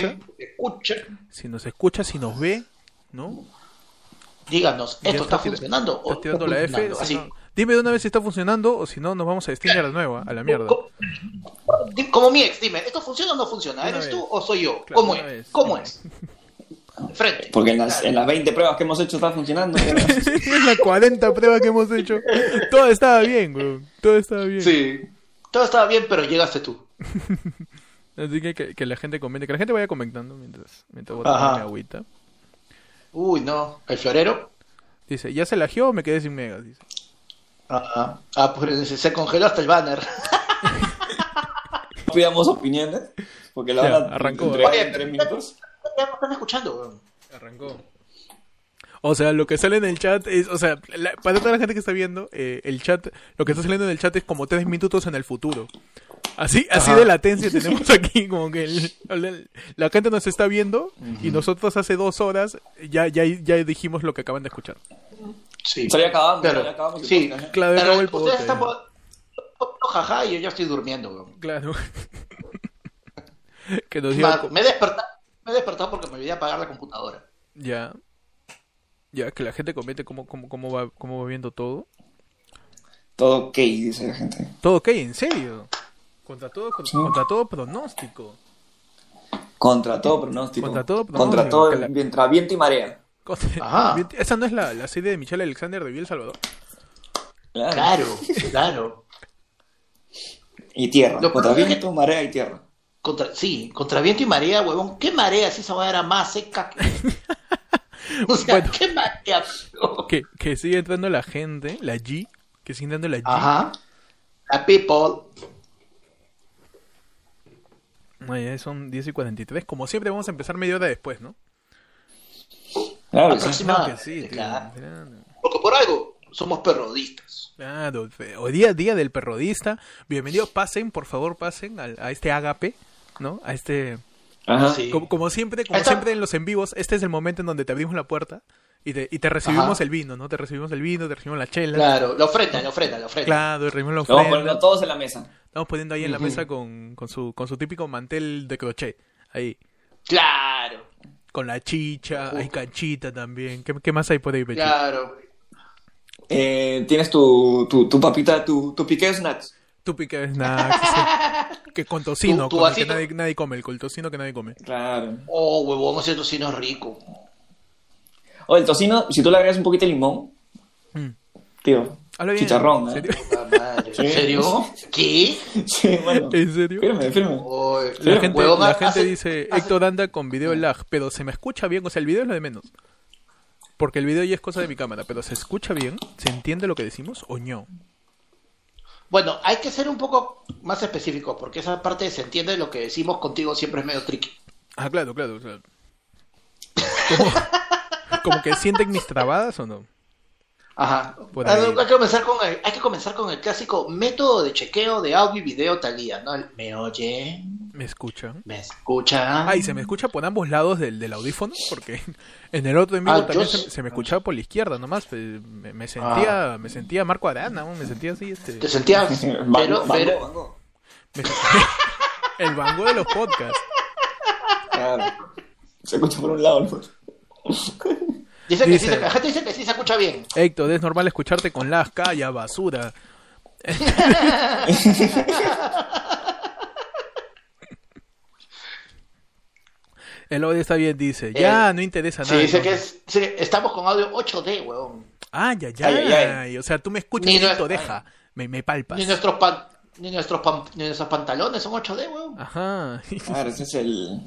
ven, escucha, si nos escucha, si nos ve, ¿no? díganos, ¿esto está, funcionando? o Está tirando la F. funcionando? Así. no- dime de una vez si está funcionando o si no, nos vamos a Destiny a la nueva, a la mierda. Como mi ex, dime, ¿esto funciona o no funciona? ¿Eres vez. tú o soy yo? Claro, ¿Cómo es? vez, ¿Cómo es? Frente. Porque en las, en las 20 pruebas que hemos hecho está funcionando. es la 40 prueba que hemos hecho. Todo estaba bien, weón. Todo estaba bien. Sí. Todo estaba bien, pero llegaste tú. Así que, que que la gente comente, que la gente vaya comentando mientras, mientras tomando mi agüita. Uy, no. ¿El florero? Dice, ¿ya se lagió o me quedé sin megas? Dice. Ah, ah, pues se congeló hasta el banner. Pidamos opiniones. Porque la Ya, verdad, arrancó. entre Oye, tres minutos. Ya me están escuchando, weón. Arrancó. O sea, lo que sale en el chat es, o sea, la- para toda la gente que está viendo, eh, el chat, lo que está saliendo en el chat es como tres minutos en el futuro. Así, así Ajá. de latencia tenemos aquí, como que el- el- la gente nos está viendo y nosotros hace dos horas ya, ya, ya dijimos lo que acaban de escuchar. Sí. Claro. acabamos el Sí. podcast, ¿eh? Claro, Pero el ustedes están jaja y yo ya estoy durmiendo, weón. Claro. que nos Me he despertado, me he despertado porque me olvidé apagar la computadora. Ya. Ya, que la gente comente cómo, cómo, cómo, va, cómo va viendo todo. Todo ok, dice la gente. Todo ok, en serio. Contra todo, contra todo pronóstico. Contra todo pronóstico. Contra todo pronóstico, Contra todo, la- mientras viento y marea. Contra- Ajá. Esa no es la, la serie de Michelle Alexander de Biel Salvador. Claro. Claro, claro. Y tierra. Lo Contra que- viento, marea y tierra. Contra, sí, contra viento y marea, huevón. ¿Qué marea si esa hueá era más seca que... O sea, Bueno. ¿qué marea? Que, que sigue entrando la gente, la G, que sigue entrando la G. Ajá. La people. Ay, ya son 10 y 43. Como siempre vamos a empezar media hora después, ¿no? Claro, sí. Claro que sí, tío. Claro. Claro. Porque por algo somos perrodistas. Claro, hoy día día del perrodista. Bienvenidos, pasen, por favor, pasen al- a, este agape, ¿no? A este... Ajá. Sí. Como, como siempre, como Esta- siempre en los en vivos, este es el momento en donde te abrimos la puerta y te, y te recibimos Ajá. el vino, ¿no? Te recibimos el vino, te recibimos la chela. Claro, la ofrenda, la ofrenda, la ofrenda. Claro, recibimos la Vamos ofrenda. poniendo todos en la mesa. Estamos poniendo ahí en la mesa con, con, su, con su típico mantel de crochet. Ahí. Claro, Con la chicha, hay canchita también. ¿Qué, qué más hay por ahí, Pechi? claro. Eh, tienes tu, tu, tu papita, tu, tu pique de snacks. Tu pique de snacks. sí. que con tocino, Tu- tu con el que nadie, nadie come, el con tocino que nadie come. Claro. Oh, huevón, ese tocino es rico. O el tocino, si tú le agregas un poquito de limón, Mm. tío, Habla bien. chicharrón, ¿En ¿eh? ¿En serio? ¿Qué? Sí, bueno. ¿En serio? Firme, firme. Oh, La gente, huevón, la hace- gente dice, hace- Héctor anda con video lag, pero se me escucha bien, o sea, el video es lo de menos. Porque el video ya es cosa de mi cámara, pero ¿se escucha bien? ¿Se entiende lo que decimos o no? Bueno, hay que ser un poco más específico, porque esa parte se entiende lo que decimos contigo siempre es medio tricky. Ah, claro, claro, claro. ¿Cómo, como que sienten mis trabadas o no? Ajá. Por hay, que comenzar con el, hay que comenzar con el clásico método de chequeo de audio y video Talía, ¿no? El, ¿Me oye? ¿Me escuchan? ¿Me escucha? Ah, y se me escucha por ambos lados del, del audífono, porque en el otro Ah, también se, se me escuchaba por la izquierda nomás. Me, me sentía me sentía Marco Arana, ¿no? me sentía así, este, ¿Te sentías? pero, pero- me sentía- el bango de los podcasts. Claro. Se escucha por un lado, ¿no? Dice que sí, Dice- la gente dice que sí se escucha bien. Héctor, es normal escucharte con las calla, basura. El audio está bien, dice. Ya, Eh, no interesa Sí, nada. dice que es, sí, estamos con audio 8D, weón. Ah, ya, ya. Ay, ay, O sea, tú me escuchas Ni y no- deja. Me, me palpas. Ni nuestros pan- ni nuestros pan- ni nuestros pantalones son 8D, weón. Ajá. Claro, ese es el.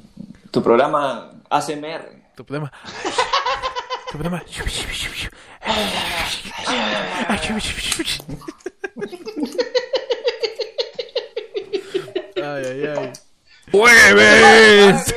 Tu programa ACMR. Tu problema. Tu problema. Ay, ay, ay. ¡Jueves!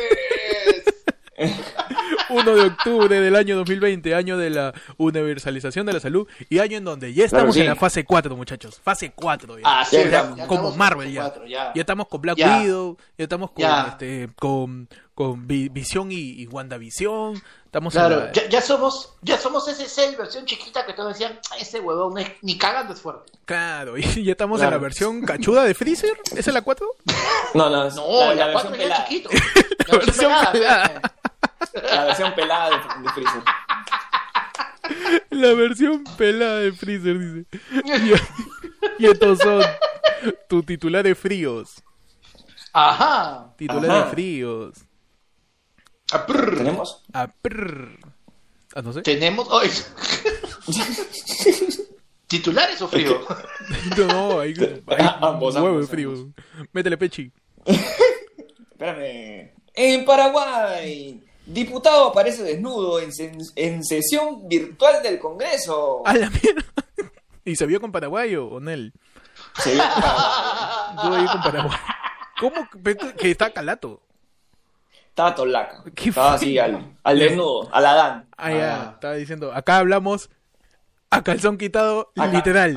1 1 de octubre del año 2020, año de la universalización de la salud y año en donde ya estamos sí. en la fase 4, muchachos. Fase 4 ya. Ah, sí, Ya ya- estamos. ya como Marvel ya. ya. Ya estamos con Black. Widow, ya estamos con Ya. este con con Vi- Visión y, y WandaVision, estamos en Claro, la- ya, ya somos, ya somos ese cel versión chiquita que todos decían, "Ah, ese huevón es- ni cagando es fuerte. Claro, y ya estamos en la versión cachuda de Freezer, ¿esa es la 4? No, no, es No, la, versión cuatro ya pelada. chiquito. La versión pelada. La versión pelada de, de Freezer. La versión pelada de Freezer dice. Y, y estos son tus titulares fríos, Ajá. titulares Ajá. fríos. Ah, prr. ¿Tenemos? Ah, prrr. Ah, no sé. Tenemos. ay. ¿Titulares o frío? No, no, hay, hay Ambos, huevo ambos, de frío. Métele pechi. Espérame. En Paraguay, diputado aparece desnudo en, en sesión virtual del Congreso. A la mierda. ¿Y se vio con Paraguay o con él? Se vio- con Paraguay. ¿Cómo que está calato? Estaba tolaca. Qué Estaba así al, al desnudo, al Adán. Ah, ya, Ah. estaba diciendo. Acá hablamos a calzón quitado, Acá. literal.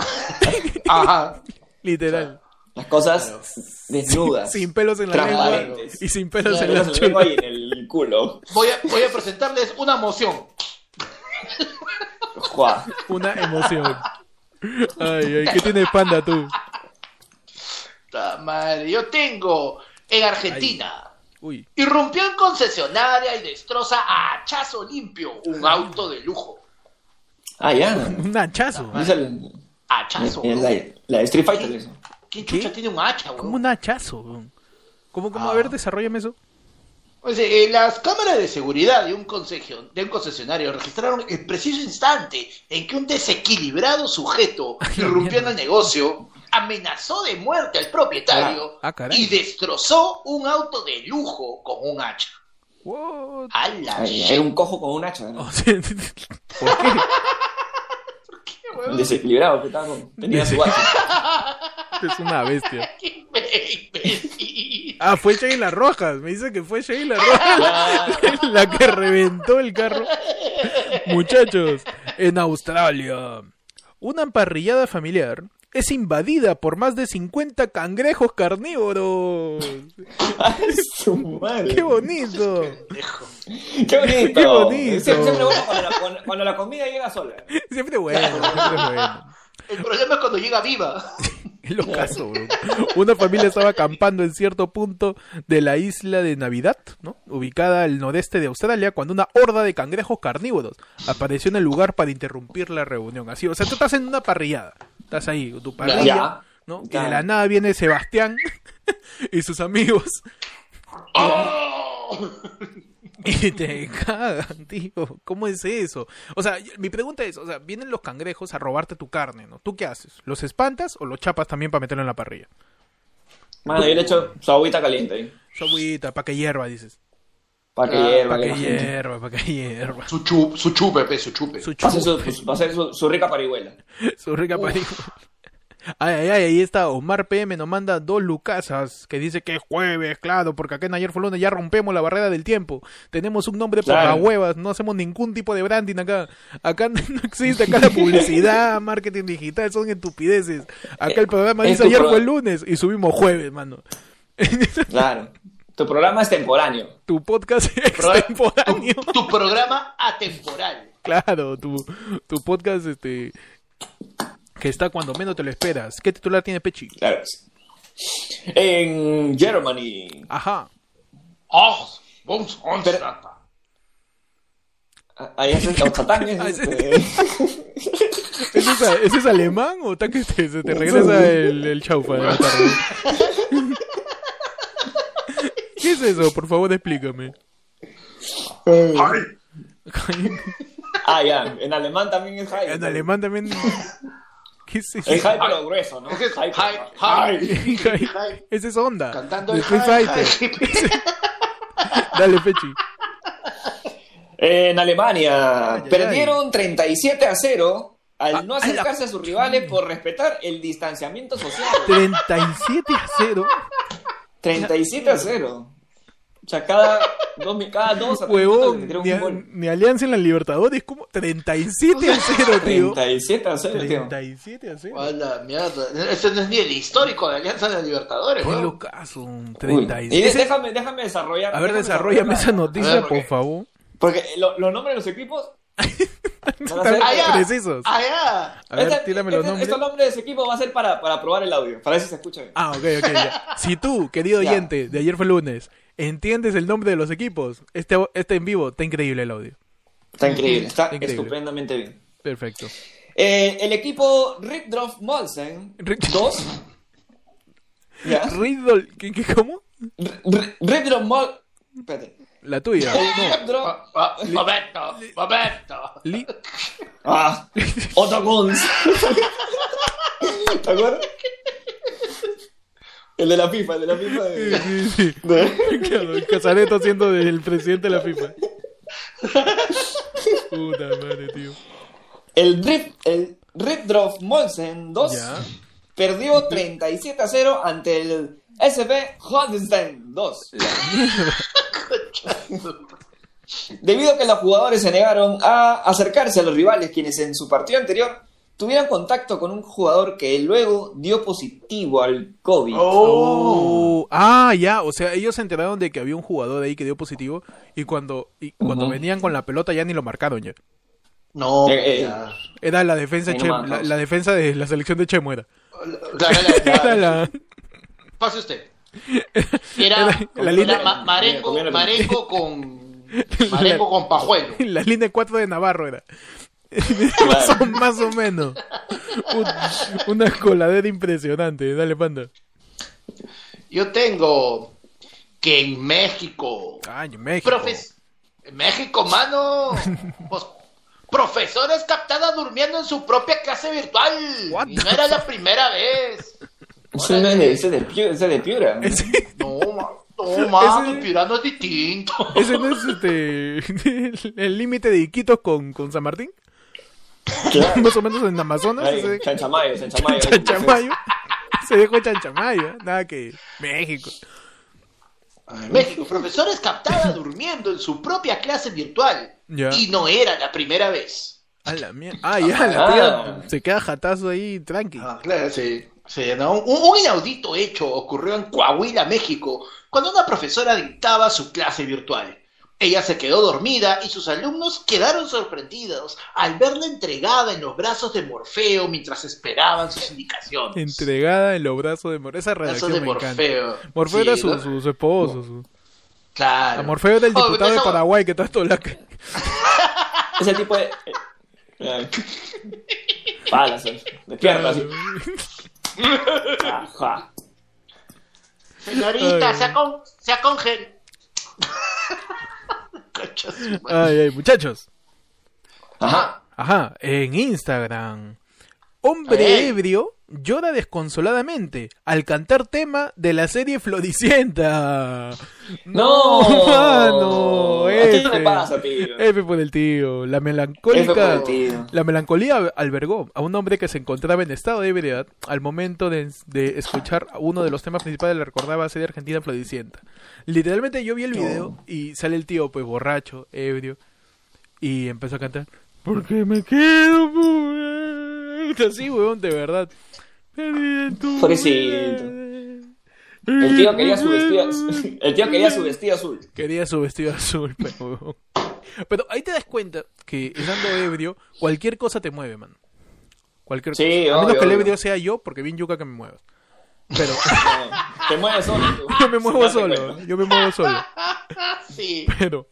Ajá. literal. Las cosas desnudas. Sin pelos en la lengua y sin pelos en la la lengua y en el culo. Voy a, voy a presentarles una moción. Juá. Una emoción. Ay, ay, ¿qué tienes panda tú? Ta madre, yo tengo en Argentina. Uy, Irrumpió en concesionaria y destroza a hachazo limpio un auto de lujo. Ah, ya. un hachazo. Dice el- Hachazo. la, la de Street Fighter. ¿Quién chucha ¿Qué? tiene un hacha, weón? Como un hachazo. weón. ¿Cómo, cómo? A Ah. ver, desarrollame eso. Pues, eh, las cámaras de seguridad de un, de un concesionario registraron el preciso instante en que un desequilibrado sujeto irrumpió en el negocio, amenazó de muerte al propietario Ah, ah, y destrozó un auto de lujo con un hacha. What? ¡A la Ay, Era un cojo con un hacha. ¿no? O sea, ¿Por qué? weón! Desequilibrado, que estaba con- tenía su. Es una bestia. ¡Qué imbécil! Ah, fue Sheila Rojas. Me dice que fue Sheila Rojas la que reventó el carro. Muchachos, en Australia, una emparrillada familiar es invadida por más de 50 cangrejos carnívoros. Ay, su madre. ¡Qué bonito! Qué bonito. Qué bonito. Siempre, siempre bueno cuando la, cuando la comida llega sola. Siempre bueno, siempre bueno. El problema es cuando llega viva. Es lo caso, bro. Una familia estaba acampando en cierto punto de la isla de Navidad, ¿no? Ubicada al noreste de Australia, cuando una horda de cangrejos carnívoros apareció en el lugar para interrumpir la reunión. Así, o sea, tú estás en una parrillada, estás ahí, tu parrilla, Ya. ¿no? Y de la nada viene Sebastián y sus amigos ¡Oh! y te cagan, tío. ¿Cómo es eso? O sea, mi pregunta es, o sea, vienen los cangrejos a robarte tu carne, ¿no? ¿Tú qué haces? ¿Los espantas o los chapas también para meterlo en la parrilla? Mano, yo le echo su agüita caliente ahí. Su agüita, para que hierva, dices. Para que Ah, hierva. Para que gente hierva, para que hierva. Su, chup, su chupe, pe, su chupe. Su chupe, su- su, su rica parihuela. su rica parihuela. Ay, ay, ay, ahí está Omar PM nos manda dos lucasas que dice que es jueves, claro, porque acá en ayer fue lunes ya rompemos la barrera del tiempo. Tenemos un nombre por Claro. las huevas, no hacemos ningún tipo de branding acá. Acá no existe acá la publicidad, marketing digital, son estupideces. Acá el programa Es dice ayer pro- fue lunes y subimos jueves, mano. Claro. Tu programa es temporáneo. Tu podcast es Pro- extemporáneo. Tu, tu programa atemporal. Claro, tu, tu podcast este que está cuando menos te lo esperas. ¿Qué titular tiene Pechi? Claro. En Germany. Ajá. ¡Oh! Vamos a Pero- Ah, Ahí es el Ah, ese- este- ¿Ese es, a- ese es alemán o está que te, se te regresa el, el chaufa de la tarde? ¿Qué es eso? Por favor, explícame. Ah, ya. En alemán también es high. en alemán también. ¿Qué es eso? Es high pero grueso, ¿no? Es hi, pero- hi, hi. Ese es onda. Cantando el Street Fighter. Dale, Pechi. En Alemania Ay, ay, perdieron 37 a 0 al Ah, no ay, la- acercarse a sus rivales por respetar el distanciamiento social. 37 a 0. 37 a 0. O sea, cada, Dos, mi- cada dos Huevón, un a- Alianza en la Libertadores, como 37 a 0, tío. 37 a 0, tío. 37 a 0. A la mierda. Ese no es ni el histórico de Alianza de la Libertadores, Qué weón. locazo, un Uy, 36. Y de- Ese- déjame, déjame desarrollar. A ver, desarrollame esa noticia, ver, ¿por qué? favor. Porque lo- los nombres de los equipos. van a ser- Están Ah, ya. precisos. Ah, ya. A ver, Este- tírame los este- nombres. Estos nombres de ese equipo va a ser para, para probar el audio, para ver si se escucha bien. Ah, ok, ok, ya. Si tú, querido oyente, de ayer fue lunes, entiendes el nombre de los equipos, este, este en vivo, está increíble el audio. Está increíble, está Increíble. estupendamente bien. Perfecto. Eh, el equipo Rickdorf Molsen Rick- 2. ¿Ya? Riddle, ¿qué, qué, cómo? Rickdorf Mol. Espérate. La tuya. No. Rickdorf. Ah, ah. Li- Ah, Otto Guns. ¿Te acuerdas? El de la FIFA, el de la FIFA. De... Sí, sí. de- Claro, el Casareto siendo el presidente de la FIFA. Puta madre, tío. El, Rip, el Molsen 2 Ya. perdió 37 a 0 ante el SV Holstein 2. Debido a que los jugadores se negaron a acercarse a los rivales, quienes en su partido anterior tuvieron contacto con un jugador que luego dio positivo al COVID. Oh, ah, ya, o sea, ellos se enteraron de que había un jugador ahí que dio positivo y cuando, y cuando venían con la pelota ya ni lo marcaron ya. No, Eh, eh. Era la defensa, la, defensa de la selección de Chemuera. Claro, la- Era la- la, Pase usted. Era, Era la era línea- ma- marengo, Comía la- marengo con marengo con pajuelo. la línea 4 de Navarro era. Claro. Son más o menos. Un- una coladera impresionante. Dale, panda. Yo tengo que en México, Ay, México. profes, en México, mano, pues, profesores captada durmiendo en su propia clase virtual. What Y the no era la primera vez. Ese no es de, ese de, Piura, Piura. No, no, mano, Ese- Pirano es distinto. ese no es este, el- el límite de Iquitos con, con San Martín. Claro. Más o menos en Amazonas. Ay, ese- Chanchamayo, Chanchamayo. Chanchamayo. Se dejó Chanchamayo. Nada que. México. México, profesores captada durmiendo en su propia clase virtual. Ya. Y no era la primera vez. A la mierda. Ah, ya, la Ah. se queda jatazo ahí, tranqui. Ah, claro, sí. Sí, ¿no? un, un inaudito hecho ocurrió en Coahuila, México, cuando una profesora dictaba su clase virtual. Ella se quedó dormida y sus alumnos quedaron sorprendidos al verla entregada en los brazos de Morfeo mientras esperaban sus indicaciones. Entregada en los brazos de Morfeo. Esa redacción de me encanta. Morfeo. Morfeo Sí, era su, ¿no? su, su esposo. Su... Claro. A Morfeo era el Oh, diputado de Paraguay que está todo la... Ese tipo de. eh, Palas, eh, de piernas. así. Ajá. Señorita, Ay. se ha, con, se ha. Ay, ay, muchachos. Ajá. Ajá, en Instagram. Hombre ebrio llora desconsoladamente al cantar tema de la serie Floricienta. No. mano. ¿A ti qué F. te pasa, tío? F por el tío. La melancólica. el tío. La melancolía albergó a un hombre que se encontraba en estado de ebriedad al momento de, de escuchar uno de los temas principales de la recordada serie argentina Floricienta. Literalmente yo vi el video y sale el tío pues borracho, ebrio y empezó a cantar porque me quedo muerto así, weón, de verdad. Pobrecito. El tío quería su vestido. El tío quería su vestido azul. Quería su vestido azul, pero... Pero ahí te das cuenta que estando ebrio, cualquier cosa te mueve, man. Cualquier Sí, cosa. A menos obvio, que el obvio. ebrio sea yo, porque bien yuca que me muevas. Pero te mueves solo. tú. yo me muevo solo, yo me muevo solo. Sí. Pero...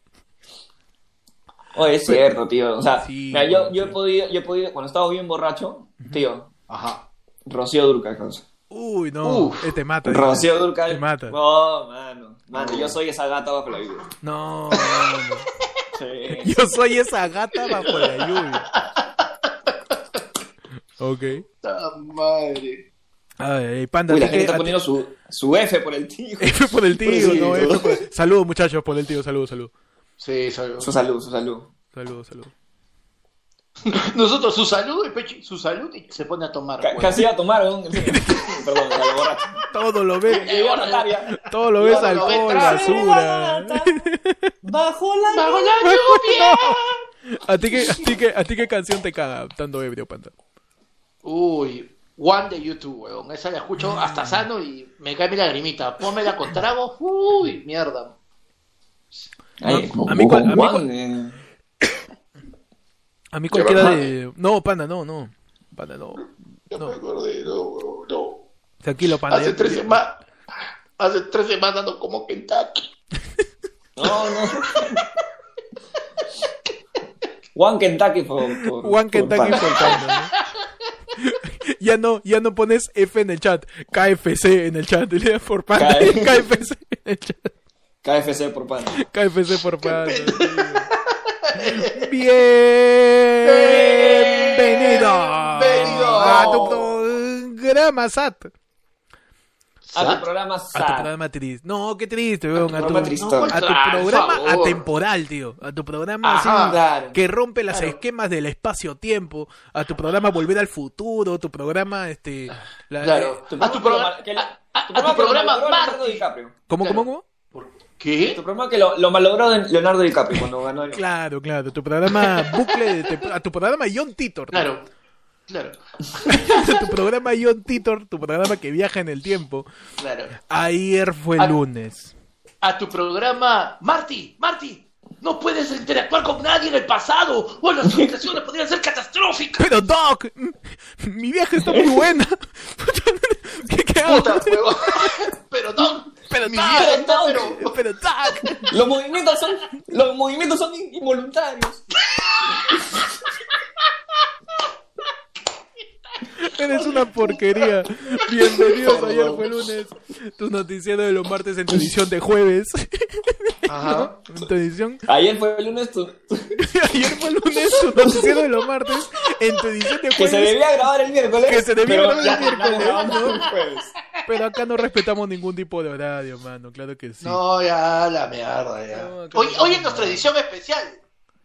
Oye, es cierto, tío. O sea, Sí, mira, yo, yo he podido, yo he podido, cuando estaba bien borracho, tío, Ajá. Rocío causa. Uy, no, Uf. eh, te mata. Rocío Durcal. Te mata. No, mano. Mano, yo soy esa gata bajo la lluvia. No, no, no. Sí. Yo soy esa gata bajo la lluvia. Ok. ¡Ta madre! Ay, panda, Uy, la ¿a ti gente está poniendo su, su F por el tío. F por el tío, no, F por... Saludos, muchachos, por el tío, saludos, saludos. Sí, salud. Su salud, su salud. Saludos, saludos. Nosotros, su salud, Pechi, su salud, y se pone a tomar. Ca-. Casi a tomar, weón. Perdón, la borracho. Todo lo ves, a todo lo ves Todo lo ves alcohol, basura. Bajo la ¡Bajo la lluvia! ¿A ti qué, a ti qué, a ti qué canción te caga tanto ebrio, panda? Uy, One de YouTube, weón. Esa la escucho hasta sano y me cae mi lagrimita. Pónmela con trago. Uy, mierda. Ay, A mí cual- a mí Juan, cual- A mí cualquiera de... No, panda, no, no. Panda, no. Ya No. me acordé, no, no. Tranquilo, panda. Hace tres semanas. Hace tres semanas no como Kentucky. No, no. One Kentucky por, por One Kentucky por panda, ¿no? Ya no, ya no pones F en el chat, KFC en el chat, le das por panda, KFC en el chat, KFC por pan. KFC por sí. Bienvenido Bienvenido. a tu programa SAT, A tu ¿Sat? programa a tu SAT. programa triste. No, qué triste, weón, a tu, a tu Ah, por programa atemporal, tío, a tu programa así Ajá. Claro. que rompe los Claro. esquemas del espacio-tiempo, a tu programa Volver al Futuro, tu programa, este... la- Claro. Tu A tu programa A, a- tu a tu programa, Marty. DiCaprio. ¿Cómo, Claro. cómo, cómo? ¿Qué? Tu programa que lo, lo malogró Leonardo DiCaprio cuando ganó el... Claro, claro, tu programa bucle, de te- a tu programa John Titor. Claro. Claro. tu programa John Titor, tu programa que viaja en el tiempo. Claro. Ayer fue lunes. A tu programa, Marty, Marty. No puedes interactuar con nadie en el pasado o las situaciones podrían ser catastróficas. Pero Doc, mi viaje está muy buena. ¿Qué, qué hago? Puta. Pero no. Pero mi Doc, vida pero. pero. Los movimientos son, los movimientos son involuntarios. Eres una porquería. Bienvenidos a Ayer fue lunes. Tu noticiero de los martes en tu edición de jueves. Ajá. En tu edición. Ayer fue el lunes tu- Ayer fue lunes, tu noticiero de los martes. En tu edición de que se jueves. debía grabar el miércoles. Que se debía grabar el miércoles, jueves. Pero acá no respetamos ningún tipo de horario, mano. Claro que sí. No, ya, la mierda, ya. No, hoy, hoy es nuestra edición especial.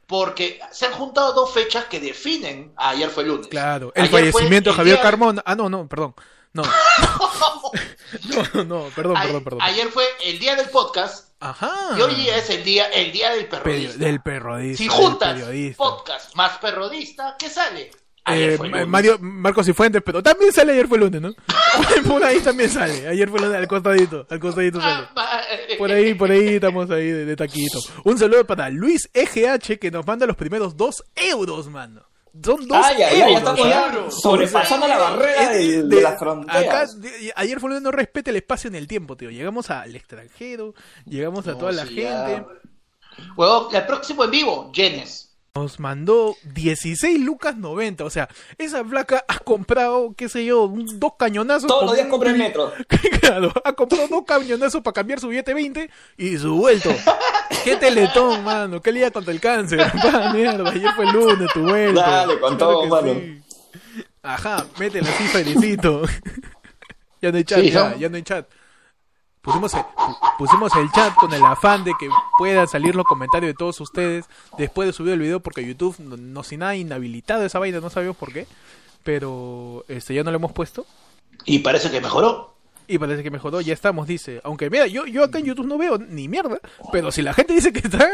Porque se han juntado dos fechas que definen a ayer fue lunes. Claro, el Ayer fallecimiento de Javier día- Carmona. Ah, no, no, perdón. No. no, no, perdón, perdón, perdón. Ayer fue el día del podcast Ajá. y hoy es el día, el día del perrodista. del perrodista. Si juntas podcast más perrodista, ¿qué sale? Eh. Mario, Marcos y Fuentes, pero también sale ayer fue lunes, ¿no? por ahí también sale. Ayer fue lunes, al costadito, al costadito sale. Ah, Por ahí, por ahí estamos ahí de, de taquito. Un saludo para Luis EGH que nos manda los primeros dos euros, mano. Son dos Ay, ay, ay, ya euros. estamos ya euros. sobrepasando la barrera de, de de- las fronteras. Acá, de- ayer fue lunes, no respeta el espacio en el tiempo, tío. Llegamos al extranjero, llegamos a No, toda la gente. ya. Huevón, el próximo en vivo, Jenes. Nos mandó 16 lucas 90. O sea, esa flaca ha comprado, qué sé yo, un- dos cañonazos. Todos con los días un- compra el metro. Claro, ha comprado dos cañonazos para cambiar su billete 20 y su vuelto. Qué teletón, mano. Qué liga contra el cáncer. Mierda, ayer fue el lunes, tu vuelto. Dale, con todo, que mano. sí. Ajá, métela así, felicito. ya no hay chat, Sí, ya, ¿no? ya no hay chat. Pusimos el, pu- pusimos el chat con el afán de que puedan salir los comentarios de todos ustedes después de subir el video porque YouTube no- nos ha inhabilitado esa vaina, no sabemos por qué. Pero este ya no lo hemos puesto. Y parece que mejoró. Y parece que mejoró, ya estamos, dice. Aunque mira, yo, yo acá en YouTube no veo ni mierda, pero si la gente dice que está,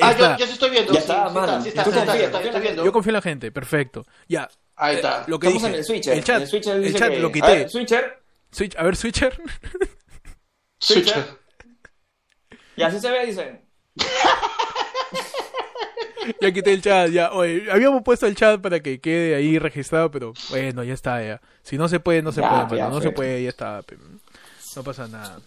Ah, está. yo, yo sí estoy viendo. Ya está, sí mano. sí está, Tú sí está, confía, sí está, confía estoy en la viendo. Yo confío en la gente, perfecto. Ya. Ahí Eh, está. lo que Estamos dije, en el switcher. el chat, el switcher el dice chat que- lo A quité. ver, switcher. Switch, a ver, switcher. Switcher. Y así se ve, dicen. ya quité el chat, ya. Oye, habíamos puesto el chat para que quede ahí registrado, pero bueno, ya está, ya. Si no se puede, no se Ya, puede, mano, no fue. se puede, ya está. No pasa nada.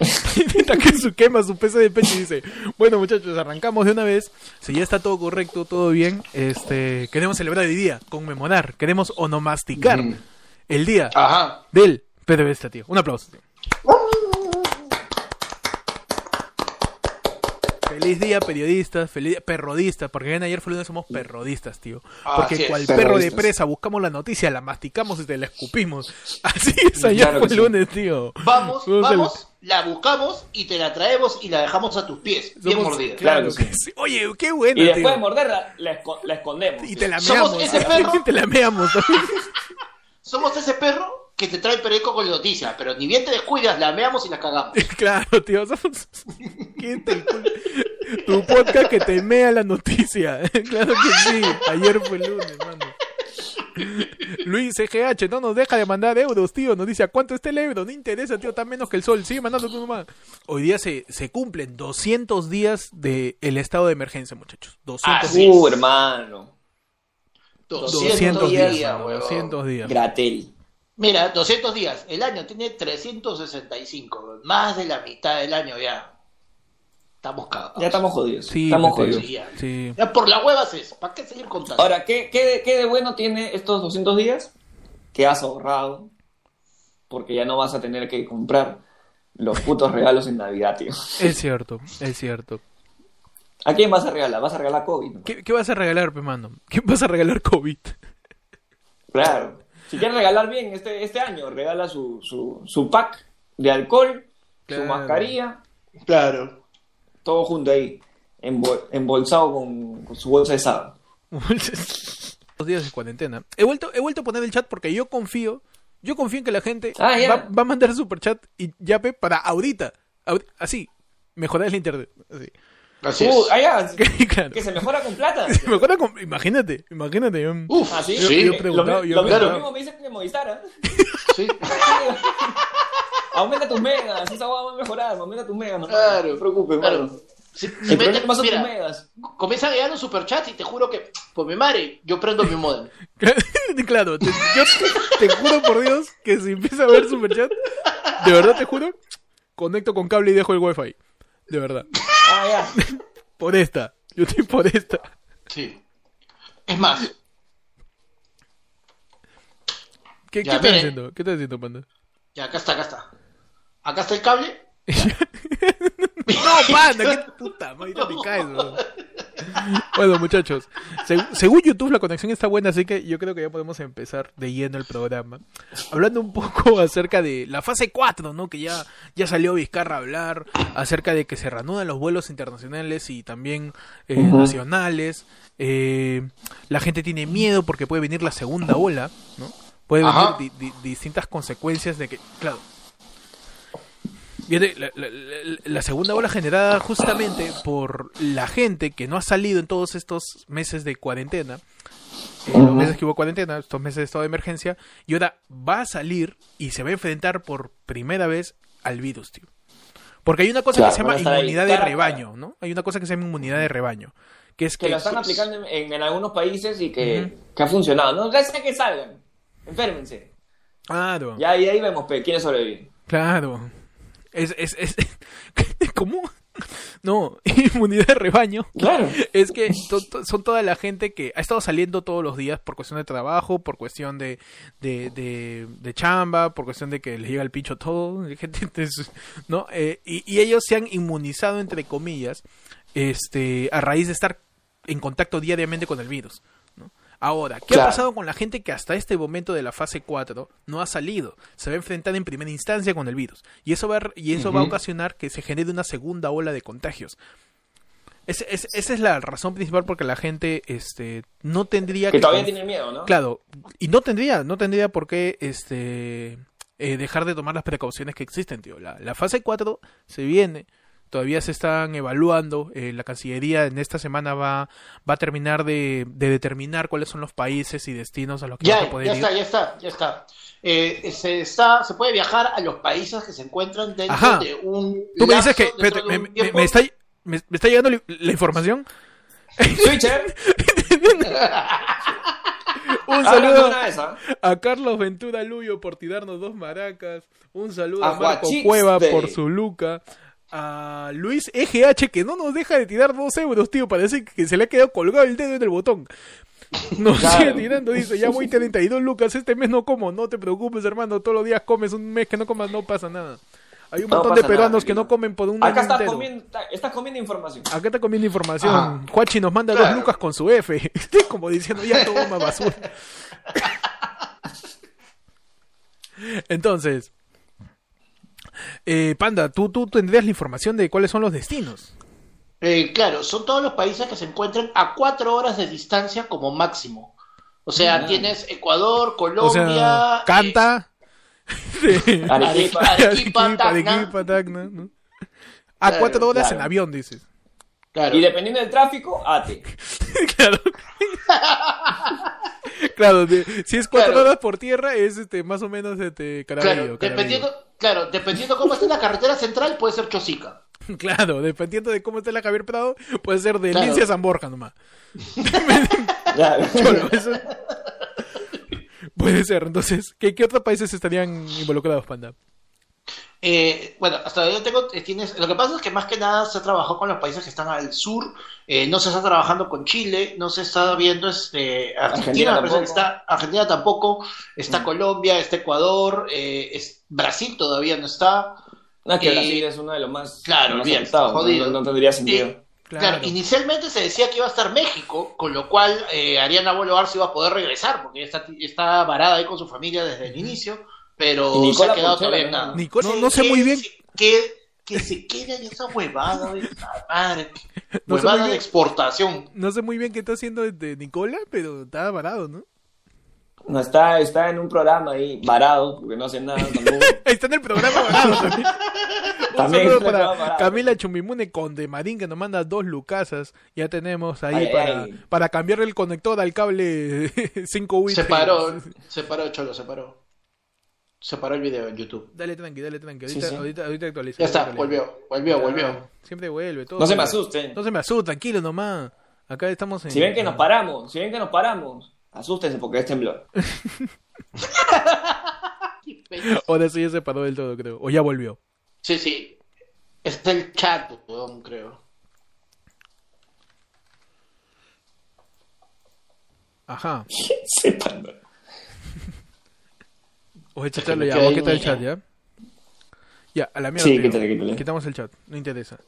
su quema su peso de pecho y dice, bueno muchachos, arrancamos de una vez, si ya está todo correcto, todo bien, este, queremos celebrar el día, conmemorar, queremos onomasticar Ujú. el día Ajá. del PDVSTA, tío. Un aplauso, tío. Feliz día, periodistas, feliz día, perrodistas, porque en ayer fue lunes somos perrodistas, tío. Ah, Porque cual perro de presa buscamos la noticia, la masticamos y te la escupimos. Así es, ayer Claro fue sí. lunes, tío. Vamos, Somos el- vamos, la buscamos y te la traemos y la dejamos a tus pies, bien somos- mordida. Claro Claro que que sí. Oye, qué buena, Y después tío. de morderla, la, esco- la escondemos. Y te la Somos meamos. ese perro. te la meamos. Somos ese perro que te trae el periódico con la noticia, pero ni bien te descuidas, la meamos y la cagamos. claro, tío. Somos... ¿Quién te- Tu podcast que te mea la noticia. claro que sí. Ayer fue lunes, mano. Luis CGH no nos deja de mandar euros, tío. Nos dice, ¿a cuánto está el euro? No interesa, tío, está menos que el sol. Sigue mandando tú nomás. Hoy día se, se cumplen 200 días del estado de emergencia, muchachos. 200 Así días. Uh, hermano. 200, 200 días, días, mano, huevón. 200 días. Gratel. Mira, 200 días. El año tiene 365, huevón. más de la mitad del año ya. Estamos cagados. Ya estamos jodidos. Sí, estamos Mateo. jodidos. Sí, ya. Sí. Ya por la hueva es. ¿Para qué seguir contando? Ahora, ¿qué, qué, de- qué de bueno tiene estos 200 días? Que has ahorrado. Porque ya no vas a tener que comprar los putos regalos en Navidad, tío. Es cierto, es cierto. ¿A quién vas a regalar? ¿Vas a regalar COVID? no? ¿Qué, qué vas a regalar, pe, mano? ¿Qué vas a regalar COVID? Claro. Si quieres regalar bien este, este año, regala su, su, su pack de alcohol, Claro. su mascarilla, Claro. Todo junto ahí, embol- embolsado con, con su bolsa de sábado. Dos días de cuarentena. He vuelto, he vuelto a poner el chat porque yo confío, yo confío en que la gente Ah, va, va a mandar super chat y ya pe, para ahorita, ahori- así, mejorar el internet. Así. Así Uh, es. ah, ya, claro. que se mejora con plata. Mejora con- imagínate, imagínate. yo- Uf, Ah, ¿sí? sí. Yo he preguntado, lo, yo lo mismo- preguntado. lo mismo me dicen que Movistar, ¿ah? sí. Aumenta tus megas, esa va a mejorar, aumenta tus megas, no, Claro. no te preocupes, Claro. mano. Si, si El mete- problema son tus mira, megas. comienzan a llegar los superchats y te juro que, por mi madre, yo prendo mi modem. claro, te, yo te, te juro por Dios que si empieza a ver superchat, de verdad te juro, conecto con cable y dejo el wifi. De verdad. Ah, ya. Por esta. Yo estoy por esta. Sí. Es más, ¿Qué, Ya, ¿qué estás haciendo? ¿Qué estás haciendo, panda? ya acá está, acá está. Acá está el cable. No, panda, qué puta, ahorita te caes, weón. Bueno, muchachos, seg- según YouTube la conexión está buena, así que yo creo que ya podemos empezar de lleno el programa. Hablando un poco acerca de la fase 4, ¿no? Que ya, ya salió Vizcarra a hablar acerca de que se reanudan los vuelos internacionales y también eh, nacionales. Eh, la gente tiene miedo porque puede venir la segunda ola, ¿no? Puede venir Ajá. di- di- distintas consecuencias de que, claro, la, la- la- la segunda ola generada justamente por la gente que no ha salido en todos estos meses de cuarentena, eh, los meses que hubo cuarentena, estos meses de estado de emergencia, y ahora va a salir y se va a enfrentar por primera vez al virus, tío. Porque hay una cosa Claro, que se llama a inmunidad de a rebaño, ¿no? Hay una cosa que se llama inmunidad de rebaño, que es Que que... lo están aplicando en, en algunos países y que, ha funcionado. No, ya sea que salgan. Enférmense. Claro, Ya, y ahí vemos pe, quiénes sobreviven. claro. Es, es, es... ¿Cómo? No, inmunidad de rebaño. Claro. Es que to- to- son toda la gente que ha estado saliendo todos los días por cuestión de trabajo, por cuestión de, de, de, de chamba, por cuestión de que les llega el pincho todo, ¿no? Eh, y, y ellos se han inmunizado, entre comillas, este, a raíz de estar en contacto diariamente con el virus. Ahora, ¿qué ha pasado con la gente que hasta este momento de la fase 4 no ha salido? Se va a enfrentar en primera instancia con el virus. Y eso va a, y eso va a ocasionar que se genere una segunda ola de contagios. Es- es- esa es la razón principal porque la gente este, no tendría Que todavía conf- tienen miedo, ¿no? Claro, y no tendría, no tendría por qué este, eh, dejar de tomar las precauciones que existen, tío. La, la fase 4 se viene, todavía se están evaluando, eh, la Cancillería en esta semana va, va a terminar de, de determinar cuáles son los países y destinos a los que van a Ya, poder ya ir. está, ya está, ya está. Eh, se está. Se puede viajar a los países que se encuentran dentro Ajá. de un. Tú me dices que, me, está, me, está llegando la, información. Switcher. Un Háblame saludo ¿ah? a Carlos Ventura Luyo por tirarnos dos maracas. Un saludo a, A Marco. Cueva por su luca. A Luis EGH que no nos deja de tirar dos euros, tío. Parece que se le ha quedado colgado el dedo en el botón. Claro. sigue tirando, dice, ya voy 32 lucas, este mes no como, no te preocupes hermano, todos los días comes, un mes que no comas no pasa nada. Hay un No montón de nada, peruanos que no comen por un Acá estás comiendo, está- estás comiendo información. Acá está comiendo información. Ajá. Juachi nos manda Claro. dos lucas con su F. Como diciendo, ya toma basura. Entonces, eh, Panda, ¿tú, tú tendrías la información de cuáles son los destinos. Eh, claro, son todos los países que se encuentran a cuatro horas de distancia como máximo. O sea, Mm. tienes Ecuador, Colombia, O sea, Canta. eh, Arequipa. Arequipa, Tacna. Arequipa, Tacna, ¿no? A Claro, cuatro horas claro. en avión, dices. claro. Y dependiendo del tráfico, ate. claro. claro, de- si es cuatro Claro. horas por tierra, es este más o menos este Claro, Caraballo, Caraballo. dependiendo, claro, dependiendo cómo esté la carretera central, puede ser Chosica. Claro, dependiendo de cómo esté la Javier Prado, puede ser de Claro. Lince a San Borja nomás. Claro. Cholo, eso- Puede ser, entonces, ¿qué, qué otros países estarían involucrados, Panda? Eh, bueno, hasta donde yo tengo, eh, tienes, lo que pasa es que más que nada se trabajó con los países que están al sur, eh, no se está trabajando con Chile, no se está viendo este, Argentina, Argentina tampoco. está, Argentina tampoco, está Mm. Colombia, está Ecuador, eh, es, Brasil todavía no está. No, que Eh, Brasil es uno de los más, claro, más bien, jodido. No, no tendría sentido. Eh, Claro. Claro, inicialmente se decía que iba a estar México, con lo cual eh, Ariana Bolo Arce iba a poder regresar, porque está, está varada ahí con su familia desde el inicio, pero Y se ha Nicola quedado todavía nada. Nico- no- no sé muy bien. Que, que se quede en esa huevada, de esa madre. No sé huevada muy de bien. exportación. No sé muy bien qué está haciendo de Nicola, pero está varado, ¿no? No, está, está en un programa ahí varado, porque no hace nada tampoco. Está en el programa varado también. Un saludo para varado. Camila Chumimune Conde Marín que nos manda dos lucasas. Ya tenemos ahí Ay, para, ay. para cambiar el conector al cable 5 bits. Se paró, se paró, Cholo, se paró. Se paró el video en YouTube. Dale tranqui, dale tranqui. Ahorita, sí. ahorita, ahorita actualiza. Ya está, volvió, volvió, volvió. Siempre vuelve. Todo No se me asusten. No se me asusta, tranquilo nomás. Acá estamos en... Si ven que nos paramos, si ven que nos paramos, asústense porque es temblor. Ahora sí ya se paró del todo, creo. O ya volvió. Sí, sí. Está el chat, creo. Ajá. Sepan. O echarlo me ya. quedé ¿Vos ahí, qué tal el chat ya? Ya, a la mierda. Sí, quítale, quítale. Quitamos el chat. No interesa.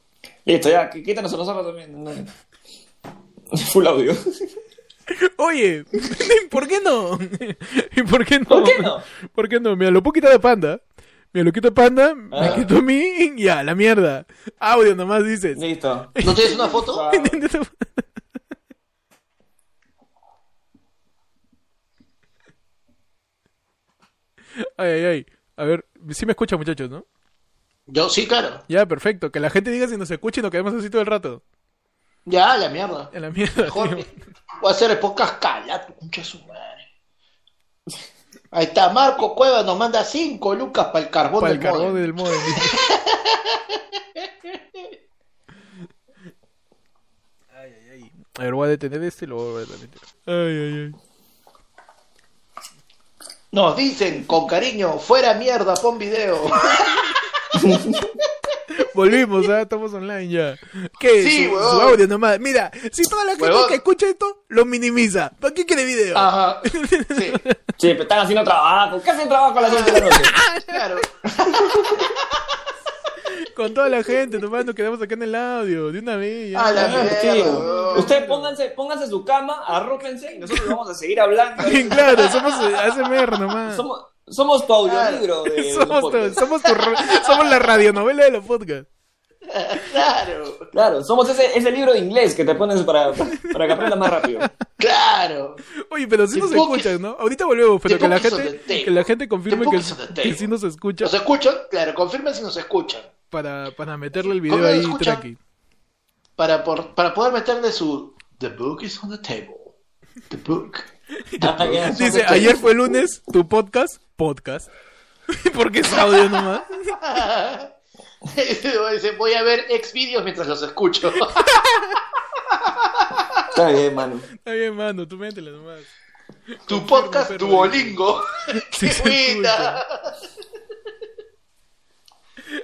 Listo, ya, qu- quítanos a nosotros también. no. Full audio. Oye, ¿por qué no? ¿Y por qué no? ¿Por qué no? ¿Por qué no? Mira, lo puedo quitar de panda. Mira, lo quito de panda, me Ah. quito a mí, ya, la mierda. Audio nomás dices. Listo. ¿No tienes una foto? Ay, ay, ay. A ver, sí me escuchan muchachos, ¿no? Yo sí, claro. Ya, perfecto. Que la gente diga si nos escucha y nos quedamos así todo el rato. Ya, la mierda. En la mierda, Mejor tío. voy a hacer el podcast cala, tu concha su madre. Ahí está, Marco Cueva nos manda 5 lucas para el carbón Para el del carbón modem. del modem. ay, ay, ay. A ver, voy a detener este y lo voy a detener. Ay, ay, ay. Nos dicen con cariño, fuera mierda, pon video. Volvimos, ¿ah? estamos online ya. ¿Qué? Sí, su, audio nomás. Mira, si toda la gente Huevón. que escucha esto lo minimiza, ¿para qué quiere video? Ajá. Sí, Sí, pero están haciendo trabajo. ¿Qué hacen trabajo a las 11 de la noche? claro. Con toda la gente, nomás nos quedamos acá en el audio, de una vez. ya. Ah, la Claro, mierda, tío. huevón. Ustedes pónganse, pónganse su cama, arrópense y nosotros vamos a seguir hablando. claro, somos eh, ASMR nomás. Somos, somos tu audiolibro de Somos, tu- somos, tu somos la radionovela de los podcasts. Claro, Claro, somos ese, ese libro de inglés que te pones para, para que aprendas más rápido. claro. Oye, pero sí The nos escuchan, ¿no? Ahorita volvemos, pero que la gente, que la gente confirme que, que sí nos escucha ¿Nos escuchan? Claro, confirmen si nos escuchan. Para, para meterle el video ¿Cómo nos ahí escuchan? tranqui. Para, por- para poder meterle su The book is on the table. The book. Dice, ayer fue lunes, tu podcast, podcast. Porque es audio nomás. Dice, voy a ver ex vídeos mientras los escucho. Está bien, mano. Está bien, mano, tú métela nomás. tu podcast perro. Duolingo. Sí ¡Qué buena!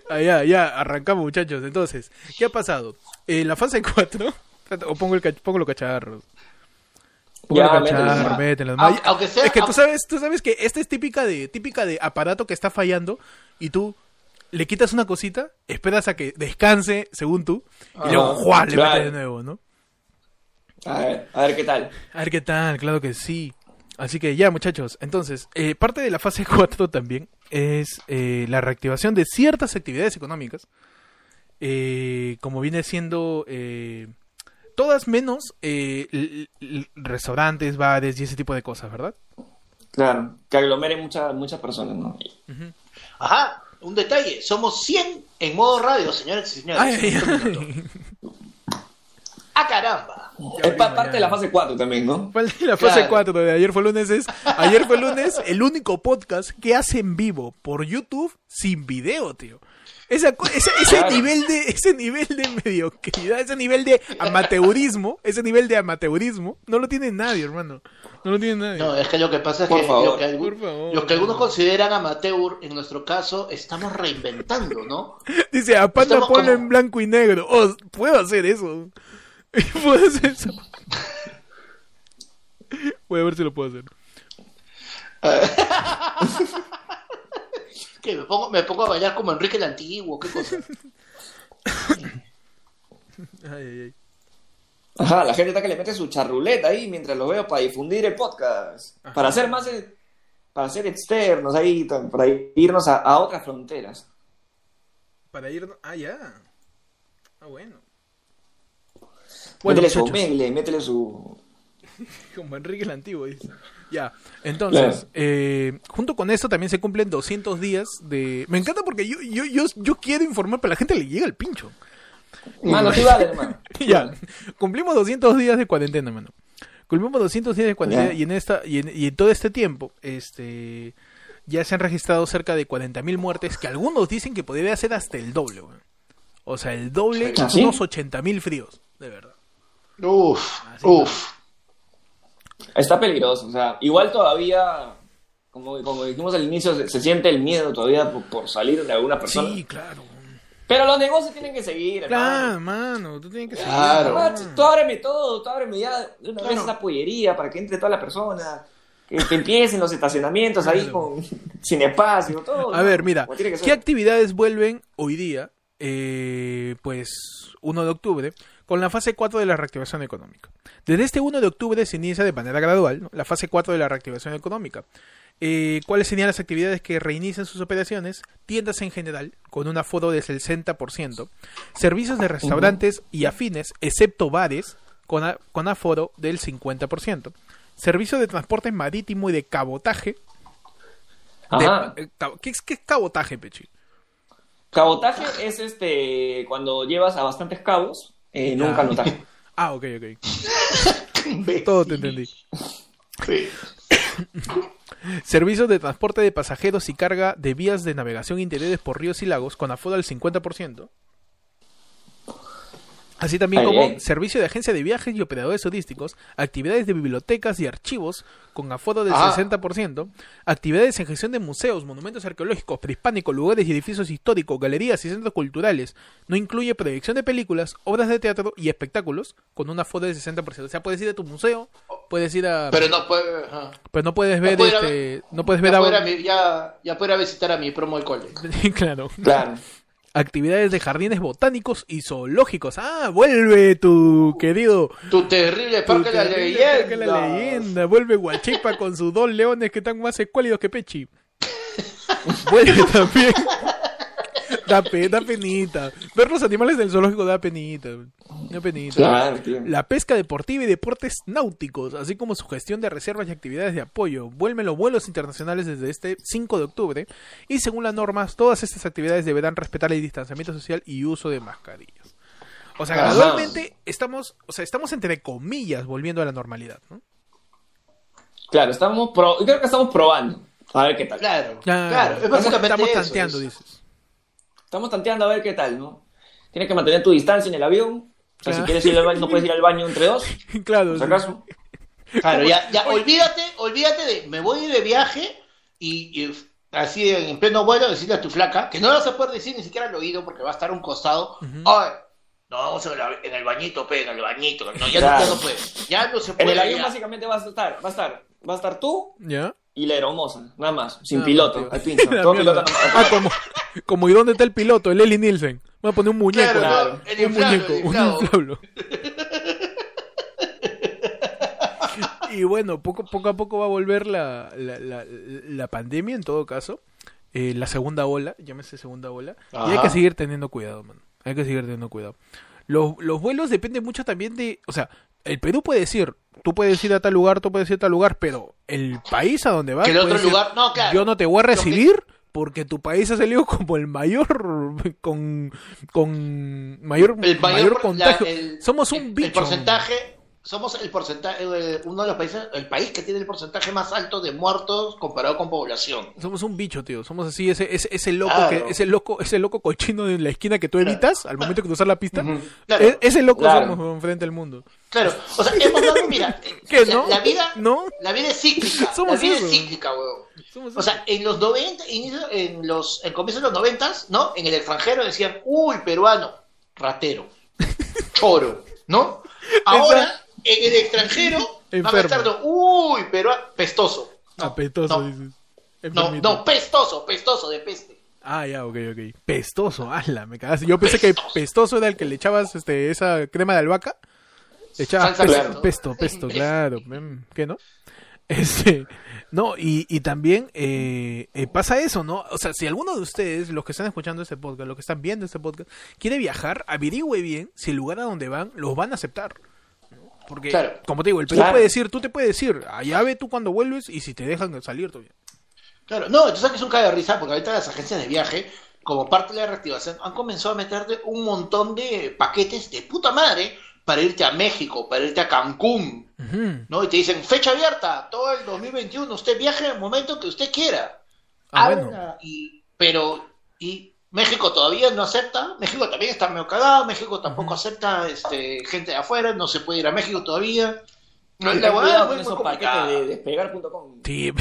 Ah, ya, ya, arrancamos, muchachos. Entonces, ¿qué ha pasado? En la fase 4, o pongo, el pongo los cacharros. Pongo Ya, los cacharros, mételo. mételo. Aunque- aunque sea- es que tú sabes, tú sabes que esta es típica de, típica de aparato que está fallando y tú le quitas una cosita, esperas a que descanse, según tú, y luego ¡juá! le claro. metes de nuevo, ¿no? A ver, a ver qué tal. A ver qué tal, claro que sí. Así que ya, muchachos. Entonces, eh, parte de la fase 4 también es eh, la reactivación de ciertas actividades económicas, eh, como viene siendo eh, todas menos eh, restaurantes, bares y ese tipo de cosas, ¿verdad? Claro, que aglomeren muchas muchas personas, ¿no? Ajá, un detalle. Somos 100 en modo radio, señores y señores. Ay, ay, ay. ¡Ah, caramba! Es pa- parte de la fase 4 también, ¿no? La fase Claro. 4 de ayer fue lunes es ayer fue lunes el único podcast que hace en vivo por YouTube sin video, tío. Esa ese, ese Claro. nivel de ese nivel de mediocridad, ese nivel de amateurismo, ese nivel de amateurismo no lo tiene nadie, hermano. No lo tiene nadie. No, es que lo que pasa es Por que favor, lo que, por favor. lo que algunos consideran amateur, en nuestro caso, estamos reinventando, ¿no? Dice, a Panda ponlo como- en blanco y negro. Oh, puedo hacer eso. puedo hacer eso. Voy a ver si lo puedo hacer. Que me pongo, me pongo a bailar como Enrique el Antiguo, qué cosa. Ay, ay, ay. Ajá, la gente está que le mete su charruleta ahí mientras lo veo para difundir el podcast. Ajá. Para hacer más, eh, para ser externos ahí, para irnos a, a otras fronteras. Para ir. Ah, ya. Ah, bueno. Bueno, métele su omegle, métele su... como Enrique el Antiguo dice. Ya, entonces, Claro. eh, junto con esto también se cumplen 200 días de... Me encanta porque yo, yo, yo, yo quiero informar, pero a la gente le llega el pincho. Mano, tú dale, hermano. ya, cumplimos 200 días de cuarentena, hermano. Cumplimos 200 días de cuarentena y en esta y en, y en todo este tiempo, este ya se han registrado cerca de 40.000 muertes, que algunos dicen que podría ser hasta el doble. O sea, el doble, ¿Ah, sí? unos 80.000 fríos, de verdad. Uf, Así uf. Está peligroso, o sea, igual todavía, como, como dijimos al inicio, se, se siente el miedo todavía por, por salir de alguna persona. Sí, claro. Pero los negocios tienen que seguir, Claro, hermano. mano, tú tienes que Claro. Ah, tú- Tú ábreme todo, tú ábreme ya de una vez Claro. esa pollería para que entre toda la persona. Que, empiecen los estacionamientos ahí Claro. con sin espacio, todo. A ¿no? ver, mira. ¿qué actividades vuelven hoy día, eh, pues 1 de octubre, con la fase 4 de la reactivación económica? Desde este 1 de octubre se inicia de manera gradual ¿no? la fase 4 de la reactivación económica. Eh, ¿Cuáles serían las actividades que reinician sus operaciones? Tiendas en general, con un aforo del 60%. Servicios de restaurantes y afines, excepto bares, con, a- con aforo del 50%. Servicios de transporte marítimo y de cabotaje. de- eh, ¿qué, es, ¿Qué es cabotaje, Pechi? Cabotaje es este cuando llevas a bastantes cabos Ya. canotaje. Ah, ok, ok. Todo te entendí. Sí. Servicios de transporte de pasajeros y carga de vías de navegación interiores por ríos y lagos con aforo del 50%. Así también como servicio de agencia de viajes y operadores turísticos, actividades de bibliotecas y archivos con aforo del Ah. 60%, actividades en gestión de museos, monumentos arqueológicos, prehispánicos, lugares y edificios históricos, galerías y centros culturales. No incluye proyección de películas, obras de teatro y espectáculos con un aforo del 60%. O sea, puedes ir a tu museo, puedes ir a... Pero no puede. pero no puedes ver, a este, no puedes ver Ya, ir a ya, ya puedo visitar a mi promo del cole. claro. Claro. Actividades de jardines botánicos y zoológicos. Ah, vuelve tu querido. Tu terrible tu parque de la terrible leyenda. Parque la leyenda. Vuelve Guachipa con sus dos leones que están más escuálidos que Pechi. vuelve también. Da, pe- da penita. Ver los animales del zoológico da penita. Da penita. Claro, tío. La pesca deportiva y deportes náuticos, así como su gestión de reservas y actividades de apoyo, vuelven los vuelos internacionales desde este 5 de octubre y según las normas, todas estas actividades deberán respetar el distanciamiento social y uso de mascarillas. O sea, Ajá. gradualmente estamos, o sea, estamos entre comillas volviendo a la normalidad, ¿no? Claro, estamos pro... creo que estamos probando. A ver qué tal. Claro, Claro, claro. Es estamos, básicamente estamos tanteando, es- dices. Estamos tanteando a ver qué tal, ¿no? Tienes que mantener tu distancia en el avión. O sea, Claro. si quieres ir al baño, no puedes ir al baño entre dos, claro, por sí. acaso. Claro, ya, ya, olvídate, olvídate de, me voy de viaje y, y así en pleno vuelo decirle a tu flaca, que no lo vas a poder decir ni siquiera al oído porque va a estar a un costado, ay, no, vamos en el, en el bañito, pe, en el bañito, no, ya, Claro. no, ya no puede, ya no se En puede. el avión ya. básicamente vas a estar, va a estar, va a estar tú ¿Ya? Y la aeromosa, nada más, sin Ah, piloto, al pincho. Todo piloto Ah, como, como ¿y dónde está el piloto? El Eli Nielsen. Voy a poner un muñeco. Claro, un muñeco, el un inflable. y bueno, poco, poco a poco va a volver la, la, la, la pandemia en todo caso. Eh, la segunda ola, llámese segunda ola. Y hay que seguir teniendo cuidado, mano. Hay que seguir teniendo cuidado. Los, los vuelos dependen mucho también de... O sea, el Perú puede decir, tú puedes ir a tal lugar, tú puedes ir a tal lugar, pero el país a donde vas... Que el otro puede decir, lugar, no, claro. yo no te voy a recibir porque tu país ha salido como el mayor con con mayor el mayor, mayor, contagio. la- el- Somos un el- bicho. El porcentaje, somos el porcentaje, eh, uno de los países, el país que tiene el porcentaje más alto de muertos comparado con población. Somos un bicho, tío. Somos así ese ese, ese loco Claro. que ese loco ese loco cochino en la esquina que tú evitas al momento de cruzar la pista. Claro. E- ese loco Claro. somos weón, frente al mundo. Claro, o sea, hemos dado, mira, ¿Qué, la, no? la vida, ¿No? la vida es cíclica, Somos la vida eso. es cíclica, weón. Somos O sea, en los 90, inicio- en los, en comienzos de los 90, ¿no? En el extranjero decían, uy, peruano, ratero, choro, ¿no? Ahora, en el extranjero, van a estar, uy, peruano, pestoso. No, apetoso no, dices. no, pestoso, pestoso de peste. Ah, ya, ok, ok. Pestoso, ala, me cagaste. Yo pensé que pestoso era el que le echabas este, esa crema de albahaca. Le echabas Salsa pesto, pesto. pesto, pesto, claro. mm, ¿Qué no? Este, no, y, y también eh, eh, pasa eso, ¿no? O sea, si alguno de ustedes, los que están escuchando este podcast, los que están viendo este podcast, quiere viajar, averigüe bien si el lugar a donde van los van a aceptar. Porque, Claro. como te digo, el Perú Claro. puede decir, tú te puedes decir, allá ve tú cuando vuelves y si te dejan salir todavía. Claro, no, tú sabes que es un caga de risa porque ahorita las agencias de viaje, como parte de la reactivación, han comenzado a meterte un montón de paquetes de puta madre para irte a México, para irte a Cancún. ¿no? Y te dicen, fecha abierta, todo el 2021, usted viaje en el momento que usted quiera. Ah, Habla, bueno. y, pero, y México todavía no acepta, México también está medio cagado, México tampoco acepta este, gente de afuera, no se puede ir a México todavía. No, la huevada con esos paquetes de despegar.com. Sí,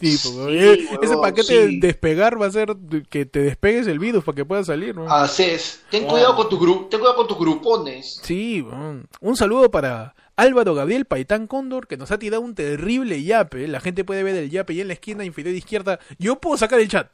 sí, Sí, ese paquete sí. de despegar va a ser que te despegues el virus para que puedas salir, ¿no? Así es. Ten cuidado con tu grupo, ten cuidado con tus grupones. Sí, un saludo para Álvaro Gabriel Paitán Cóndor que nos ha tirado un terrible yape. La gente puede ver el yape y en la esquina inferior izquierda. Yo puedo sacar el chat.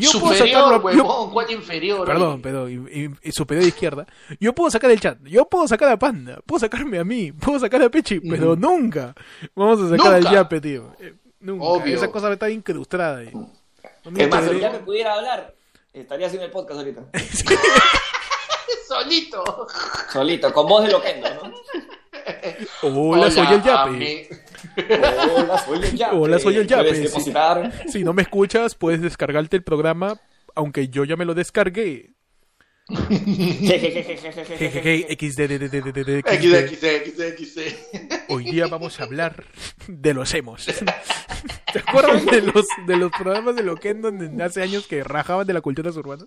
Yo puedo Superior, sacarlo. yo- huevón, ¿cuál inferior? Perdón, Oye. perdón, y- y- y superior izquierda. Yo puedo sacar el chat, yo puedo sacar a Panda, puedo sacarme a mí, puedo sacar a Pechi, pero nunca vamos a sacar al yape, tío. Eh, nunca. Obvio. Esa cosa está incrustada ahí. No Es más, si enteré. ya me pudiera hablar, estaría haciendo el podcast ahorita. Solito. Solito, con voz de loquendo, ¿no? Hola, soy el yape. Hola, soy el yape. Hola, soy el yape, Puedes sí. depositar. Si no me escuchas, puedes descargarte el programa, aunque yo ya me lo descargué. Hoy día vamos a hablar de los emos. ¿Te acuerdas de los, de los programas de Loquendo donde hace años que rajaban de la cultura urbana?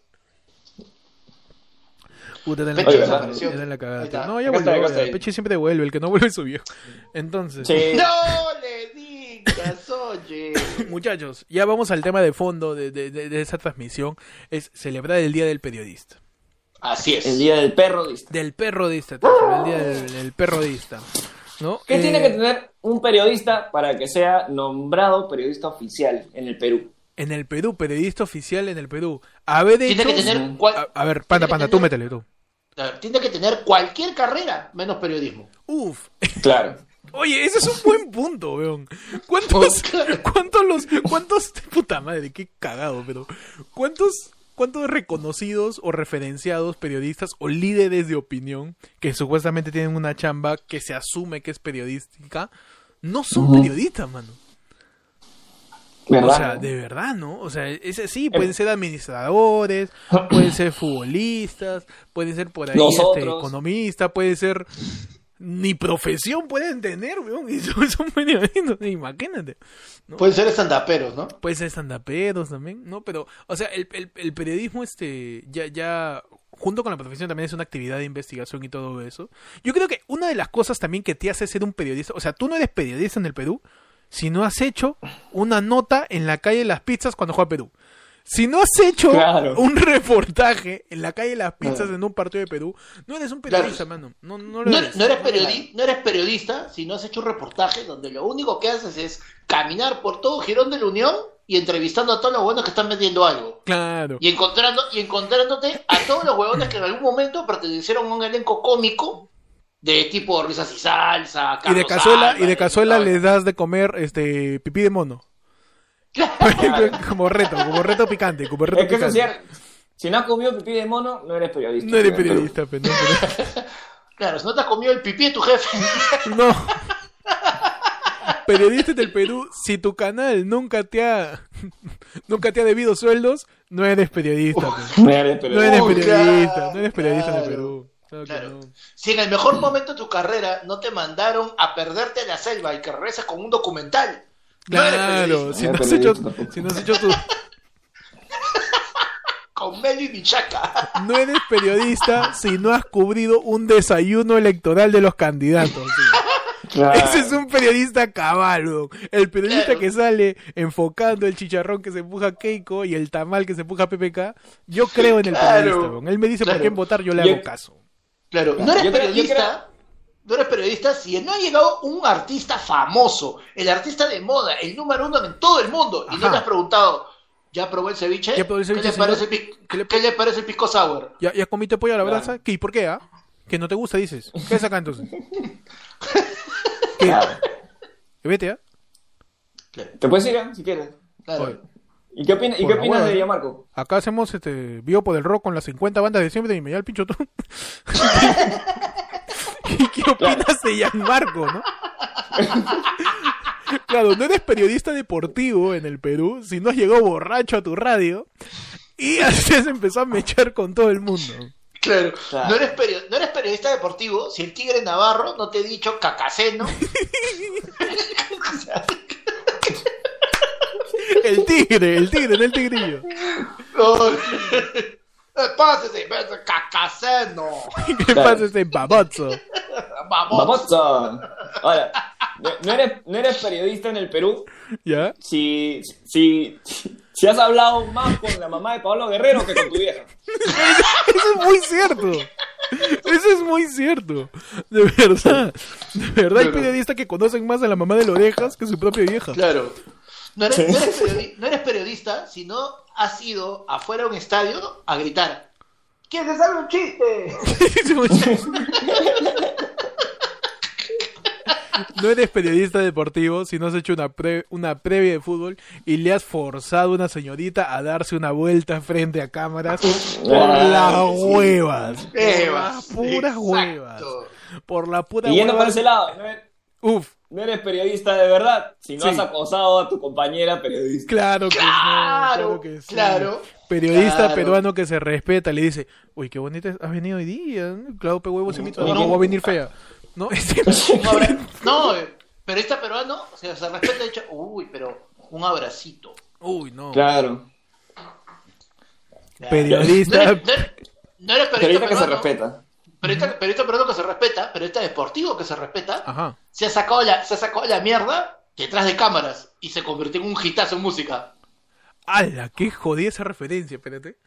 Puta, era en la cagada, desapareció. era en la cagada, Ahí tío. está. No, ya Acá está, volvió. está ahí. Pechi siempre devuelve, el que no vuelve es su viejo. Entonces, Sí. No le digas, oye. muchachos, ya vamos al tema de fondo de, de, de- de esa transmisión. Es celebrar el Día del Periodista. Así es. El día del perro. ¿viste? Del perrodista, tío, el Día del, del perrodista. ¿No? ¿Qué Eh, tiene que tener un periodista para que sea nombrado periodista oficial en el Perú? En el Perú, periodista oficial en el Perú. Haber Tiene hecho... que tener. cual- A, a ver, panda, panda, tú métele tú. Tiene que tener cualquier carrera menos periodismo. Uf. Claro. Oye, ese es un buen punto, weón. ¿Cuántos, cuántos los, cuántos, puta madre, qué cagado, pero, cuántos, cuántos reconocidos o referenciados periodistas o líderes de opinión que supuestamente tienen una chamba que se asume que es periodística, no son periodistas, mano. ¿Verdad? O sea, de verdad, ¿no? O sea, ese sí, pueden ser administradores, pueden ser futbolistas, pueden ser por ahí este, economistas, puede ser ni profesión pueden tener, weón, y son, son imagínate. ¿no? Pueden ser estandaperos, ¿no? Puede ser estandaperos también, ¿no? Pero, o sea, el, el, el periodismo, este, ya, ya, junto con la profesión también es una actividad de investigación y todo eso. Yo creo que una de las cosas también que te hace ser un periodista, o sea, tú no eres periodista en el Perú si no has hecho una nota en la calle de las pizzas cuando juega Perú. Si no has hecho Claro. un reportaje en la calle de las pizzas en un partido de Perú, no eres un periodista, mano. No, no eres. eres periodi- no eres periodista si no has hecho un reportaje donde lo único que haces es caminar por todo Girón de la Unión y entrevistando a todos los buenos que están vendiendo algo. Claro. Y, encontrando, y encontrándote a todos los huevones que en algún momento pertenecieron a un elenco cómico de tipo risas y salsa. Y de Carlos cazuela, y de cazuela ¿sabes? les das de comer este pipí de mono. como reto, como reto picante, como reto Es que picante. Si no has comido pipí de mono, no eres periodista. No eres Pero- periodista, pe, no, pero- Claro, si no te has comido el pipí de tu jefe. No. Periodista del Perú, si tu canal nunca te ha nunca te ha debido sueldos, no eres periodista. pe. No eres No periodista. eres Uy, periodista, claro, no eres periodista en el claro. Perú. Claro no. Si en el mejor momento de tu carrera no te mandaron a perderte en la selva y que regresas con un documental. no eres Claro, periodista. si No no, has hecho, si no has hecho tu, Con Melo y Michaca. no eres periodista si no has cubrido un desayuno electoral de los candidatos. sí. Claro. Ese es un periodista cabalo. El periodista Claro. que sale enfocando el chicharrón que se empuja Keiko y el tamal que se empuja PPK. Yo creo en el Claro. periodista. weón. Él me dice por quién votar, yo le hago caso. Claro, Claro, no eres yo creo- yo periodista. No eres periodista si no ha llegado un artista famoso, el artista de moda, el número uno en todo el mundo, y no le has preguntado, ¿ya probó el ceviche? ¿Ya probó el ceviche, ¿Qué, le parece el pi- ¿Qué le- ¿Qué le parece el pisco sour? ¿Ya, ya comiste pollo a la brasa? ¿Qué? ¿Y por qué, ah? Que no te gusta, dices. ¿Qué es acá entonces? Claro. Vete, ah. Te puedes ir, ¿eh? si quieres. Claro. Oye, ¿Y qué, opina- y qué opinas de ¿no? Yamarco? Acá hacemos este Biopo del Rock con las 50 bandas de siempre y me da el pincho tú. ¿Y qué opinas de Gianmarco, no? claro, no eres periodista deportivo en el Perú si no has llegado borracho a tu radio y así has empezado a mechar con todo el mundo. Claro. Claro. No, eres perio- no eres periodista deportivo si el Tigre Navarro no te he dicho cacaceno. El tigre, el tigre, no el tigrillo. No. Eh, Pásese, pásese, cacaceno. ¿Qué pasa babozo? Vamos. Vamos a... Ahora, no, eres, no eres periodista en el Perú ¿Ya? si, si, si has hablado más con la mamá de Pablo Guerrero que con tu vieja. Eso es muy cierto. Eso es muy cierto. De verdad. De verdad hay periodistas que conocen más a la mamá de las orejas que su propia vieja. Claro. No eres, no eres periodi- no eres periodista si no has ido afuera a un estadio a gritar. ¿Quién se sabe un chiste? No eres periodista deportivo si no has hecho una, pre- una previa de fútbol y le has forzado a una señorita a darse una vuelta frente a cámaras por Ah, las sí. huevas. Por Huevas, las puras exacto. huevas. Por la pura Y yendo hueva. por ese lado, Uf, no eres periodista de verdad si no Sí. has acosado a tu compañera periodista. claro que no, Claro, claro que sí. claro. Periodista Claro. peruano que se respeta, le dice, uy, qué bonita has venido hoy día, ¿no? Claudio P. Huevo se invita, no, ¿qué? va a venir fea. ¿No? Este- No, pero este peruano o sea, se respeta y dicho, uy, pero un abracito. Uy, no. Claro. Periodista. No eres, no eres- no eres periodista Periodista que se respeta. Periodista, periodista peruano que se respeta, periodista deportivo que se respeta, Ajá. se ha sacado la, se ha sacado la mierda detrás de cámaras y se convirtió en un hitazo en música. ¡Hala! ¡Qué jodida esa referencia! Espérate.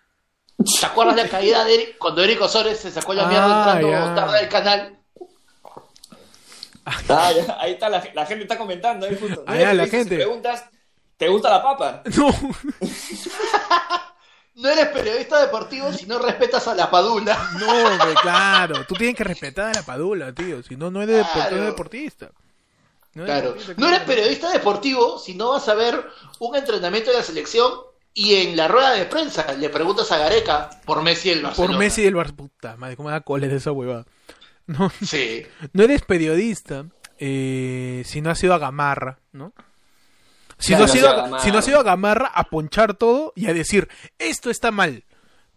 ¿Te acuerdas de la caída de Eric cuando Eric Osores se sacó la mierda Ah, entrando ya. tarde del canal? Ah, ya, ahí está, la, la gente está comentando. Ahí justo. Ah, la Si gente. preguntas, ¿te gusta la papa? No. No eres periodista deportivo si no respetas a la padula. No, hombre, claro. Tú tienes que respetar a la padula, tío. Si no, no eres, Claro. deportista. No eres Claro. deportista, No eres periodista deportivo si no vas a ver un entrenamiento de la selección y en la rueda de prensa le preguntas a Gareca por Messi del Barcelona. Por Messi del Bar... Puta madre, cómo da cólera esa huevada. No, Sí. no eres periodista eh, si no has ido a Gamarra, ¿no? Si, Claro, no has no ido has ido a, a Gamarra. si no has ido a Gamarra a ponchar todo y a decir, esto está mal.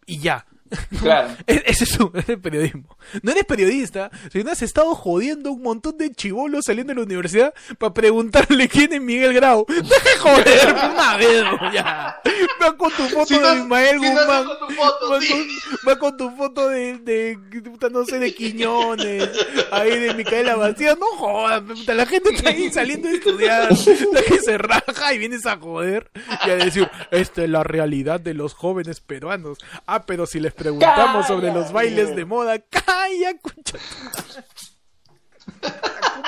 Y ya. Claro. E- Ese es, un, es periodismo. No eres periodista, sino has estado jodiendo a un montón de chivolos saliendo de la universidad para preguntarle quién es Miguel Grau. Deja joder, una vez, ¿no? ya. Va con tu foto Si no- de Ismael si no Guzmán. con tu foto, va, sí. con, va con tu foto de, de, puta, no sé, de Quiñones, ahí de Micaela Vacía. No jodas, la gente está ahí saliendo de estudiar, la que se raja y vienes a joder y a decir, esta es la realidad de los jóvenes peruanos. Ah, pero si les preguntamos sobre los bailes de moda, calla, concha.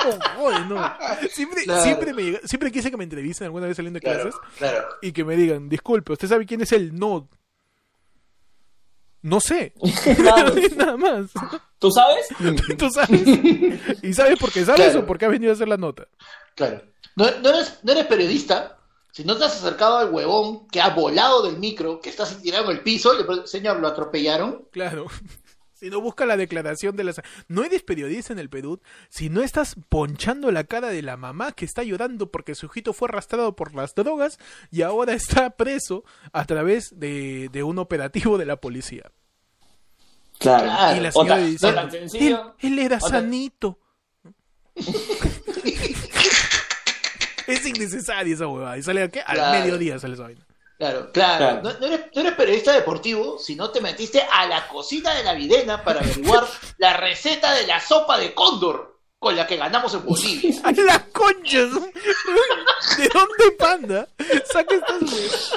¿Cómo jode, no? Siempre, Claro. siempre, me siempre quise que me entrevisten alguna vez saliendo de clases Claro, y que me digan, disculpe, ¿usted sabe quién es el no? No sé. Nada. Más. ¿Tú sabes? ¿Tú sabes? ¿Y sabes por qué sabes o por qué has venido a hacer la nota? Claro. No, no eres, no eres periodista si no te has acercado al huevón que ha volado del micro, que está tirado en el piso y señor, ¿lo atropellaron? Claro. Si no busca la declaración de las... No eres periodista en el Perú si no estás ponchando la cara de la mamá que está llorando porque su hijito fue arrastrado por las drogas y ahora está preso a través de, de un operativo de la policía. Claro. Y la señora no sencillo. él, él era sanito. es innecesaria esa huevada. Y sale a qué? Al Claro. mediodía sale esa vaina. Claro, claro. Claro. No, no eres, no eres periodista deportivo si no te metiste a la cocina de la videna para averiguar la receta de la sopa de cóndor con la que ganamos en Bolivia. ¡A las conchas! ¿De dónde panda? Saca estas huevas.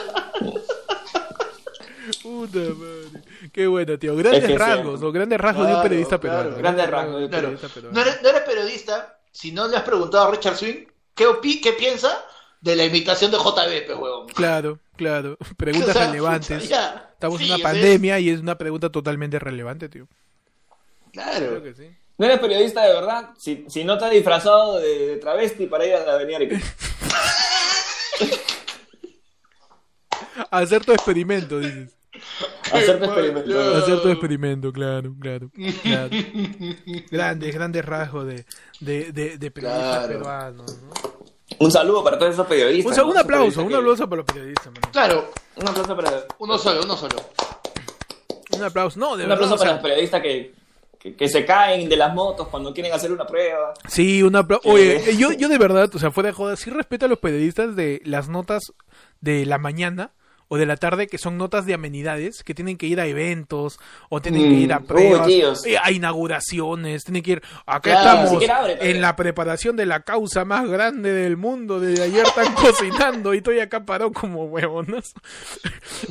Puta madre. Qué bueno, tío. Grandes Es que sí. rasgos, o grandes rasgos de un Claro, periodista claro. peruano. Grandes rasgos de un Claro. periodista peruano. No eres, no eres periodista si no le has preguntado a Richard Swing qué, opi- qué piensa de la imitación de JB, pues, huevón. Claro, claro. Preguntas O sea, relevantes. ya. Estamos Sí, en una pandemia y es una pregunta totalmente relevante, tío. Claro. Creo que sí. ¿No eres periodista de verdad? Si, si no te has disfrazado de, de travesti para ir a la avenida Arequipa. Hacer tu experimento, dices. Hacer tu experimento. Hacer tu experimento, claro, claro. claro. Grandes, grandes rasgos de, de, de, de periodistas Claro. peruanos, ¿no? Un saludo para todos esos periodistas. Un, ¿no? un aplauso, un que- aplauso para los periodistas, mano. Claro, Un aplauso para, uno solo, uno solo. Un aplauso. No, de un verdad. aplauso o sea, para los periodistas que, que, que se caen de las motos cuando quieren hacer una prueba. Sí, un aplauso. Oye, eh, yo, yo de verdad, o sea, fuera de joda, sí respeto a los periodistas de las notas de la mañana o de la tarde, que son notas de amenidades, que tienen que ir a eventos, o tienen que Mm. ir a pruebas, eh, a inauguraciones, tienen que ir, acá Claro, estamos abre, en la preparación de la causa más grande del mundo, desde ayer están cocinando y estoy acá parado como huevonas.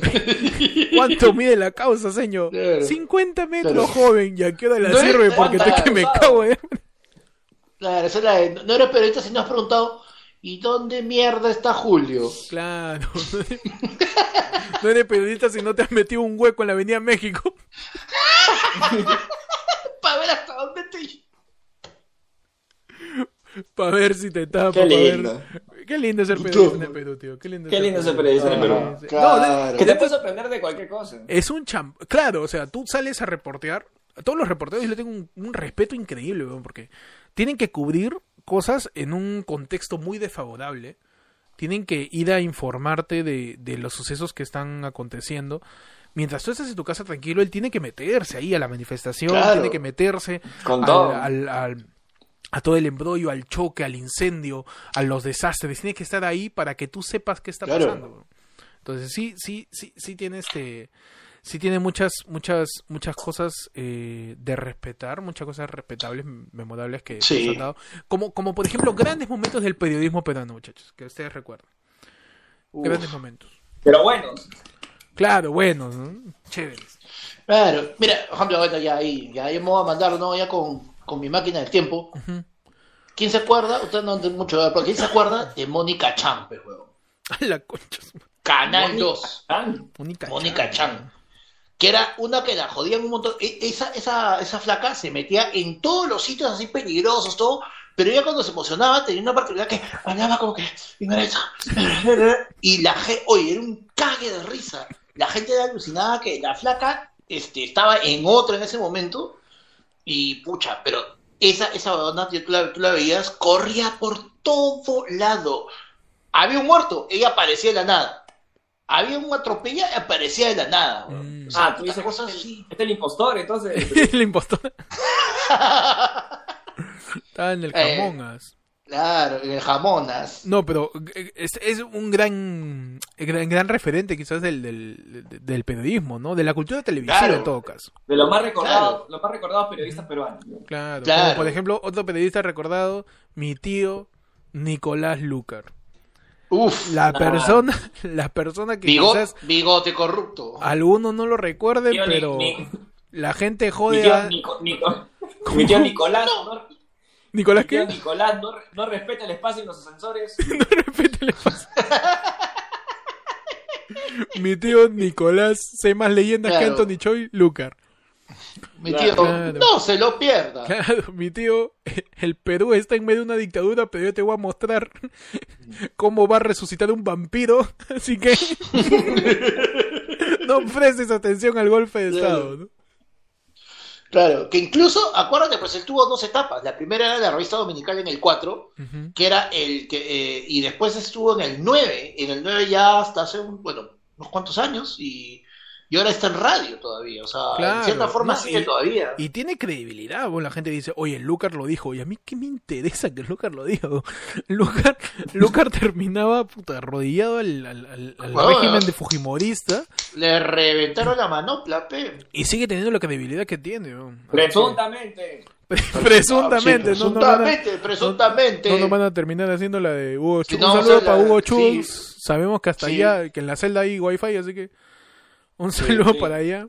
¿Cuánto mide la causa, señor? Claro. 50 metros, Claro. joven, y a qué hora la No sirve porque tanta que me cago de Claro, esa es la de- no eres periodista si no has preguntado, ¿y dónde mierda está Julio? Claro. No eres periodista si no te has metido un hueco en la Avenida México. Para ver hasta dónde te... Para ver si te tapa. Qué lindo. ver- Qué lindo ser periodista en el Perú, tío. Qué lindo, Qué lindo ser periodista en el Perú. Claro. No, de- Que te puedes sorprender de cualquier cosa. es un champ. Claro, o sea, tú sales a reportear. A todos los reporteros yo le tengo un, un respeto increíble, weón, porque tienen que cubrir cosas en un contexto muy desfavorable. Tienen que ir a informarte de, de los sucesos que están aconteciendo. Mientras tú estás en tu casa tranquilo, él tiene que meterse ahí a la manifestación, Claro. tiene que meterse Con al- todo. al- al- a todo el embrollo, al choque, al incendio, a los desastres. Tiene que estar ahí para que tú sepas qué está Claro. pasando. Entonces sí, sí, sí, sí tiene este, sí tiene muchas, muchas, muchas cosas eh, de respetar, muchas cosas respetables, memorables que Sí. nos han dado. Como, como por ejemplo grandes momentos del periodismo peruano, muchachos, que ustedes recuerdan. Uf. Grandes momentos. Pero bueno, Claro, buenos, ¿no? chéveres. Claro, mira, por ejemplo, bueno, ya ahí, ya ahí me voy a mandar, ¿no? Ya con, con mi máquina del tiempo. ¿Quién se acuerda? Ustedes no entienden mucho, pero ¿quién se acuerda de Mónica Chan, pues, huevón? A la concha. Canal 2. ah, Mónica, Mónica Chan. Que era una que la jodían un montón. E- Esa, esa, esa flaca se metía en todos los sitios así peligrosos, todo. Pero ella cuando se emocionaba tenía una particularidad que hablaba como que. Y la gente. Oye, era un cague de risa. La gente era alucinada que la flaca este, estaba en otro en ese momento. Y pucha, pero esa, esa huevona, tú la, tú la veías, corría por todo lado. Había un muerto, ella aparecía de la nada. Había un atropella y aparecía de la nada. Mm. O sea, Ah, tú dices cosas así. este es el impostor, entonces. el impostor. Estaba en el Eh. Camongas. Claro, el jamonas. No, pero eh, es, es un gran, gran gran referente quizás del, del, del periodismo, ¿no? De la cultura televisiva Claro. en todo caso. De los más recordados, Claro. los más recordados periodistas peruanos. Claro. Claro. Como por ejemplo, otro periodista recordado, mi tío Nicolás Lucar. Uf, La Ah. persona, la persona que bigo- quizás bigote corrupto. algunos no lo recuerden, Tío, pero ni- la gente Mi jode tío, a Nico- Nico- mi tío Nicolás, no, Nicolás mi Nicolás no, no respeta el espacio en los ascensores. no respete el espacio. Mi tío Nicolás, sé más leyendas que. Anthony Choi Lucar. Mi tío, Claro. no se lo pierda. Claro, mi tío, el Perú está en medio de una dictadura, pero yo te voy a mostrar cómo va a resucitar un vampiro, así que no prestes atención al golpe de Claro. estado. ¿no? Claro, que incluso, acuérdate, pues él tuvo dos etapas. La primera era la revista dominical en el 4, Ujú. que era el que, eh, y después estuvo en el 9, en el 9 ya hasta hace, un, bueno, unos cuantos años, y, y ahora está en radio todavía, o sea, Claro, en cierta forma no, sigue y- todavía. Y tiene credibilidad, bueno, la gente dice, oye, Lucar lo dijo, y a mí qué me interesa que Lucar lo diga. Lucar, Lucar terminaba puta, arrodillado al, al- al- al Huevón. régimen de Fujimorista Le reventaron la manopla, pe. y sigue teniendo la credibilidad que tiene. ¿no? Presuntamente. Presuntamente, Ah, Sí, no, no van a- presuntamente, presuntamente. No van a terminar haciendo la de Hugo Si Chus. no, un saludo la- para Hugo sí. Chus. Sabemos que hasta Sí. allá, que en la celda hay wifi, así que un saludo sí. para allá.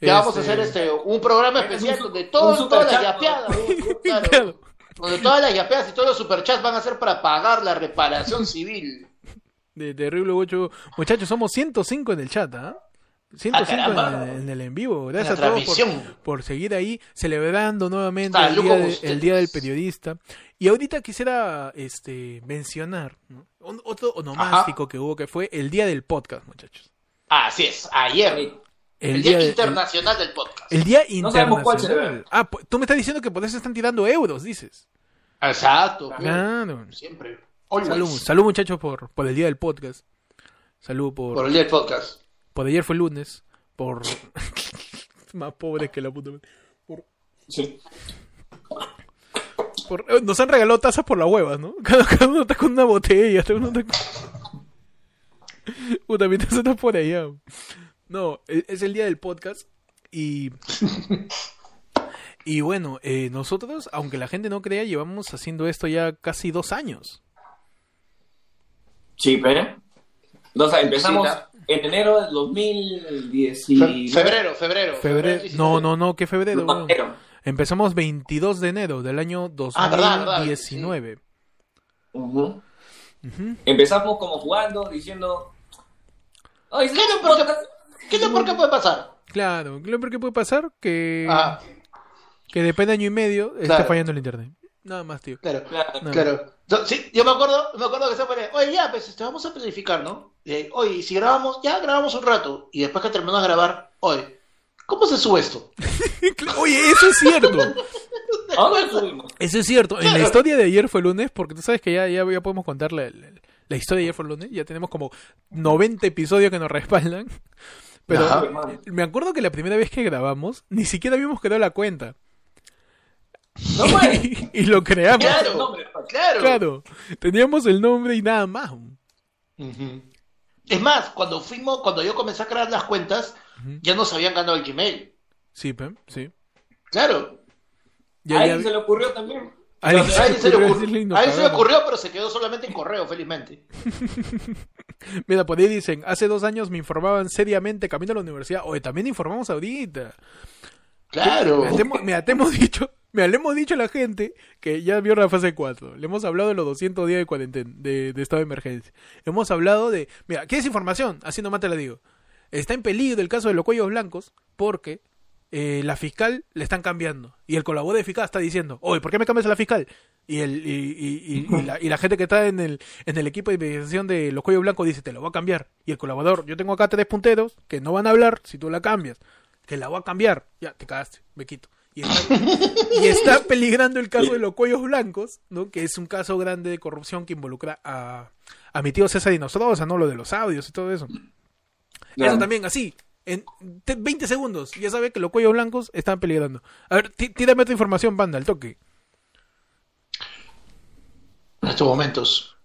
Ya vamos a Este, hacer este un programa Es un especial donde un todo, todas las yapeadas, claro, Claro. donde todas las yapeadas y todos los superchats van a ser para pagar la reparación civil. De Terrible Hugo Chus. Muchachos, somos 105 en el chat, ¿ah? 105 caramba. en, en el en vivo. Gracias a todos por, seguir ahí celebrando nuevamente el día, con de- ustedes. el día del periodista. Y ahorita quisiera este mencionar ¿no? Un- otro onomástico que hubo que fue el día del podcast, muchachos. Así es, ayer. El, El, día Día de- el- Internacional del Podcast. El día No sabemos cuál internacional. será. Ah, pu- tú me estás diciendo que por eso están tirando euros, dices. Exacto. Claro. Siempre. Always. Salud, salud muchachos por, por el día del podcast. Salud por, Por por, el Día del Podcast. ayer fue lunes. Por más pobres que la puta. madre. Sí. Por- eh, Nos han regalado tazas por las huevas, ¿no? Cada, cada uno está con una botella. Cada uno está con... Puta, mi taza está por allá. No, e- es el día del podcast y... Y bueno, eh, nosotros, aunque la gente no crea, llevamos haciendo esto ya casi dos años. Sí, pero. O sea, empezamos en enero del 2010. Fe- febrero, febrero. Febrero. No, no, no, ¿qué febrero? No, enero. Empezamos 22 de enero del año Ah, verdad, verdad, 2019. Empezamos como jugando, diciendo. Ay, ¿Qué es lo que, qué es lo peor que puede pasar? Claro, lo peor que puede pasar que, Ah, que después de año y medio esté Claro. fallando el internet. Nada más, tío. claro. Claro. Sí, yo me acuerdo, me acuerdo que se pone, oye, ya, pues este, vamos a planificar, ¿no? Eh, oye, si grabamos, ya grabamos un rato. Y después que terminamos de grabar, oye, ¿cómo se sube esto? Oye, eso es cierto. ¿A dónde subimos? Eso es cierto. En la historia de ayer fue lunes, porque tú sabes que ya, ya, ya podemos contar la, la- la historia de ayer fue lunes. Ya tenemos como 90 episodios que nos respaldan. Pero Ajá. me acuerdo que la primera vez que grabamos, ni siquiera habíamos creado la cuenta. No puede. y lo creamos. Claro, nombre, claro. Claro. Teníamos el nombre y nada más. Es más, cuando fuimos, cuando yo comencé a crear las cuentas, ya nos habían ganado el Gmail. Sí, pe, sí. Claro. Ya, a ya- alguien se le ocurrió también. a alguien se le ocurrió a se le pero se quedó solamente en correo, felizmente. Mira, por ahí dicen, hace dos años me informaban seriamente camino a la universidad. Oye, también informamos ahorita. Claro. Mira, te hemos, mira, te hemos dicho, mira, le hemos dicho a la gente que ya vio la fase 4. Le hemos hablado de los 200 días de cuarentena, de, de estado de emergencia. Hemos hablado de, mira, ¿qué es información? Así nomás te la digo. Está en peligro el caso de los cuellos blancos porque eh, la fiscal le están cambiando. Y el colaborador de fiscal está diciendo, oye, ¿por qué me cambias a la fiscal? Y, el, y, y- y- y la, y la gente que está en el, en el equipo de investigación de los cuellos blancos dice, te lo voy a cambiar. Y el colaborador, yo tengo acá tres punteros que no van a hablar si tú la cambias. Que la voy a cambiar. Ya, te cagaste, me quito. Y está, y está peligrando el caso de los cuellos blancos, ¿no? Que es un caso grande de corrupción que involucra a, a mi tío César Dinostrosa, ¿no? Lo de los audios y todo eso. Eso también, así, en te- 20 segundos, ya sabe que los cuellos blancos están peligrando. A ver, tí- tírame otra información, banda, al toque. En estos momentos.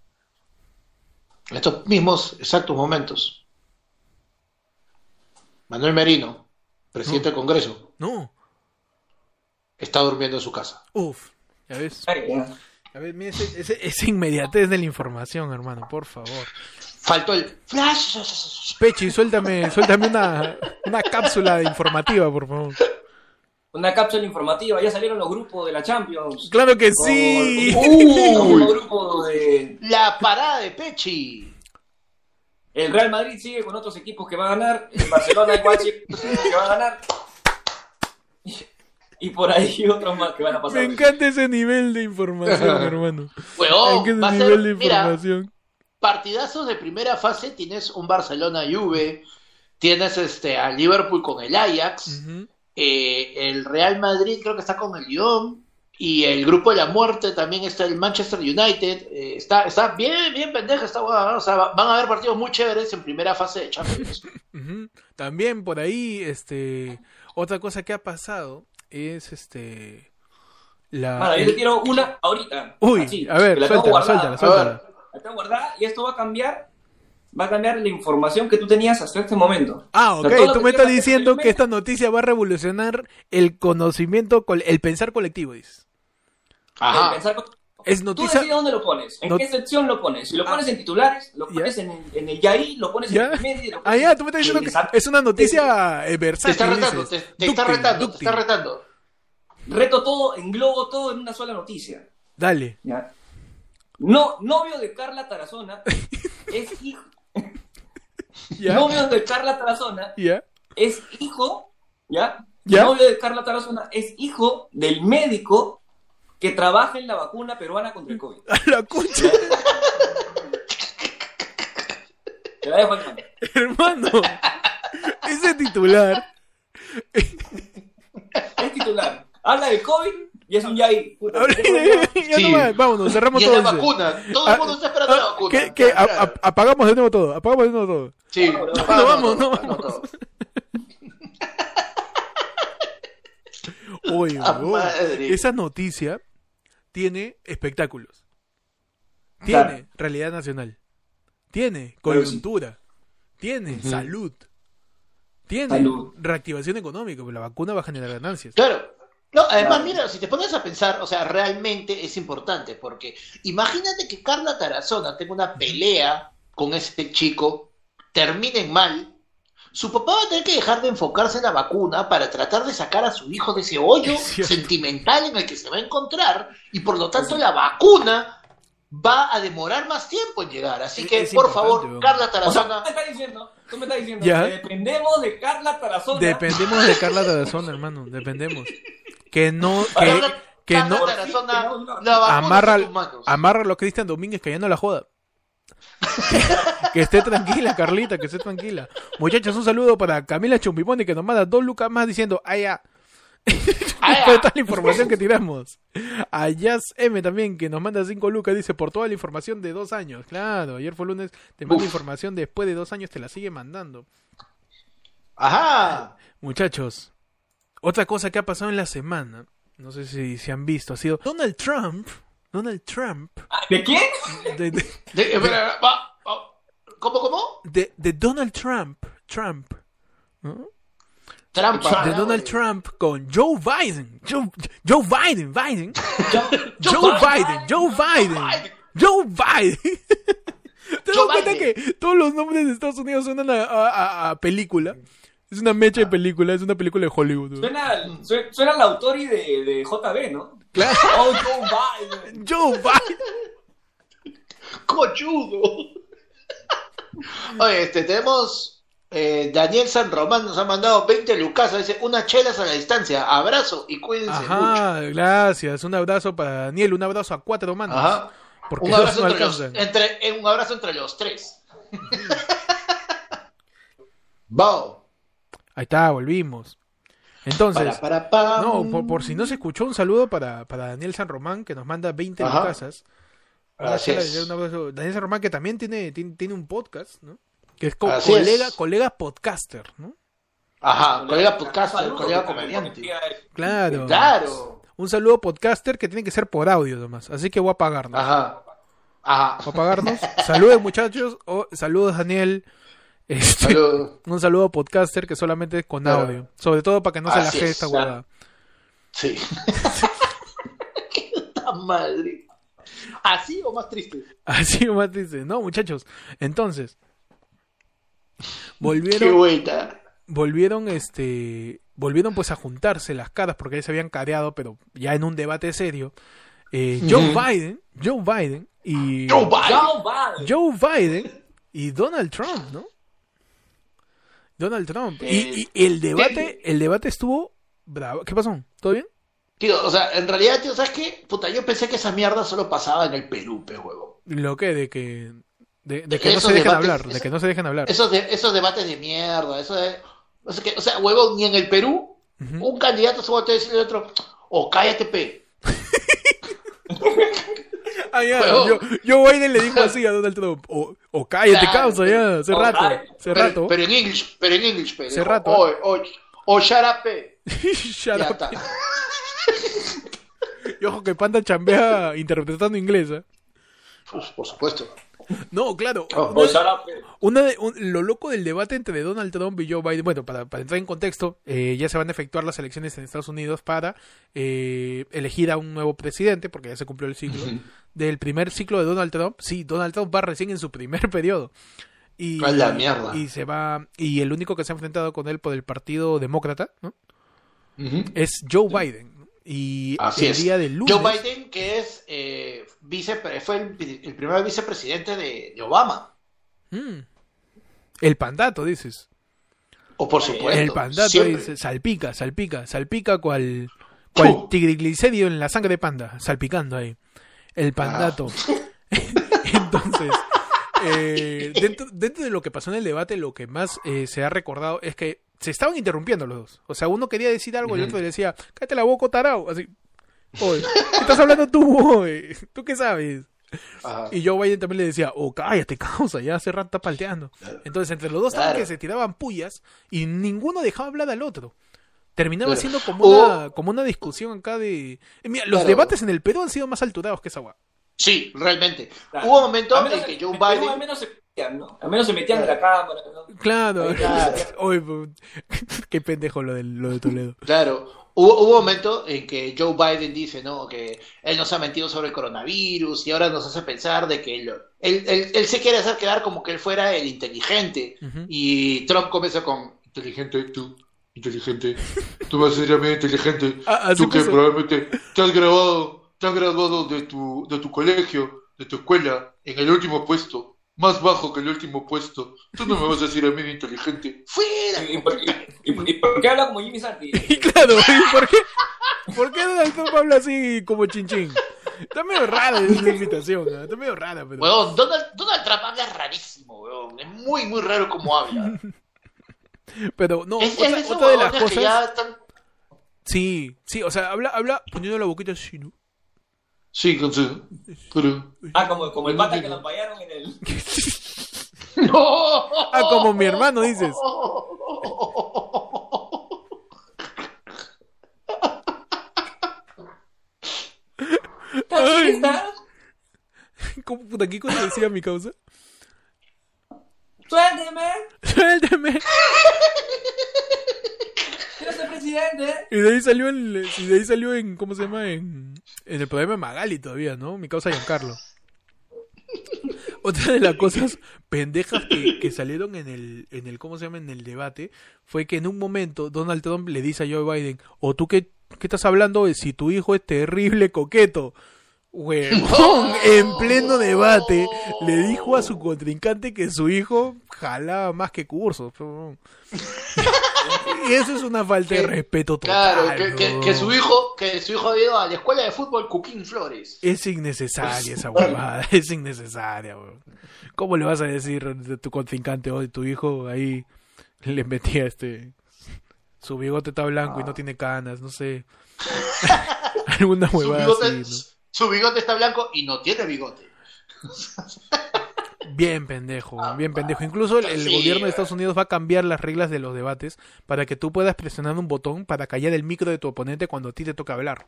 En estos mismos exactos momentos. Manuel Merino, presidente del Congreso, No, está durmiendo en su casa. uf, ya ves. Ay, ya. A ver, mira ese, ese- esa inmediatez de la información, hermano, por favor. Faltó el flash. Pechi, suéltame, suéltame una, una cápsula informativa, por favor. Una cápsula informativa, ya salieron los grupos de la Champions. Claro que Con- sí. Como los grupos de... La parada de Pechi. El Real Madrid sigue con otros equipos que va a ganar. El Barcelona igual sigue con otros equipos que va a ganar. Y, por ahí otros más que van a pasar. Me encanta ese nivel de información, hermano. Encanta va a ese ser, nivel de mira, información. Partidazos de primera fase. Tienes un Barcelona-Juve. Tienes este, a Liverpool con el Ajax. Eh, el Real Madrid creo que está con el Lyon y el grupo de la muerte también está el Manchester United. Eh, está, está bien, bien pendeja, está o sea, va- van a haber partidos muy chéveres en primera fase de Champions. También por ahí, este, otra cosa que ha pasado es este la Ahora, yo el- te quiero una ahorita. Uy, así, a ver, suéltala, suéltala, suéltala. La tengo guardada y esto va a cambiar. Va a cambiar la información que tú tenías hasta este momento. Ah, O ok, sea, todo lo tú me tú estás diciendo que esta noticia va a revolucionar el conocimiento, el pensar colectivo, dices. Ajá. pensar con- Es Tú noticia... decides dónde lo pones, en No- qué sección lo pones. Si lo Ah. pones en titulares, lo pones en, el- en el Yaí, lo pones ¿Ya? en el medio. lo Ah, ya, en- tú me estás diciendo en que es una noticia eh, Te versátil, está retando, te, dices. te está Dúctil, retando, te está retando. Reto todo, englobo todo en una sola noticia. Dale. ¿ya? No, novio de Carla Tarazona es hijo. Novio de Carla Tarazona es hijo, ¿ya? Novio de Carla Tarazona es hijo del médico que trabaja en la vacuna peruana contra el COVID. A la concha, Te la dejo hermano. Ese titular. Es titular. Habla de COVID y es un Yaí. Puta, ya Sí. nomás, vámonos, cerramos Y todo. la ese. vacuna, todo el mundo está esperando la vacuna. ¿Qué, qué? A- Claro. a- apagamos de nuevo todo, apagamos de nuevo todo. Sí, No, no, no, no, vamos, no, no, vamos. no. Oye, Ah, madre. esa noticia tiene espectáculos. Tiene Claro. realidad nacional. Tiene coyuntura. Tiene salud. Tiene Salud. reactivación económica, porque la vacuna va a generar ganancias. Claro. No, además, Claro. mira, si te pones a pensar, o sea, realmente es importante, porque imagínate que Carla Tarazona tenga una pelea con ese chico, terminen mal, su papá va a tener que dejar de enfocarse en la vacuna para tratar de sacar a su hijo de ese hoyo Es sentimental en el que se va a encontrar, y por lo tanto la vacuna va a demorar más tiempo en llegar. Así que, es por favor. Carla O sea, Tarazona, tú me estás diciendo, tú me estás diciendo Ya. que dependemos de Carla Tarazona. Dependemos de Carla Tarazona, hermano. Dependemos. Que no, que, que no amarra, amárralo a Cristian Domínguez que ya no la joda. que esté tranquila, Carlita, que esté tranquila. Muchachos, un saludo para Camila Chumbiponi que nos manda dos lucas más diciendo, ya. Por toda la información que tiramos. A Jazz M también, que nos manda cinco lucas, dice, por toda la información de dos años. Claro, ayer fue lunes, te manda Uf. información después de dos años, te la sigue mandando. Ajá. Muchachos, otra cosa que ha pasado en la semana, no sé si se han visto, ha sido Donald Trump. Donald Trump. ¿De quién? De, de- De- espera, va, va. ¿Cómo, cómo? de- Donald Trump. Trump. ¿no? Trampa. De Donald Trump con Joe Biden. Joe, Joe Biden. Biden. Joe Biden. Joe Biden. Joe Biden. ¿Te das cuenta que todos los nombres de Estados Unidos suenan a, a- a- a película? Es una mecha de película, es una película de Hollywood. ¿no? Suena, al- su- suena al autor y de, de JB, ¿no? Claro. Oh, Joe Biden. Joe Biden. Cochudo. Oye, este, tenemos. eh, Daniel San Román nos ha mandado 20 lucas. Dice: Unas chelas a la distancia. Abrazo y cuídense mucho. Ajá, gracias. Un abrazo para Daniel, un abrazo a cuatro manos. Ajá. Porque Un dos abrazo, no entre los, entre, eh, un abrazo entre los tres. Bao. Ahí está, volvimos. Entonces, Para, para, no, por, por si no se escuchó, un saludo para, para Daniel San Román, que nos manda 20 Ajá. casas. Así es. Daniel San Román, que también tiene, tiene, tiene un podcast, ¿no? Que es co- Así colega, es. colega podcaster, ¿no? Ajá, colega podcaster, colega comediante. Claro. Claro. Un saludo podcaster que tiene que ser por audio nomás. Así que voy a apagarnos. Ajá. Ajá. Voy a apagarnos. Saludos muchachos. o saludos Daniel. Este, un saludo podcaster que solamente es con Claro. audio. Sobre todo para que no se la es, esta huevada. Sí. Qué puta madre. ¿Así o más triste? Así más dice. No, muchachos. Entonces. Qué Volvieron, buena. volvieron, este, volvieron pues a juntarse las caras porque ya se habían careado, pero ya en un debate serio. Eh, Joe. Biden, Joe Biden y Joe Biden. Joe Biden. Joe Biden y Donald Trump, ¿no? Donald Trump. Y, Eh, y el debate, el debate estuvo bravo. ¿Qué pasó? ¿Todo bien? Tío, o sea, en realidad, tío, ¿sabes qué? Puta, yo pensé que esa mierda solo pasaba en el Perú, pe huevo. Lo que de que de, de que no se dejen debates- hablar, de que no se dejen hablar. Esos, de- esos debates de mierda, eso de... O sea, que, o sea, huevo, ni en el Perú, un candidato se voltea a decirle al otro, o cállate, pe. Ah, ya, Huevón. yo, Joe Biden le dijo así a Donald Trump, o, o cállate causa ya, hace rato, hace Pero, rato. pero en English, pero en English. Hace rato. O, o, o shut up, pe. Shut Ya up. está. Y ojo que Panda chambea interpretando inglés, ¿eh? Pues, por supuesto. No, claro. Oh, una- O shut up, eh. Una de- un- lo loco del debate entre Donald Trump y Joe Biden, bueno, para, para entrar en contexto, eh, ya se van a efectuar las elecciones en Estados Unidos para eh, elegir a un nuevo presidente, porque ya se cumplió el ciclo del primer ciclo de Donald Trump. Sí, Donald Trump va recién en su primer periodo. Y, la mierda. y se va y el único que se ha enfrentado con él por el Partido Demócrata es Joe Biden. Y Así el es. día del lunes. Joe Biden, que es eh, vice, fue el, el primer vicepresidente de, de Obama. Mm. el pandato, dices. O por supuesto. El pandato siempre. dice, salpica, salpica, salpica cual, cual triglicérido en la sangre de panda, salpicando ahí. El pandato. Entonces, eh, dentro, dentro de lo que pasó en el debate, lo que más eh, se ha recordado es que se estaban interrumpiendo los dos. O sea, uno quería decir algo y el otro le decía, cállate la boca, tarao. Así, oye, ¿qué estás hablando tú, oye? ¿Tú qué sabes? Ajá. Y Joe Biden también le decía, oh, cállate, causa, ya hace rato está palteando. Entonces, entre los dos estaban Claro. que se tiraban pullas y ninguno dejaba hablar al otro. Terminaba Claro. siendo como O- una, como una discusión acá de... eh, Mira, los debates en el Perú han sido más alturados que esa guay. Sí, realmente. Claro. Hubo momentos en que Joe Biden. Al menos se metían, ¿no? Al menos se metían de la cámara, ¿no? Claro. Claro. Oye, pu- qué pendejo lo de, lo de Toledo. Claro, hubo, hubo momentos en que Joe Biden dice, ¿no? Que él nos ha mentido sobre el coronavirus y ahora nos hace pensar de que él, él, él- él se quiere hacer quedar como que él fuera el inteligente. Ujú. Y Trump comienza con, inteligente, tú, inteligente, tú vas a ser a mí inteligente, Ah, así tú que puso. probablemente te has graduado, te has graduado de tu, de tu colegio, de tu escuela, en el último puesto, más bajo que el último puesto, tú no me vas a decir a mí inteligente. ¡Fuera! ¿Y, por, y- y- y por qué habla como Jimmy Santi? Y claro, ¿y por qué? ¿Por qué Donald Trump habla así como chinchín? Está medio rara esa invitación, ¿eh? está medio rara, pero... Weón, Donald, Donald Trump habla rarísimo, weón. Es muy, muy raro cómo habla. Pero no, es, otra, de otra de las que cosas... ya están... Sí, sí, o sea, habla, habla poniendo la boquita así, ¿no? Sí, con su... Pero... Ah, como, como el pata que lo apayaron en el... ¡No! Ah, como mi hermano, dices. ¿Estás chiquita? ¿Cómo puta aquí cuando decía mi causa? ¡Suélteme! Suélteme. ¡Quiero ser presidente! Y de ahí salió el, y de ahí salió en, ¿cómo se llama? En, en el programa de Magali todavía, ¿no? Mi causa Giancarlo. Otra de las cosas pendejas que, que salieron en el, en el, ¿cómo se llama? En el debate, fue que en un momento Donald Trump le dice a Joe Biden, o tú qué, qué estás hablando de si tu hijo es terrible coqueto. Huevón, en pleno debate, le dijo a su contrincante que su hijo jalaba más que cursos. Y eso es una falta de respeto total. Claro, que, que- huevón. que su hijo, que su hijo ha ido a la escuela de fútbol Cuquín Flores. Es innecesaria esa huevada, es innecesaria, weón. ¿Cómo le vas a decir a tu contrincante hoy, tu hijo ahí le metía este su bigote está blanco y no tiene canas, no sé. Alguna Su huevada bigote, así, ¿no? su bigote está blanco y no tiene bigote. Bien pendejo, bien pendejo. Incluso el, el Sí, gobierno de. Estados Unidos va a cambiar las reglas de los debates para que tú puedas presionar un botón para callar el micro de tu oponente cuando a ti te toca hablar.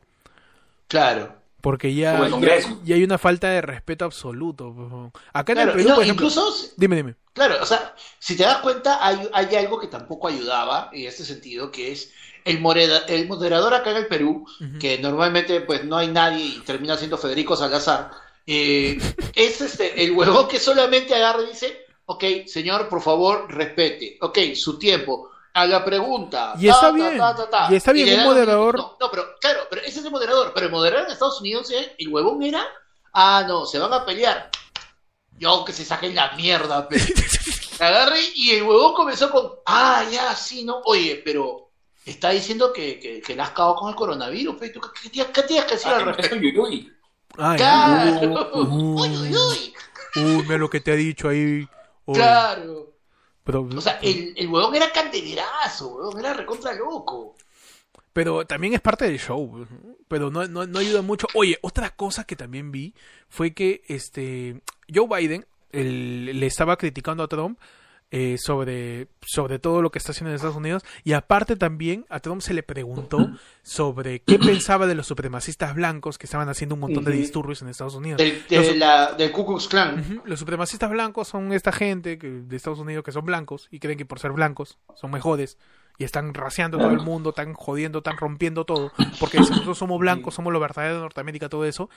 Claro. Porque ya, hay una falta de respeto absoluto. Acá en Claro, el Perú, no, por ejemplo... incluso, Dime, dime. claro, o sea, si te das cuenta, hay, hay algo que tampoco ayudaba en este sentido, que es el, moreda- el moderador acá en el Perú, que normalmente pues no hay nadie y termina siendo Federico Salazar, eh, es este, el huevón que solamente agarra y dice, ok, señor, por favor, respete, ok, su tiempo, a la pregunta. Y está bien, y está bien, un moderador-. No, no, pero claro, pero ese es el moderador, pero el moderador en Estados Unidos, eh, el huevón era, ah, no, se van a pelear. Yo que se saquen la mierda, pero agarre y el huevón comenzó con, ah, ya, sí, no, oye, pero está diciendo que, que, que la has cagado con el coronavirus, ¿tú ¿qué, qué, qué tienes que decir al Ah, respecto? Ay, Claro, Uh, uy, uy, uy, uy, mira lo que te ha dicho ahí. Uy, claro. pero, O sea, el, el huevón era candelerazo, huevón, era recontra loco. pero también es parte del show. Pero no, no, no ayuda mucho. Oye, otra cosa que también vi fue que este Joe Biden el- le estaba criticando a Trump eh, sobre, sobre todo lo que está haciendo en Estados Unidos. Y aparte también a Trump se le preguntó sobre qué pensaba de los supremacistas blancos que estaban haciendo un montón de disturbios en Estados Unidos. Del, de Los- la, del Ku Klux Klan. Los supremacistas blancos son esta gente que, de Estados Unidos que son blancos y creen que por ser blancos son mejores y están raciando todo el mundo, están jodiendo, están rompiendo todo, porque nosotros somos blancos, somos los verdaderos de Norteamérica, todo eso.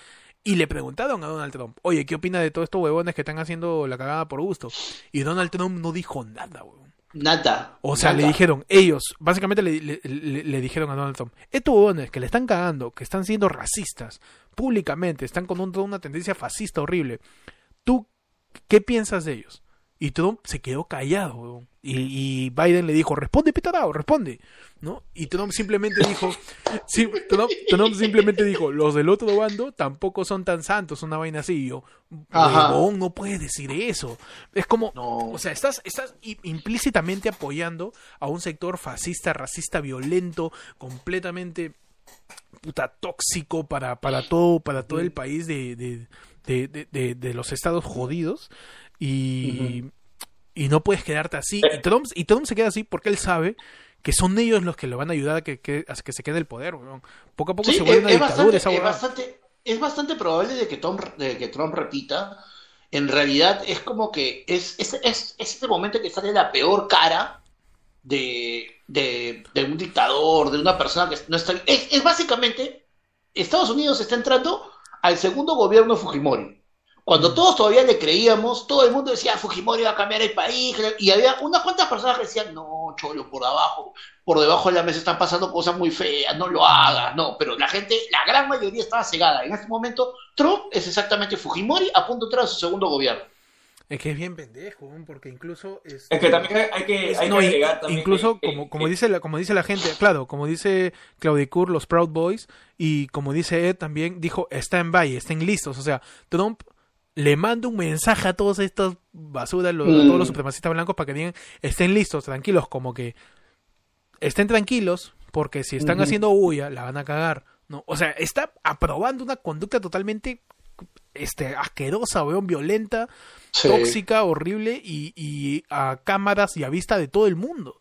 Y le preguntaron a Donald Trump, oye, ¿qué opina de todos estos huevones que están haciendo la cagada por gusto? Y Donald Trump no dijo nada, huevón. Nada. O sea, nada. le dijeron, ellos, básicamente le, le- le- le dijeron a Donald Trump, estos huevones que le están cagando, que están siendo racistas, públicamente, están con un- toda una tendencia fascista horrible, ¿tú qué piensas de ellos? Y Trump se quedó callado. Y, y Biden le dijo, responde, pitarao, responde. ¿No? Y Trump simplemente dijo, sí, Trump, Trump simplemente dijo, los del otro bando tampoco son tan santos, una vaina así. Y yo, huevón, no puedes decir eso. Es como, No. o sea, estás, estás implícitamente apoyando a un sector fascista, racista, violento, completamente puta tóxico para, para todo, para todo el país de, de, de, de- de- de los estados jodidos. Y, y no puedes quedarte así. Y Trump, y Trump se queda así porque él sabe que son ellos los que lo van a ayudar a que, que- a que se quede el poder. weón. Poco a poco Sí, se vuelve es, una es dictadura bastante, esa es, bastante, es bastante probable de que, Tom, de que Trump repita. En realidad es como que es, es, es, es este momento que sale la peor cara de, de, de un dictador, de una persona que no está... Es, es básicamente, Estados Unidos está entrando al segundo gobierno Fujimori. Cuando todos todavía le creíamos, todo el mundo decía Fujimori va a cambiar el país, y había unas cuantas personas que decían, no, cholo, por abajo, por debajo de la mesa están pasando cosas muy feas, no lo hagas, no, pero la gente, la gran mayoría estaba cegada. En este momento, Trump es exactamente Fujimori a punto de entrar a su segundo gobierno. Es que es bien pendejo, porque incluso... Es que también hay, que, hay No, que agregar también incluso que- como, que- como dice la, como dice la gente, claro, como dice Claudicur, los Proud Boys, y como dice Ed también, dijo, están by, estén listos. O sea, Trump le manda un mensaje a todos estos basuras, los- a Mm. todos los supremacistas blancos para que digan, estén listos, tranquilos, como que estén tranquilos, porque si están haciendo bulla, la van a cagar. ¿no? O sea, está aprobando una conducta totalmente este, asquerosa, weón, violenta, tóxica, horrible y, y a cámaras y a vista de todo el mundo.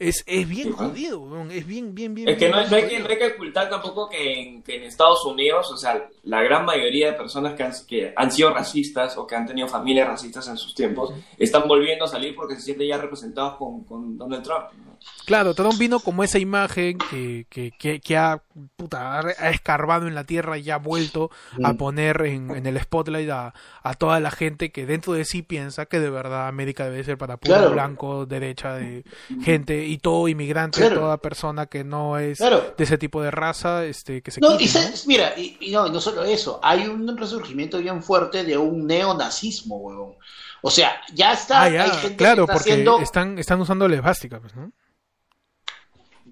Es, es bien Sí, jodido, es bien, bien, bien. Es que bien no, no hay que, no hay que ocultar tampoco que en, que en Estados Unidos, o sea, la gran mayoría de personas que han, que han sido racistas o que han tenido familias racistas en sus tiempos, están volviendo a salir porque se sienten ya representados con, con Donald Trump. ¿no? Claro, Trump vino como esa imagen que, que, que, que ha, puta, ha escarbado en la tierra y ha vuelto a poner en, en el spotlight a, a toda la gente que dentro de sí piensa que de verdad América debe ser para puro Claro. blanco, derecha, de gente y todo inmigrante, Claro. toda persona que no es Claro. de ese tipo de raza, este, que se No, quite, y mira, y, y no, y no solo eso, hay un resurgimiento bien fuerte de un neonazismo, huevón. O sea, ya está, Ah, ya, hay gente claro, que está porque haciendo... están, están usando la pues, ¿no?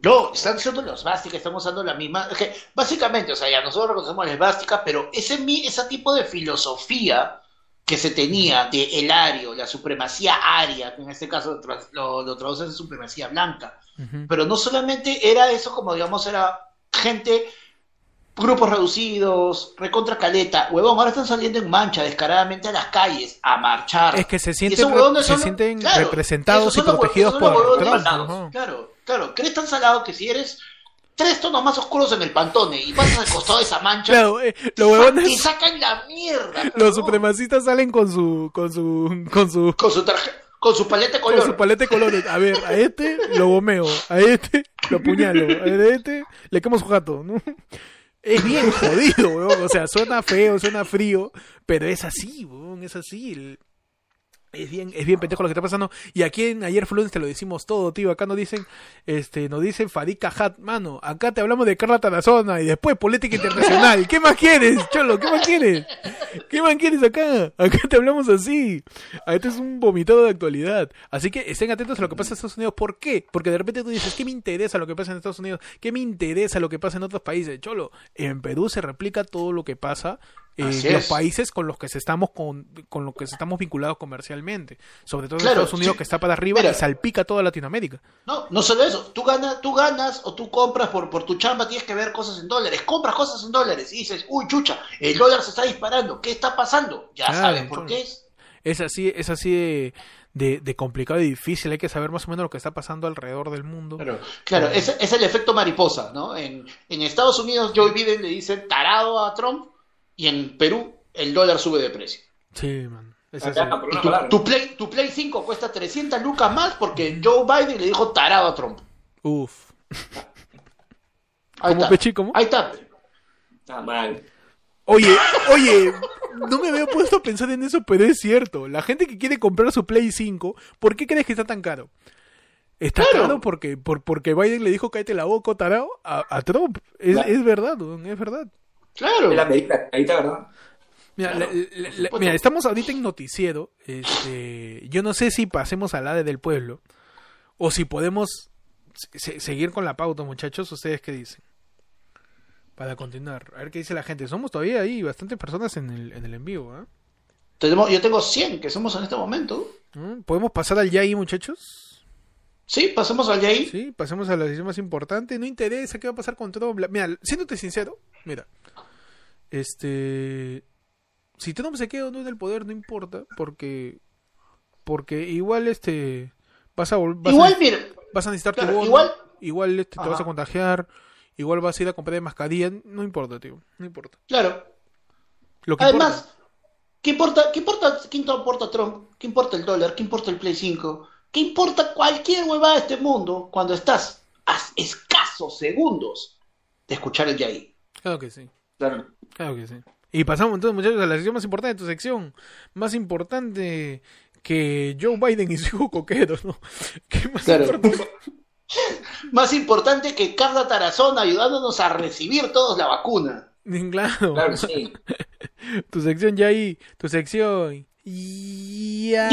No, están usando la esvástica, están usando la misma. es que, básicamente, o sea, ya nosotros reconocemos la esvástica, pero ese, ese tipo de filosofía que se tenía de el ario, la supremacía aria, que en este caso lo, lo traducen en supremacía blanca. Pero no solamente era eso, como digamos, era gente, grupos reducidos, recontra caleta. Huevón, ahora están saliendo en mancha descaradamente a las calles a marchar. Es que se sienten, se sienten representados y protegidos por Trump. Claro, claro. ¿Crees tan salado que si eres tres tonos más oscuros en el pantone y pasas al costado de esa mancha claro, eh, huevones, y sacan la mierda. Los supremacistas salen con su con su con su con su traje con su paleta de colores. Con su paleta de colores. A ver, a este lo bomeo, a este lo puñalo, a este le quemo su gato, ¿no? Es bien jodido, weón. O sea, suena feo, suena frío, pero es así, weón, es así. Es bien, es bien pendejo lo que está pasando. Y aquí en Ayer Fluence te lo decimos todo, tío. Acá nos dicen, este, nos dicen Fadika Hat, mano. Acá te hablamos de Carla Tarazona y después política internacional. ¿Qué más quieres, cholo? ¿Qué más quieres? ¿Qué más quieres acá? Acá te hablamos así. Este es un vomitado de actualidad. Así que estén atentos a lo que pasa en Estados Unidos. ¿Por qué? Porque de repente tú dices, ¿qué me interesa lo que pasa en Estados Unidos? ¿Qué me interesa lo que pasa en otros países? Cholo, en Perú se replica todo lo que pasa eh, los países con los que se estamos con, con los que estamos vinculados comercialmente, sobre todo en Estados Unidos que está para arriba y salpica toda Latinoamérica. No, no solo eso, tú ganas, tú ganas o tú compras por, por tu chamba, tienes que ver cosas en dólares, compras cosas en dólares y dices, uy chucha, el dólar se está disparando, ¿qué está pasando? Ya sabes por qué es. Es así, es así de, de, complicado y difícil, hay que saber más o menos lo que está pasando alrededor del mundo. Claro, claro es, es el efecto mariposa, ¿no? En, en Estados Unidos Joe Biden le dice tarado a Trump y en Perú el dólar sube de precio. Sí, man. tu, Play, tu Play 5 cuesta 300 lucas más porque Joe Biden le dijo tarado a Trump. Uf. Ahí ¿Cómo está. ¿cómo? Ahí está. Está mal. Oye, oye, no me había puesto a pensar en eso, pero es cierto. La gente que quiere comprar su Play 5, ¿por qué crees que está tan caro? Está caro porque, por, porque Biden le dijo cállate la boca, tarado, a, Trump. Es, es verdad, es verdad. Claro. ahí está, ¿verdad? Mira, estamos ahorita en noticiero. Este, yo no sé si pasemos al ADE del pueblo o si podemos seguir con la pauta, muchachos. ¿Ustedes qué dicen? Para continuar. A ver qué dice la gente. Somos todavía ahí bastantes personas en el, en el envío. ¿ah? Tenemos, yo tengo 100 que somos en este momento. ¿Mm? ¿Podemos pasar al YAI, muchachos? Sí, pasemos al YAI. Sí, pasemos a la decisión más importante. No interesa qué va a pasar con todo. Mira, siéndote sincero, mira, este, si Trump se queda o no en el poder, no importa, porque, porque igual este, vas a volver, igual, vas a necesitar tu igual, igual este, te vas a contagiar, igual vas a ir a comprar de mascarilla, no importa, tío, no importa. Claro. Lo que Además, ¿qué importa, qué importa, qué importa Trump? ¿Qué importa el dólar? ¿Qué importa el Play 5? ¿Qué importa cualquier huevada de este mundo cuando estás a escasos segundos de escuchar el Yai? Claro que sí. Claro. Claro que sí. Y pasamos entonces, muchachos, a la sección más importante de tu sección. Más importante que Joe Biden y su hijo coquero, ¿no? ¿Qué más importante? más importante que Carla Tarazona ayudándonos a recibir todos la vacuna. Claro. Claro, sí. tu sección ya ahí, tu sección. Ya.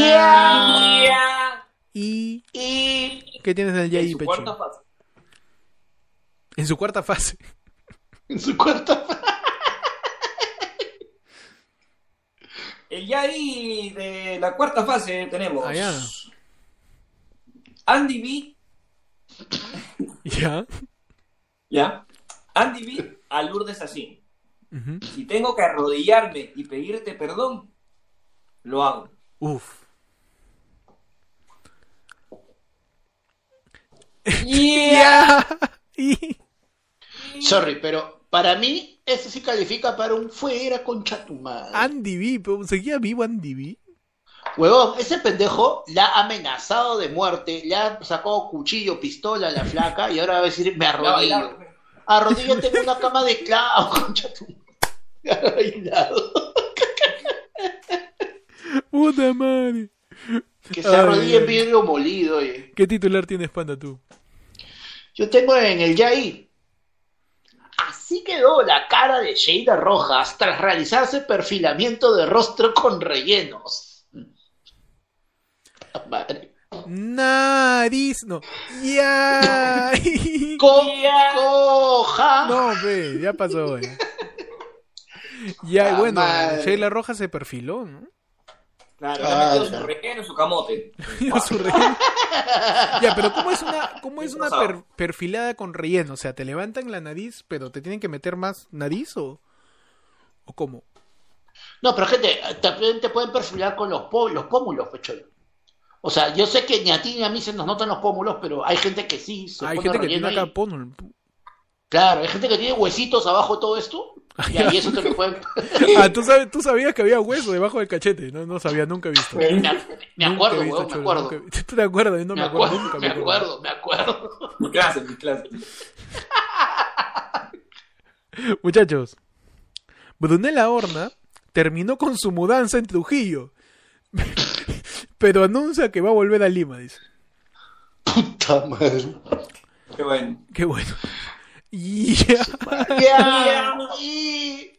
Y... y... ¿Qué tienes en el ya En su cuarta fase. En su cuarta fase. En su cuarta fase. El Yai de la cuarta fase tenemos. Allá. Andy B. ¿Ya? ¿Ya? Andy B. a Lourdes así. Si tengo que arrodillarme y pedirte perdón, lo hago. Uf. Yeah. Sorry, pero para mí, eso sí califica para un fuera concha tu madre. Andy B, pero seguía vivo Andy B. Huevón, ese pendejo la ha amenazado de muerte, le ha sacado cuchillo, pistola a la flaca y ahora va a decir, me arrodillo. Arrodíllate en una cama de clavo, concha tu Puta madre. Que se arrodille en vidrio molido. Oye. ¿Qué titular tienes, Panda, tú? Yo tengo en el Yaí Así quedó la cara de Sheila Rojas tras realizarse perfilamiento de rostro con rellenos. Madre. Nariz, no. Ya. Coja. No, ve, ya pasó. Ya, bueno, Sheila Rojas se perfiló, ¿no? Claro, Ah, ya. su relleno y su camote. Su relleno. ya, pero ¿cómo es una, cómo es una per- perfilada con relleno? O sea, ¿te levantan la nariz, pero te tienen que meter más nariz o, o cómo? No, pero gente, también te pueden perfilar con los, po- los pómulos, pecholo. O sea, yo sé que ni a ti ni a mí se nos notan los pómulos, pero hay gente que sí se Hay pone gente que tiene acá pómulo. Claro, hay gente que tiene huesitos abajo de todo esto. Y ahí eso te lo pueden. Ah, ¿tú, sabes, tú sabías que había hueso debajo del cachete. No, no sabía, nunca he visto. Me, acuerdo, visto, weón, me acuerdo. nunca. ¿Tú te acuerdas? Yo no Me me, acuerdo, acuerdo, nunca me acuerdo, me acuerdo. Mi clase, mi clase. Muchachos, Brunella Horna terminó con su mudanza en Trujillo. Pero anuncia que va a volver a Lima, dice. Puta madre. Qué bueno. Qué bueno. Y ya, Ya, y-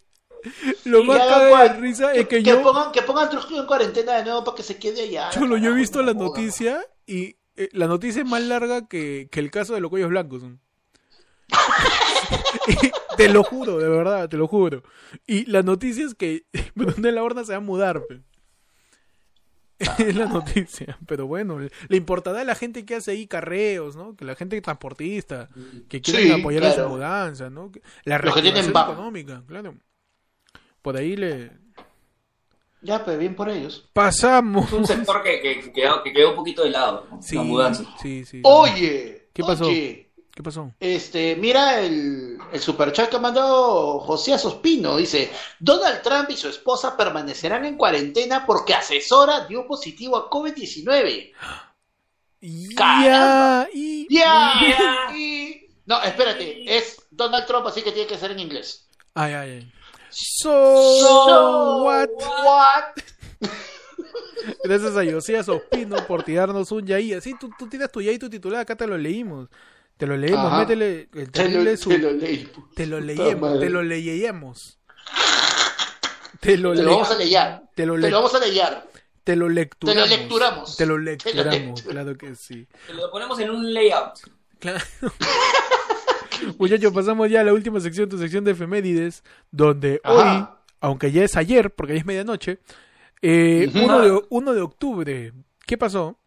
lo y más caga de risa es que que yo, pongan, que pongan Trujillo en cuarentena de nuevo para que se quede allá. Cholo, yo he visto la jodan. noticia y eh, la noticia es más larga que, que el caso de los cuellos blancos. te lo juro, de verdad, te lo juro. Y la noticia es que Brunella Horna se va a mudar. pe. Es la noticia, pero bueno, le importará a la gente que hace ahí carreos, ¿no? Que la gente transportista, que quieren Sí, apoyar a su claro. mudanza, ¿no? La Los que tienen reactivación va- económica, claro. Por ahí le Ya, pero bien por ellos. pasamos. Es un sector que, que, que quedó, que quedó un poquito de lado. ¿no? Sí, La mudanza. sí, sí. Oye, ¿Qué pasó? oye, ¿Qué pasó? Este, mira el, el superchat que ha mandado José Sospino. Dice, Donald Trump y su esposa permanecerán en cuarentena porque asesora dio positivo a COVID-19. Ya, y... Ya. Y... No, espérate, es Donald Trump, así que tiene que ser en inglés. Ay, ay, ay. So, So, what? what? Gracias a Josías Ospino por tirarnos un yaí. Así tú, tú tiras tu yaí tu titular, acá te lo leímos. Te lo leímos, Ajá. métele el Te lo, su- te lo leí. te lo leemos, madre. te lo leemos. Te lo, Te lo le- vamos a leer. te lo, Te le- lo vamos a leer. te lo lecturamos. te lo lecturamos. Te lo Te lo lecturamos, claro que sí. Lo ponemos en un layout. Claro. Muchachos, pasamos ya a la última sección, tu sección de efemérides, donde Ajá. hoy, aunque ya es ayer, porque ya es medianoche, eh, Ujú. 1, de, 1 de octubre, ¿qué pasó?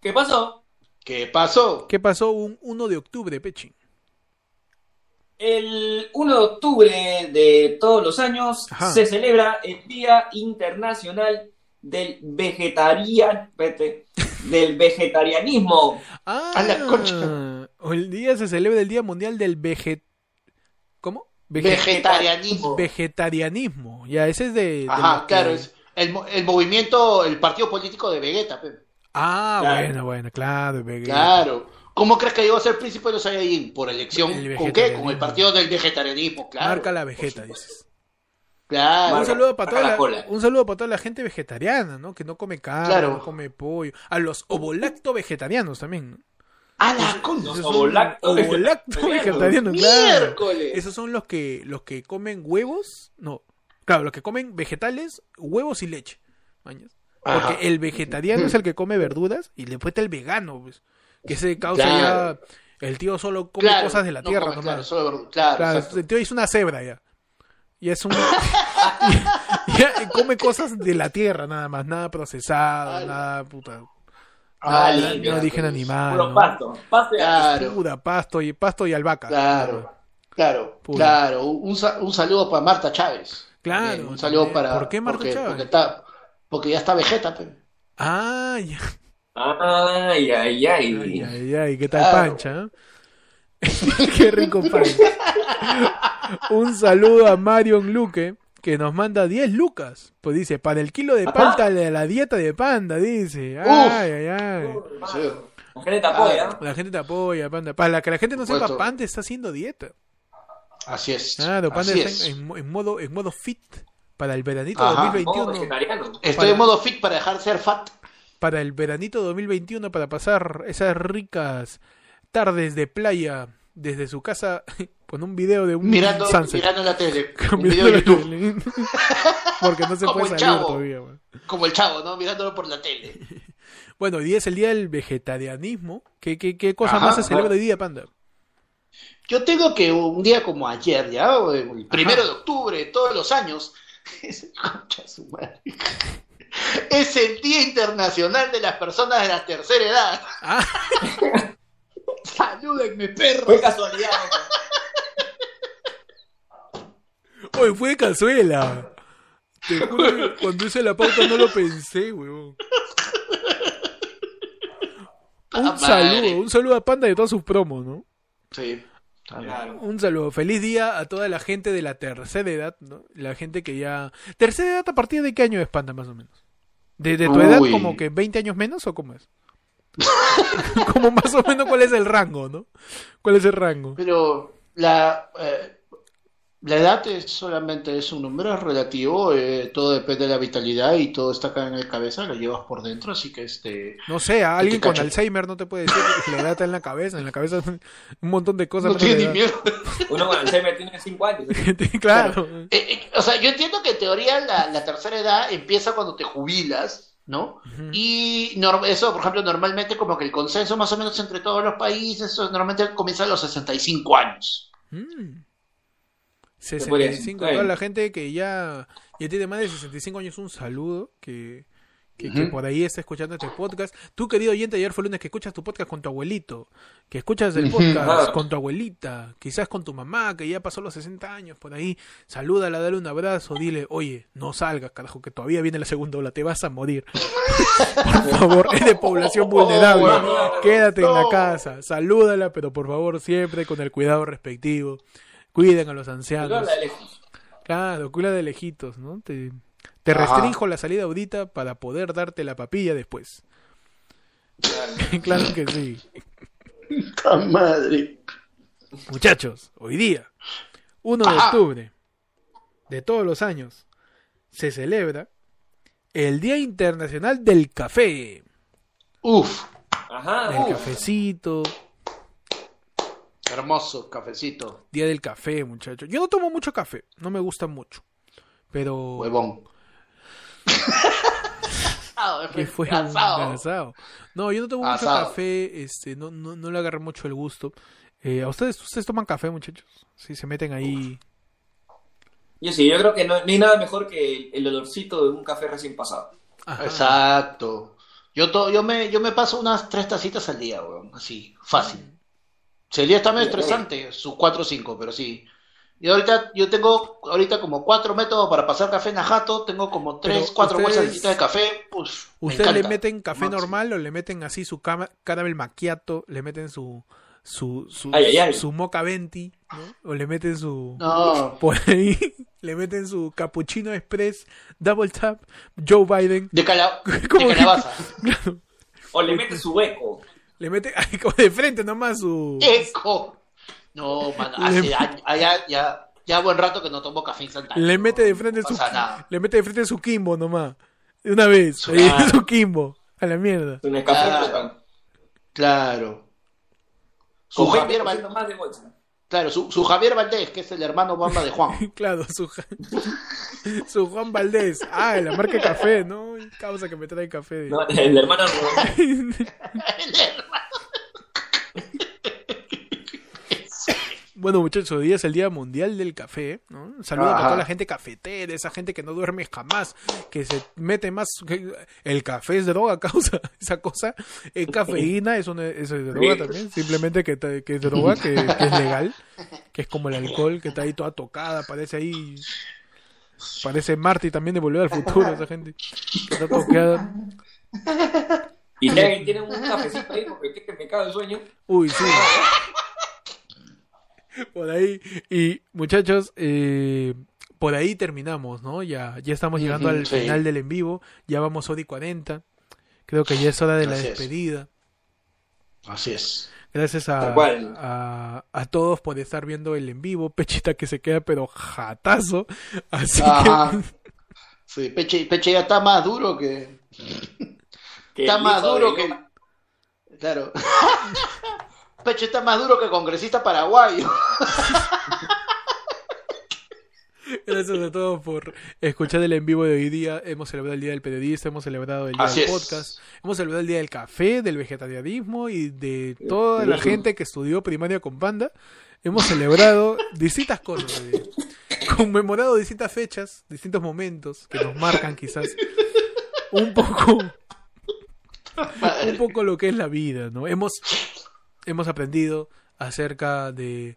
¿Qué pasó? ¿Qué pasó? ¿Qué pasó un 1 de octubre, Pechi? El 1 de octubre de todos los años Ajá. se celebra el Día Internacional del Vegetarian, espérate, del Vegetarianismo. Ah, A la concha. el día se celebra el Día Mundial del Veget... ¿Cómo? Vege- Vegetarianismo. Vegetarianismo. Ya, ese es de... de Ajá, claro, es el, el movimiento, el partido político de Vegeta. pe. Ah, Claro. bueno, bueno, claro. Claro. ¿Cómo crees que llegó a ser príncipe de los Saiyajin? Por elección. El ¿Con qué? Con el partido del vegetarianismo, claro. Marca la Vegeta, dices. Claro. Un saludo para toda la la, cola. un saludo para toda la gente vegetariana, ¿no? Que no come carne, Claro. no come pollo. A los ovolacto vegetarianos también, ¿no? ¡A la concha! Los Esos son- ovolacto vegetarianos. vegetarianos, claro. ¡Miércoles! Esos son los que los que comen huevos, no, claro, los que comen vegetales, huevos y leche. mañas. Ajá. Porque el vegetariano es el que come verduras y después está el vegano, pues, que se causa Claro. ya el tío solo come Claro, cosas de la no tierra come, nomás. Claro, solo. Claro, el tío es una cebra ya. Y es un. y- y come cosas de la tierra nada más, nada procesado, Ay. nada puta. Ah, nada- limpio, no origen animal. Puro ¿no? pasto. Pasto y Claro, Pura, pasto y pasto y albahaca. claro, claro, claro. Un, sa- un saludo para Marta Chávez. Claro, Un saludo también. para. ¿Por qué Marta porque, Chávez? Porque, está, porque ya está Vegeta, pe. Ah, ya. Ay, ay, ay. Ay, ay, ay, ¿qué tal Claro. pancha? eh? Qué rico pancha. Un saludo a Marion Luque, que nos manda 10 lucas. Pues dice, para el kilo de palta de la dieta de panda, dice. Ay, ay, ay. Sí. La gente te apoya. Ah, La gente te apoya, panda. Para la que la gente no sepa, panda está haciendo dieta. Así es. Claro, panda así está es. en, en- en modo, en modo fit para el veranito Ajá. Modo 2021. vegetariano. Estoy para- en modo fit para dejar de ser fat. Para el veranito 2021, para pasar esas ricas tardes de playa desde su casa con un video de un Mirando, sunset. mirando la tele. Con Un video de YouTube. tele. Porque no se Como puede el salir chavo. todavía. Como el chavo, ¿no? Mirándolo por la tele. Bueno, hoy día es el día del vegetarianismo. ¿Qué, qué, qué cosa Ajá, más se celebra hoy día, Panda? Yo tengo que un día como ayer, ya, el primero de octubre, todos los años. Concha su madre. Es el Día Internacional de las Personas de la Tercera Edad. Ah, Salúdenme, perro. Fue casualidad. oye, fue de cazuela. Te juro que cuando hice la pauta no lo pensé, weón. Un saludo, un saludo a Panda de todas sus promos, ¿no? Sí. Claro. Un saludo. Feliz día a toda la gente de la tercera edad, ¿no? La gente que ya... ¿Tercera edad a partir de qué año es Panda, más o menos? ¿De, de tu edad como que 20 años menos o cómo es? como más o menos cuál es el rango, ¿no? ¿Cuál es el rango? Pero la, eh, la edad es solamente es un número es relativo, eh, todo depende de la vitalidad y todo está acá en la cabeza, lo llevas por dentro, así que este No sé, a alguien te con cacho. Alzheimer no te puede decir que la edad está en la cabeza, en la cabeza un montón de cosas. no tiene ni miedo. Uno con Alzheimer tiene 5 años. claro. Eh, eh, o sea, yo entiendo que en teoría la, la tercera edad empieza cuando te jubilas, ¿no? Ujú. Y norm- eso, por ejemplo, normalmente como que el consenso más o menos entre todos los países, eso normalmente comienza a los 65 años. Mm. podría decir, 65, bueno. toda la gente que ya, ya tiene más de 65 años, un saludo, que, que, por ahí está escuchando este podcast. Tú, querido oyente, ayer fue lunes que escuchas tu podcast con tu abuelito, que escuchas el podcast con tu abuelita, quizás con tu mamá, que ya pasó los 60 años, por ahí, salúdala, dale un abrazo, dile, oye, no salgas, carajo, que todavía viene la segunda ola, te vas a morir. por favor, es de población vulnerable, quédate en la casa, salúdala, pero por favor, siempre con el cuidado respectivo. Cuiden a los ancianos. De lejos. Claro, cuida de lejitos, ¿no? Te, te restrinjo la salida ahorita para poder darte la papilla después. Claro. claro que sí. ¡Puta madre! Muchachos, hoy día, 1 de Ajá. octubre de todos los años, se celebra el Día Internacional del Café. Uf, Ajá. Del Uf. cafecito, hermoso cafecito, Día del Café, muchachos. Yo no tomo mucho café, no me gusta mucho. Pero... huevón. Que fue asado. asado. No, yo no tomo mucho Asado. café, este, no, no, no le agarré mucho el gusto. Eh, ¿A ustedes, ustedes toman café, muchachos? Sí, se meten ahí. Yo sí, yo creo que no, no hay nada mejor que el, el olorcito de un café recién pasado. Ajá. Exacto. Yo, to- yo, me, yo me paso unas tres tacitas al día, weón. Así, fácil. Día está medio estresante, sus cuatro o cinco, pero sí. Y ahorita, yo tengo ahorita como cuatro métodos para pasar café en Ajato, tengo como tres, cuatro ustedes- bolsas distintas de café. Uf, me ¿Ustedes le meten café normal o le meten así su cama, caramel macchiato, le meten su su su, Ay, ay, ay. su mocha venti, ¿no? O le meten su No, por ahí le meten su cappuccino express, double tap, Joe Biden, de, cala- de ¿Cómo que- calabaza. O le mete su hueco. Le meten ahí como de frente nomás su ¡Eco! No, mano, hace Le- años, ah, ya, ya, ya buen rato que no tomo café instantáneo. Le mete de frente no su pasa nada. le mete de frente su Kimbo nomás. De una vez, Su- ahí, Claro. su Kimbo a la mierda. Café Claro. Claro. Su Javier 20% Claro, su, su Javier Valdés, que es el hermano Bamba de Juan. Claro, su su Juan Valdés. Ah, la marca de café, ¿no? Causa que me trae café. No, el hermano El hermano. Bueno, muchachos, hoy día es el Día Mundial del Café, ¿no? Saludos a toda la gente cafetera, esa gente que no duerme jamás, que se mete más... El café es droga, causa esa cosa. El cafeína es, una, es droga también, simplemente que, que es droga, que, que es legal, que es como el alcohol, que está ahí toda tocada, parece ahí... Parece Marty también de Volver al Futuro, esa gente que está toqueada. Y si alguien tiene un cafecito ahí porque es que me cago el sueño. Uy, sí. Por ahí. Y muchachos, eh, por ahí terminamos, ¿no? Ya, ya estamos llegando al sí. final del en vivo. Ya vamos y 40. Creo que ya es hora de la Así es. despedida. Así es. Gracias a, a, a todos por estar viendo el en vivo. Pechita que se queda, pero jatazo. Así Ajá. Sí, Peche, Peche ya está más duro que. Que Está más duro que. Claro. Peche está más duro que congresista paraguayo. gracias a todos por escuchar el en vivo de hoy día. Hemos celebrado el Día del Periodista, hemos celebrado el Día Así del es. Podcast, hemos celebrado el Día del Café, del vegetarianismo y de toda la gente que estudió primaria con Panda. Hemos celebrado distintas cosas, eh, conmemorado distintas fechas, distintos momentos que nos marcan quizás. un poco un poco lo que es la vida, ¿no? Hemos hemos aprendido acerca de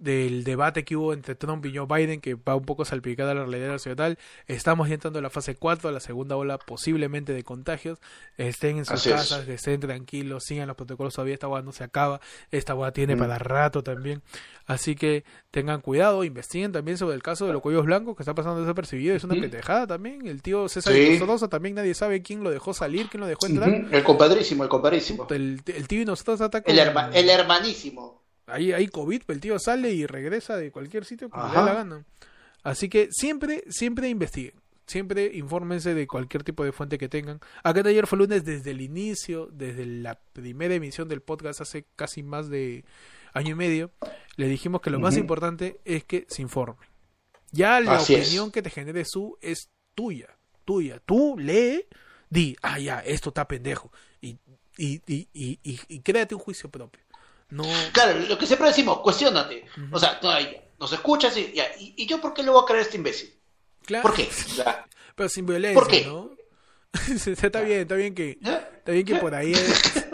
del debate que hubo entre Trump y Joe Biden, que va un poco salpicada la realidad nacional. Estamos ya entrando a la fase 4, a la segunda ola posiblemente de contagios. Estén en sus Así es. casas, estén tranquilos, sigan los protocolos todavía. Esta boda no se acaba, esta boda tiene Mm. para rato también. Así que tengan cuidado, investiguen también sobre el caso de los cuellos blancos que está pasando desapercibido. Es una Ujú. pendejada también. El tío César Sí. También nadie sabe quién lo dejó salir, quién lo dejó entrar. El compadrísimo, el compadrísimo. El, el tío Inocentosa está con- El, herma- el hermanísimo. Ahí hay COVID, pero el tío sale y regresa de cualquier sitio como le da la gana. Así que siempre, siempre investiguen. Siempre infórmense de cualquier tipo de fuente que tengan. Acá en ayer fue lunes desde el inicio, desde la primera emisión del podcast hace casi más de año y medio. Le dijimos que lo más importante es que se informen. Ya la Así es. opinión que te genere su es tuya. Tuya. Tú lee, di, ah, ya, esto está pendejo. Y, y, y- y créate un juicio propio. No. Claro, lo que siempre decimos, cuestionate. O sea, no, ya, nos escuchas y, ya, y, y yo por qué le voy a creer a este imbécil? Claro. ¿Por qué? Ya. Pero sin violencia, ¿Por qué? ¿no? está bien, está bien que está bien que por ahí es-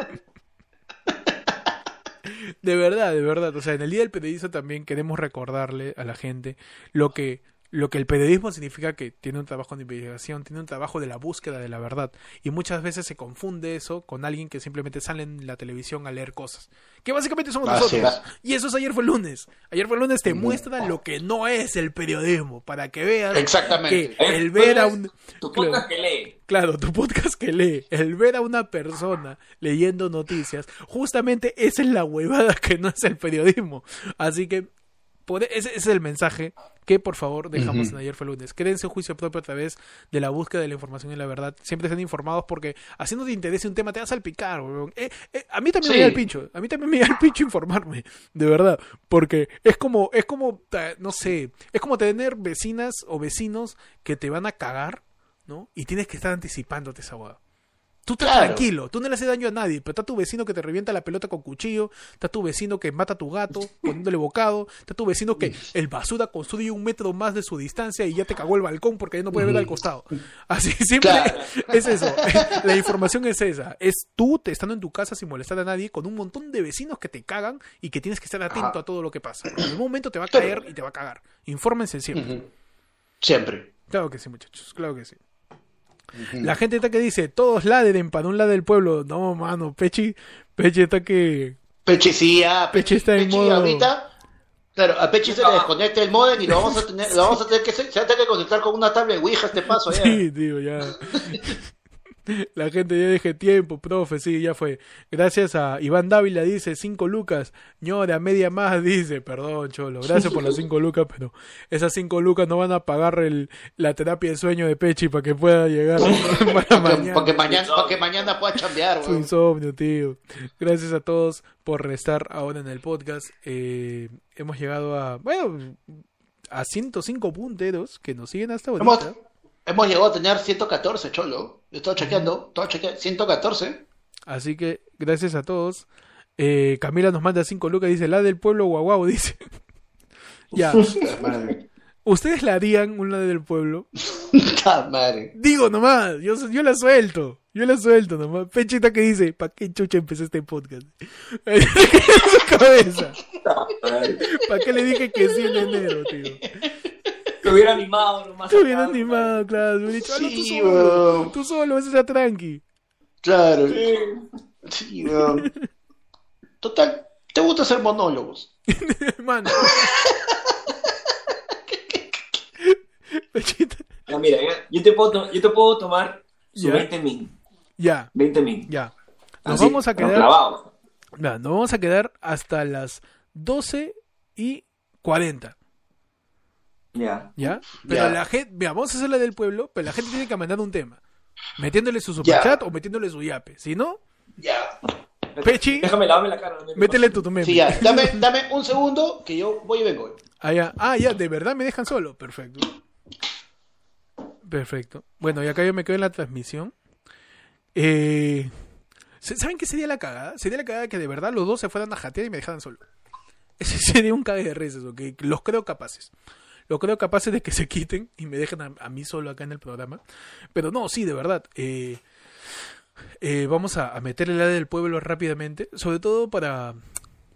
De verdad, de verdad, o sea, en el Día del Periodista también queremos recordarle a la gente lo que lo que el periodismo significa que tiene un trabajo de investigación, tiene un trabajo de la búsqueda de la verdad y muchas veces se confunde eso con alguien que simplemente sale en la televisión a leer cosas, que básicamente somos nosotros. Y eso es ayer fue el lunes. Ayer fue el lunes te Ujú. muestra lo que no es el periodismo para que veas Exactamente. que el ver a un Tu Claro. podcast que lee. Claro, tu podcast que lee, el ver a una persona leyendo noticias, justamente esa es la huevada que no es el periodismo. Así que ese, ese es el mensaje que por favor dejamos en ayer fue lunes. Créense un juicio propio a través de la búsqueda de la información y la verdad. Siempre estén informados porque haciendo te interese un tema te vas a salpicar. weón. Eh, eh, a mí también me Sí. llega el pincho. A mí también me llega el pincho informarme. De verdad. Porque es como, es como, no sé, es como tener vecinas o vecinos que te van a cagar, ¿no? Y tienes que estar anticipándote esa boda. Tú estás Claro. tranquilo, tú no le haces daño a nadie, pero está tu vecino que te revienta la pelota con cuchillo, está tu vecino que mata a tu gato poniéndole bocado, está tu vecino que el basura construye un metro más de su distancia y ya te cagó el balcón porque ya no puede ver al costado. Así siempre Claro. es eso. La información es esa. Es tú te estando en tu casa sin molestar a nadie con un montón de vecinos que te cagan y que tienes que estar atento Ajá. a todo lo que pasa. En algún momento te va a caer y te va a cagar. Infórmense siempre. Siempre. Claro que sí, muchachos, claro que sí. La gente está que dice, todos ladren para un lado del pueblo. No, mano, Pechi, Pechi está que... Pechi sí, ah, Pechi está en modo- ahorita. Claro, a Pechi se le desconecta el modem y lo vamos a tener, lo vamos a tener que se, se va a tener que conectar con una tablet Ouija este paso ya. Sí, tío, ya. La gente ya dije tiempo, profe, sí, ya fue. Gracias a Iván Dávila, dice, cinco lucas. ñora, media más, dice, perdón, cholo, gracias por las cinco lucas, pero esas cinco lucas no van a pagar el, la terapia de sueño de Pechi para que pueda llegar para mañana. para que mañana, para que mañana pueda chambear, Su insomnio, tío. Gracias a todos por estar ahora en el podcast. Eh, hemos llegado a, bueno, a 105 punteros que nos siguen hasta Hemos, ahorita. hemos llegado a tener 114, cholo. Yo estaba chequeando, estaba chequeando, 114. Así que gracias a todos. Eh, Camila nos manda 5 lucas, dice, la del pueblo guau guau, dice. ya. ¿ustedes la harían una del pueblo? Madre. Digo nomás, yo, yo la suelto. Yo la suelto nomás. Pechita que dice, ¿para qué chucha empecé este podcast? en su cabeza. ¿Para qué le dije que sí en enero, tío? Te hubiera animado nomás. Te hubiera animado, claro. Me hubiera dicho, "Hazlo tú Sí, solo. weón. Tú solo, vas a ser tranqui. Claro. Sí. Sí, weón. Total, ¿te gusta hacer monólogos? Mano. Pechita. Ya, mira, ya- yo, te puedo, yo te puedo tomar su Ya. 20 min. Ya, 20 min. ya. Nos Así, vamos a quedar. nos vamos a quedar hasta las 12 y 40. Ya. ¿Ya? Pero la gente, mira, vamos a hacer la del pueblo, pero la gente tiene que mandar un tema. Metiéndole su superchat o metiéndole su yape. Si no, Ya. Pechi, Déjame lavarme la cara. no métele tu, tu meme. Sí, ya. Dame, dame un segundo que yo voy y vengo. Ah, ya. Ah, ya, de verdad me dejan solo. Perfecto. Perfecto. Bueno, y acá yo me quedo en la transmisión. Eh, ¿se- ¿Saben qué sería la cagada? Sería la cagada que de verdad los dos se fueran a jatear y me dejaran solo. Ese sería un cague de risas, ok. Los creo capaces. Lo creo capaces de que se quiten y me dejen a, mí solo acá en el programa. Pero no, sí, de verdad. Eh, eh, vamos a, a meterle la del pueblo rápidamente, sobre todo para,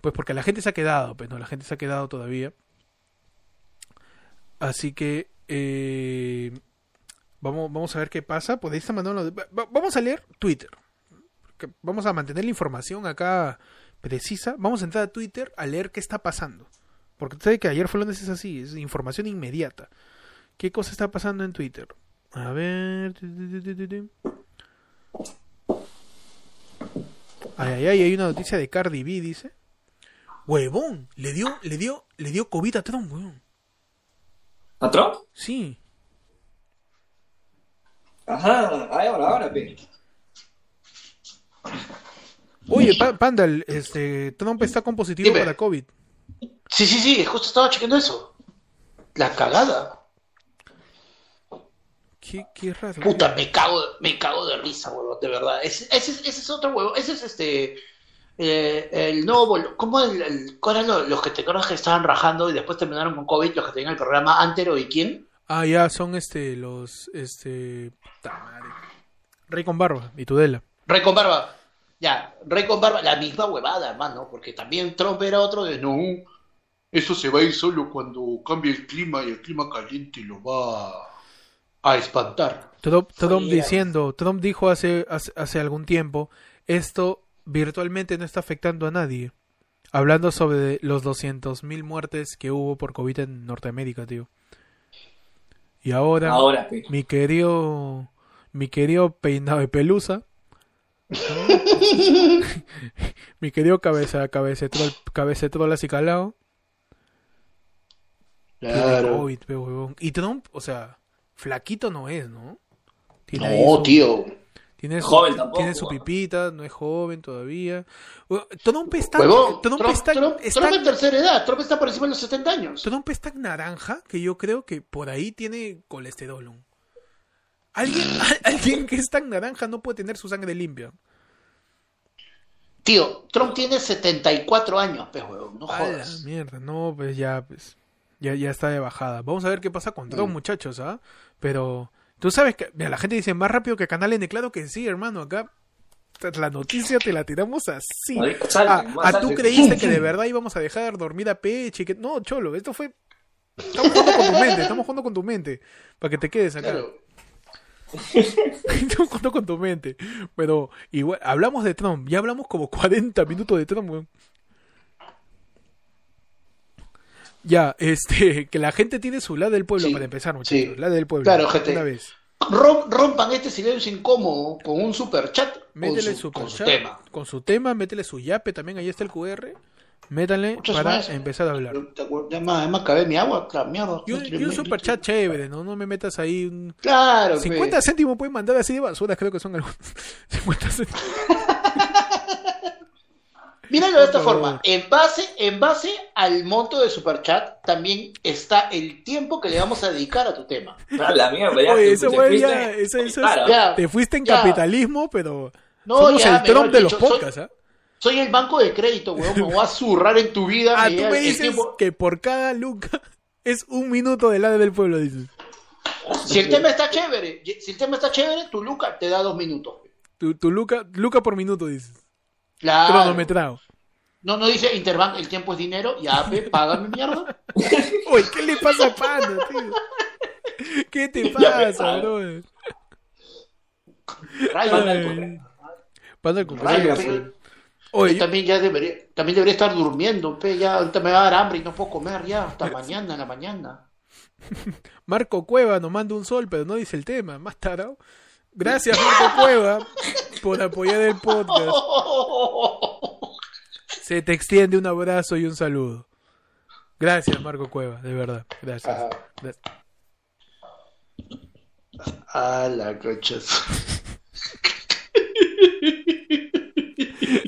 pues porque la gente se ha quedado, pues no, la gente se ha quedado todavía. Así que eh, vamos, vamos a ver qué pasa. Podéis va- va- Vamos a leer Twitter. Vamos a mantener la información acá precisa. Vamos a entrar a Twitter a leer qué está pasando. Porque usted sabe que ayer fue lunes es así, es información inmediata. ¿Qué cosa está pasando en Twitter? A ver. Ay, ay, ay, hay una noticia de Cardi B, dice. Huevón, le dio, le dio, le dio COVID a Trump, huevón. ¿A Trump? Sí. Ajá, ahora, ahora, pe. Oye, Pa- Panda, este, Trump está con positivo Dime. para COVID. Sí, sí, sí, justo estaba chequeando eso. La cagada. Qué, qué raro. Puta, me cago, me cago de risa, huevón, de verdad. Ese, ese, es- ese es otro huevo. Ese es este. eh, el nuevo. ¿Cómo el, el- eran los, los que te acuerdas que estaban rajando y después terminaron con COVID? Los que tenían el programa Antero y quién? Ah, ya, son este, los, este, puta madre. Rey con barba y Tudela. Rey con barba. Ya, Rey con barba, la misma huevada, hermano, porque también Trump era otro de no. Eso se va a ir solo cuando cambie el clima y el clima caliente lo va a espantar. Trump, Trump diciendo, Trump dijo hace, hace, hace algún tiempo, esto virtualmente no está afectando a nadie. Hablando sobre los 200.000 muertes que hubo por COVID en Norteamérica, tío. Y ahora, mi querido, mi querido peinado de pelusa, ¿no? mi querido cabeza, cabecetrol, cabecetrol así calado, huevón. Y Trump, o sea, flaquito no es, ¿no? Tiene No, su- tío. Tiene su, Joven tampoco, tiene su pipita, no es joven todavía. Trump está, Huevón, Trump, Trump, está, Trump- está- Trump en tercera edad. Trump está por encima de los 70 años. Trump es tan naranja que yo creo que por ahí tiene colesterol. Alguien, a- alguien que es tan naranja no puede tener su sangre limpia. Tío, Trump tiene 74 años, pues, huevón. No A la jodas. mierda, no, pues ya, pues, ya, ya está de bajada. Vamos a ver qué pasa con Trump, Mm. muchachos, ¿ah? Pero, tú sabes que, mira, la gente dice más rápido que Canal N, claro que sí, hermano, acá la noticia te la tiramos así. Salten, Ah, ah, tú creíste que de verdad íbamos a dejar dormir a Peche y que... No, cholo, esto fue... Estamos jugando con tu mente, estamos jugando con tu mente, para que te quedes acá. Claro. Jugando con tu mente. Pero igual, hablamos de Trump, ya hablamos como 40 minutos de Trump, weón. Ya, este, que la gente tiene su lado del pueblo Sí, para empezar, muchachos. sí. La del pueblo. Claro, gente. Una vez. Rom- rompan este silencio incómodo con un super chat. Métele con su, su, con su chat, tema. con su tema, métele su yape, también ahí está el QR. Métanle Muchas para gracias. empezar a hablar. Me acabé mi agua, la mierda. Y un, y un super chat chévere, ¿no? No me metas ahí un... Claro, 50 pe. céntimos pueden mandar así de basura, creo que son algunos. 50 céntimos. Míralo de esta forma. En base, en base al monto de super chat, también está el tiempo que le vamos a dedicar a tu tema. A la mierda, ya. Oye, te güey fuiste- ya, eso, eso Claro. es- Ya. te fuiste en Ya. capitalismo, pero No, somos ya, el Trump de los dicho, soy- podcasts, ¿ah? Soy el banco de crédito, weón. Me voy a zurrar en tu vida. Ah, tú me el dices tiempo- que por cada luca es un minuto del lado del pueblo, dices. Si el tema está chévere, si el tema está chévere, tu Luca te da dos minutos. Tu, tu luca, luca por minuto, dices. Claro. Cronometrado. No, no dice Interbank, el tiempo es dinero. Ya, pe, págame mierda. Oye, ¿qué le pasa a Panda, tío? ¿Qué te pasa, bro? Rayo, Panda Ay. el Panda Oye, También ya debería, también debería estar durmiendo, pe. Ya, ahorita me va a dar hambre y no puedo comer ya hasta mañana, en la mañana. Marco Cueva nos manda un sol, pero no dice el tema, más tarado. Gracias, Marco Cueva, por apoyar el podcast. Se te extiende un abrazo y un saludo. Gracias, Marco Cueva, de verdad. Gracias. A la cochas.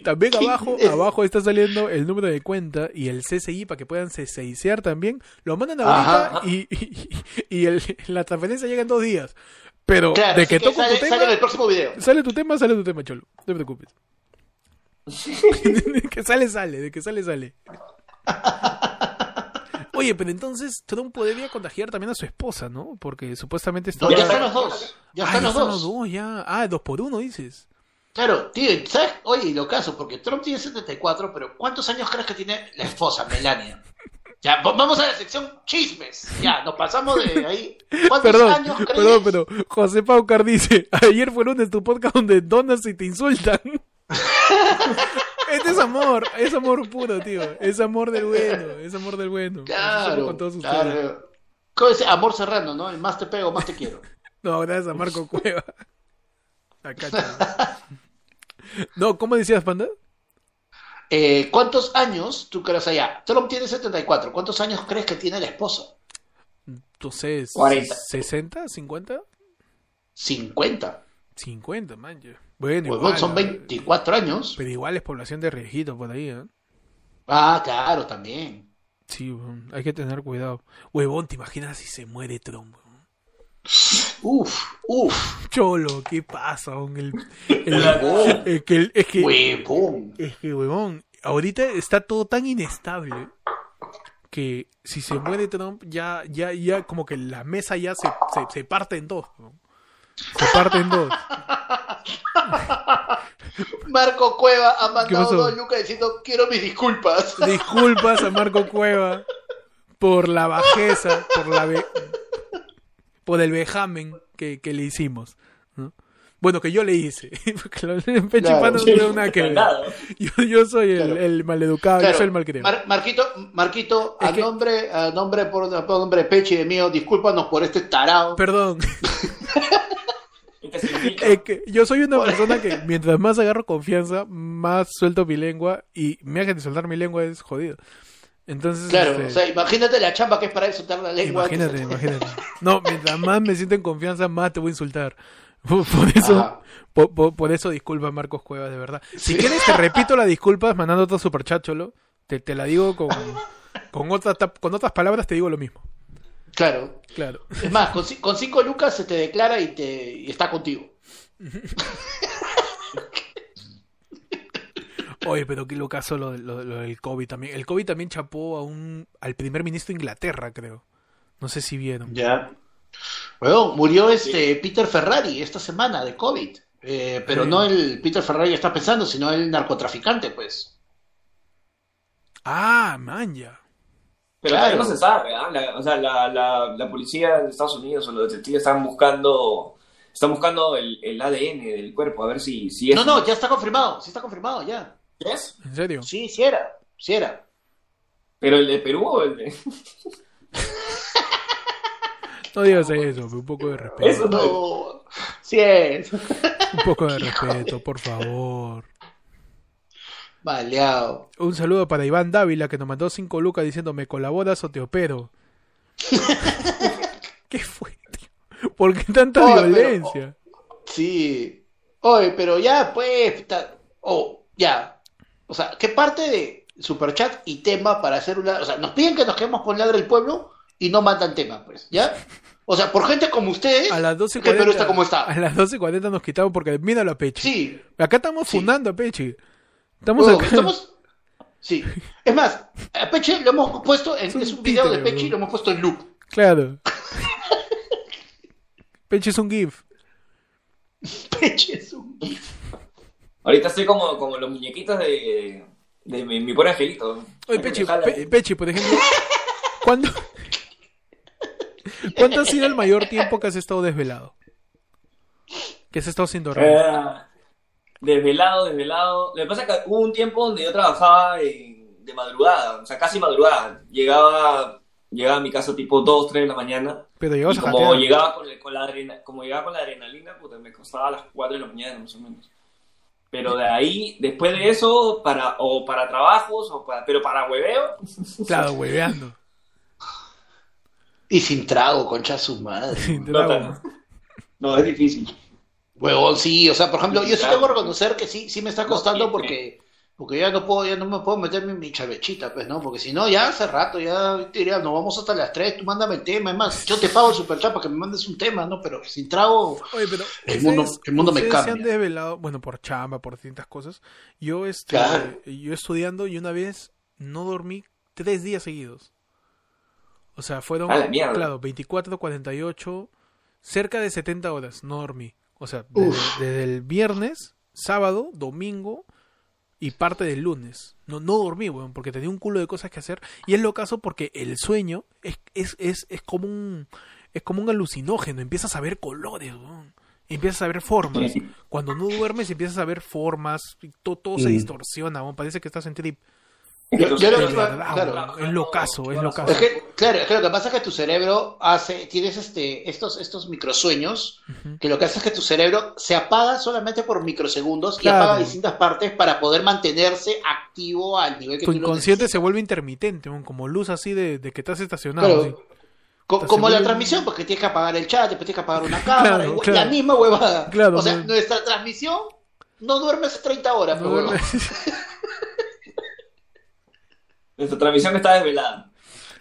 También ¿Qué abajo, es? abajo está saliendo el número de cuenta y el CCI para que puedan CCIsear también. Lo mandan ahorita y, y, y el- la transferencia llega en dos días. Pero Claro, de así que toco sale, tu tema, sale en el próximo video. sale tu tema, sale tu tema, cholo. No te preocupes. de que sale, sale, de que sale, sale. Oye, pero entonces Trump podría contagiar también a su esposa, ¿no? Porque supuestamente estaba... No, ya están los dos. Ya Ah, están ya los están dos. los dos, ya. Ah, dos por uno, dices. Claro, tío, ¿sabes? Oye, y lo caso, porque Trump tiene 74, pero ¿cuántos años crees que tiene la esposa, Melania? Ya, va- vamos a la sección chismes. Ya, nos pasamos de ahí. ¿Cuántos Perdón, años crees? perdón, pero José Paucar dice, ayer fue lunes tu podcast donde donas y te insultan. este es amor, es amor puro, tío. Es amor del bueno, es amor del bueno. Claro, con todos ustedes. claro. ¿Cómo dice? Amor serrano, ¿no? El más te pego, más te quiero. No, gracias a Marco Cueva. Acá. No, ¿cómo decías, Panda? Eh, ¿Cuántos años tú crees allá? Trump tiene 74. ¿Cuántos años crees que tiene la esposa? No sé, 40. ¿60? ¿50? 50. 50, man. ya. Bueno, Huevón, igual. son ¿no? 24 años. Pero igual es población de riesgito por ahí, ¿eh? Ah, claro, también. Sí, hay que tener cuidado. Huevón, ¿te imaginas si se muere Trump? Uf, uf, Cholo, ¿qué pasa? weón? El, el- es que, el- es que, huevón. es que, huevón, ahorita está todo tan inestable que si se muere Trump, ya, ya, ya, como que la mesa ya se, se, se parte en dos. Se parte en dos. Marco Cueva ha ¿Qué mandado dos lucas diciendo quiero mis disculpas. Disculpas a Marco Cueva por la bajeza, por la ve- por el vejamen que, que le hicimos. ¿no? Bueno, que yo le hice. Porque lo- Claro. Panda no nada que. Yo, yo soy el, Claro. el maleducado, yo soy el malcriado. Mar- Marquito, Marquito, a que- nombre, a nombre por, por nombre de Pechi y de mío, discúlpanos por este tarado. Perdón, que yo soy una persona que mientras más agarro confianza, más suelto mi lengua y me hace de soltar mi lengua es jodido. Entonces, Claro, este, o sea, imagínate la chamba que es para soltar la lengua. Imagínate, imagínate. No, mientras más me siento en confianza, más te voy a insultar. Por, por eso, por, por- por eso disculpa Marcos Cuevas, de verdad. Si quieres te repito las disculpas mandando otro superchat, cholo. Te, te la digo con, con, otra, con otras palabras, te digo lo mismo. Claro. Claro. Es más, con, ci- con cinco lucas se te declara y, te, y está contigo. Oye, pero qué locazo lo, lo- lo del COVID también. El COVID también chapó a un, al primer ministro de Inglaterra, creo. No sé si vieron. Ya. Bueno, murió este Peter Ferrari esta semana de COVID. Eh, pero Sí. no el Peter Ferrari está pensando, sino el narcotraficante, pues. Ah, man, ya. Pero Claro. no se sabe. La- o sea, la, la, la policía de Estados Unidos o los detectives están buscando están buscando el, el ADN del cuerpo, a ver si, si es... No, no, ya está confirmado, sí está confirmado, ya. ¿En serio? Sí, sí era, sí era. ¿Pero el de Perú o el de...? No digas eso, un poco de respeto. Eso no. Sí es. Un poco de respeto, por favor. Maleado. Un saludo para Iván Dávila que nos mandó 5 lucas diciendo me colaboras o te opero. ¿Qué fue, tío? ¿Por qué tanta pero- violencia? Sí. Oye, pero ya, pues, puta, oh, ya. O sea, ¿qué parte de Superchat y tema para hacer una... O sea, nos piden que nos quedemos con Ladra el Pueblo y no mandan tema, pues, ¿ya? O sea, por gente como ustedes, A las que el Perú está como 12.40 está. a las 12.40 nos quitamos porque míralo a Pechi. Sí. Acá estamos Sí. fundando a Pechi. Estamos acá. estamos... Sí. Es más, a Peche lo hemos puesto en... Es un Es un video de Peche y lo hemos puesto en loop. Claro. Pechi es un GIF. Peche es un... Ahorita estoy como, como los muñequitos de, de mi, mi pobre angelito. Oye, Pechi. Pe- Pechi, por ejemplo, ¿cuándo... ¿cuánto ha sido el mayor tiempo que has estado desvelado? Que has estado sin dormir. Eh, desvelado, desvelado. Lo que pasa es que hubo un tiempo donde yo trabajaba en- de madrugada, o sea, casi madrugada. Llegaba, llegaba a mi casa tipo 2, 3 de la mañana. Pero Y a como llegaba con, el- con la adrena- como llegaba con la adrenalina, puta, me costaba a las 4 de la mañana más o menos. Pero de ahí, después de eso, para, o para trabajos, o para, pero para hueveo, Claro, hueveando. Y sin trago, concha su madre. Sin trago. no, es difícil. Huevón, sí, o sea, por ejemplo, yo sí tengo que reconocer que sí, sí me está costando porque, porque ya no puedo, ya no me puedo meter mi, mi chavechita, pues, ¿no? Porque si no, ya hace rato, ya te diría, nos vamos hasta las 3, tú mándame el tema, es más, yo te pago el superchat para que me mandes un tema, ¿no? Pero sin trago, Oye, pero El mundo- el mundo me ustedes se cambia. han desvelado, bueno, por chamba, por distintas cosas. Yo, este, Claro. yo estudiando y una vez no dormí tres días seguidos. O sea, fueron, A la mierda. claro, 24, 48, cerca de 70 horas, no dormí. O sea, desde el viernes, sábado, domingo y parte del lunes. No, no dormí, weón, porque tenía un culo de cosas que hacer. Y es lo caso porque el sueño es, es, es, es como un es como un alucinógeno, empiezas a ver colores, weón. Empiezas a ver formas. Cuando no duermes empiezas a ver formas, y to- todo, se distorsiona, weón. parece que estás en trip. Yo- yo lo verdad, claro. es locazo, es locazo. Es que, claro, es que lo que pasa es que tu cerebro hace, tienes este, estos, estos microsueños, Ujú. que lo que hace es que tu cerebro se apaga solamente por microsegundos y apaga distintas partes para poder mantenerse activo al nivel que Tu tú lo inconsciente se vuelve intermitente, como luz así de, de que estás estacionado. Claro. así. Co- Entonces, como la transmisión, porque tienes que apagar el chat, después tienes que apagar una cámara, Claro, claro. la misma huevada. Claro, o sea, nuestra transmisión no duermes 30 horas, No pero duermes. Nuestra transmisión está desvelada.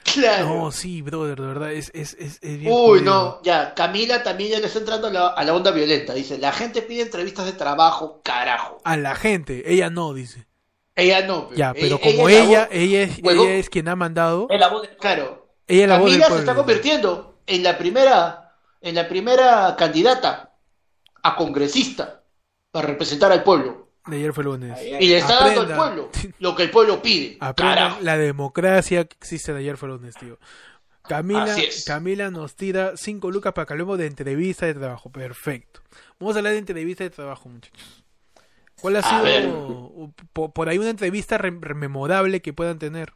Claro. No, sí, brother, de verdad, es, es, es, es bien Uy, jodido. no, ya, Camila también ya le está entrando a la, a la onda violenta. Dice, la gente pide entrevistas de trabajo, carajo. A la gente, ella no, dice. Ella no. pe. Ya, pero Ella- como ella ella, voz- ella es, ella es quien ha mandado, Es la voz de... Claro, ella es la voz del Camila se está convirtiendo en la primera, en la primera candidata a congresista para representar al pueblo. De ayer fue lunes. Y le está dando al pueblo lo que el pueblo pide. Aprendan la democracia que existe de ayer fue lunes, tío. Camila. Camila nos tira 5 lucas para que hablemos de entrevista de trabajo. Perfecto. Vamos a hablar de entrevista de trabajo, muchachos. ¿Cuál ha A sido por, por ahí una entrevista re- rememorable que puedan tener?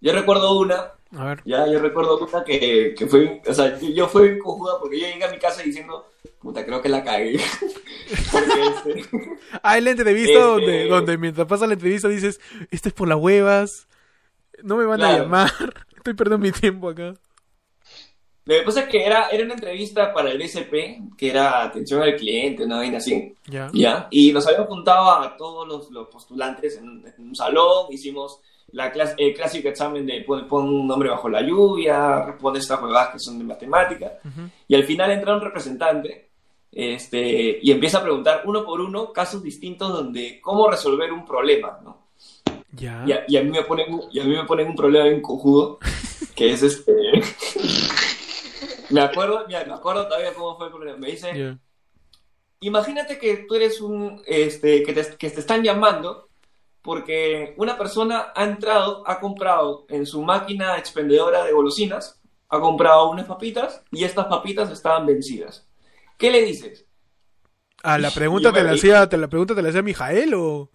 Yo recuerdo una, A ver. ya, yo recuerdo una que, que fue, o sea, yo, yo fui cojuda porque yo llegué a mi casa diciendo, puta, creo que la cagué. porque este, Ah, es la entrevista Este- donde, donde mientras pasa la entrevista dices, esto es por las huevas, no me van a llamar, estoy perdiendo mi tiempo acá. Lo que pasa es que era, era una entrevista para el BCP, que era atención al cliente, una vaina así, Ya. ¿ya? Y nos habíamos juntado a todos los, los postulantes en, en un salón, hicimos la clase, el clásico examen de pon, pon un nombre bajo la lluvia, responde estas jugadas que son de matemática, Ujú. y al final entra un representante este, y empieza a preguntar uno por uno casos distintos donde cómo resolver un problema, ¿no? Ya. Y a, y a mí me ponen, y a mí me ponen un problema bien cojudo, que es este... me acuerdo, me acuerdo todavía cómo fue el problema. Me dice, Ya. imagínate que tú eres un, este, que te, que te están llamando porque una persona ha entrado, ha comprado en su máquina expendedora de golosinas, ha comprado unas papitas y estas papitas estaban vencidas. ¿Qué le dices? Ah, la Y- pregunta te la hacía, te la pregunta te la hacía Mijael o?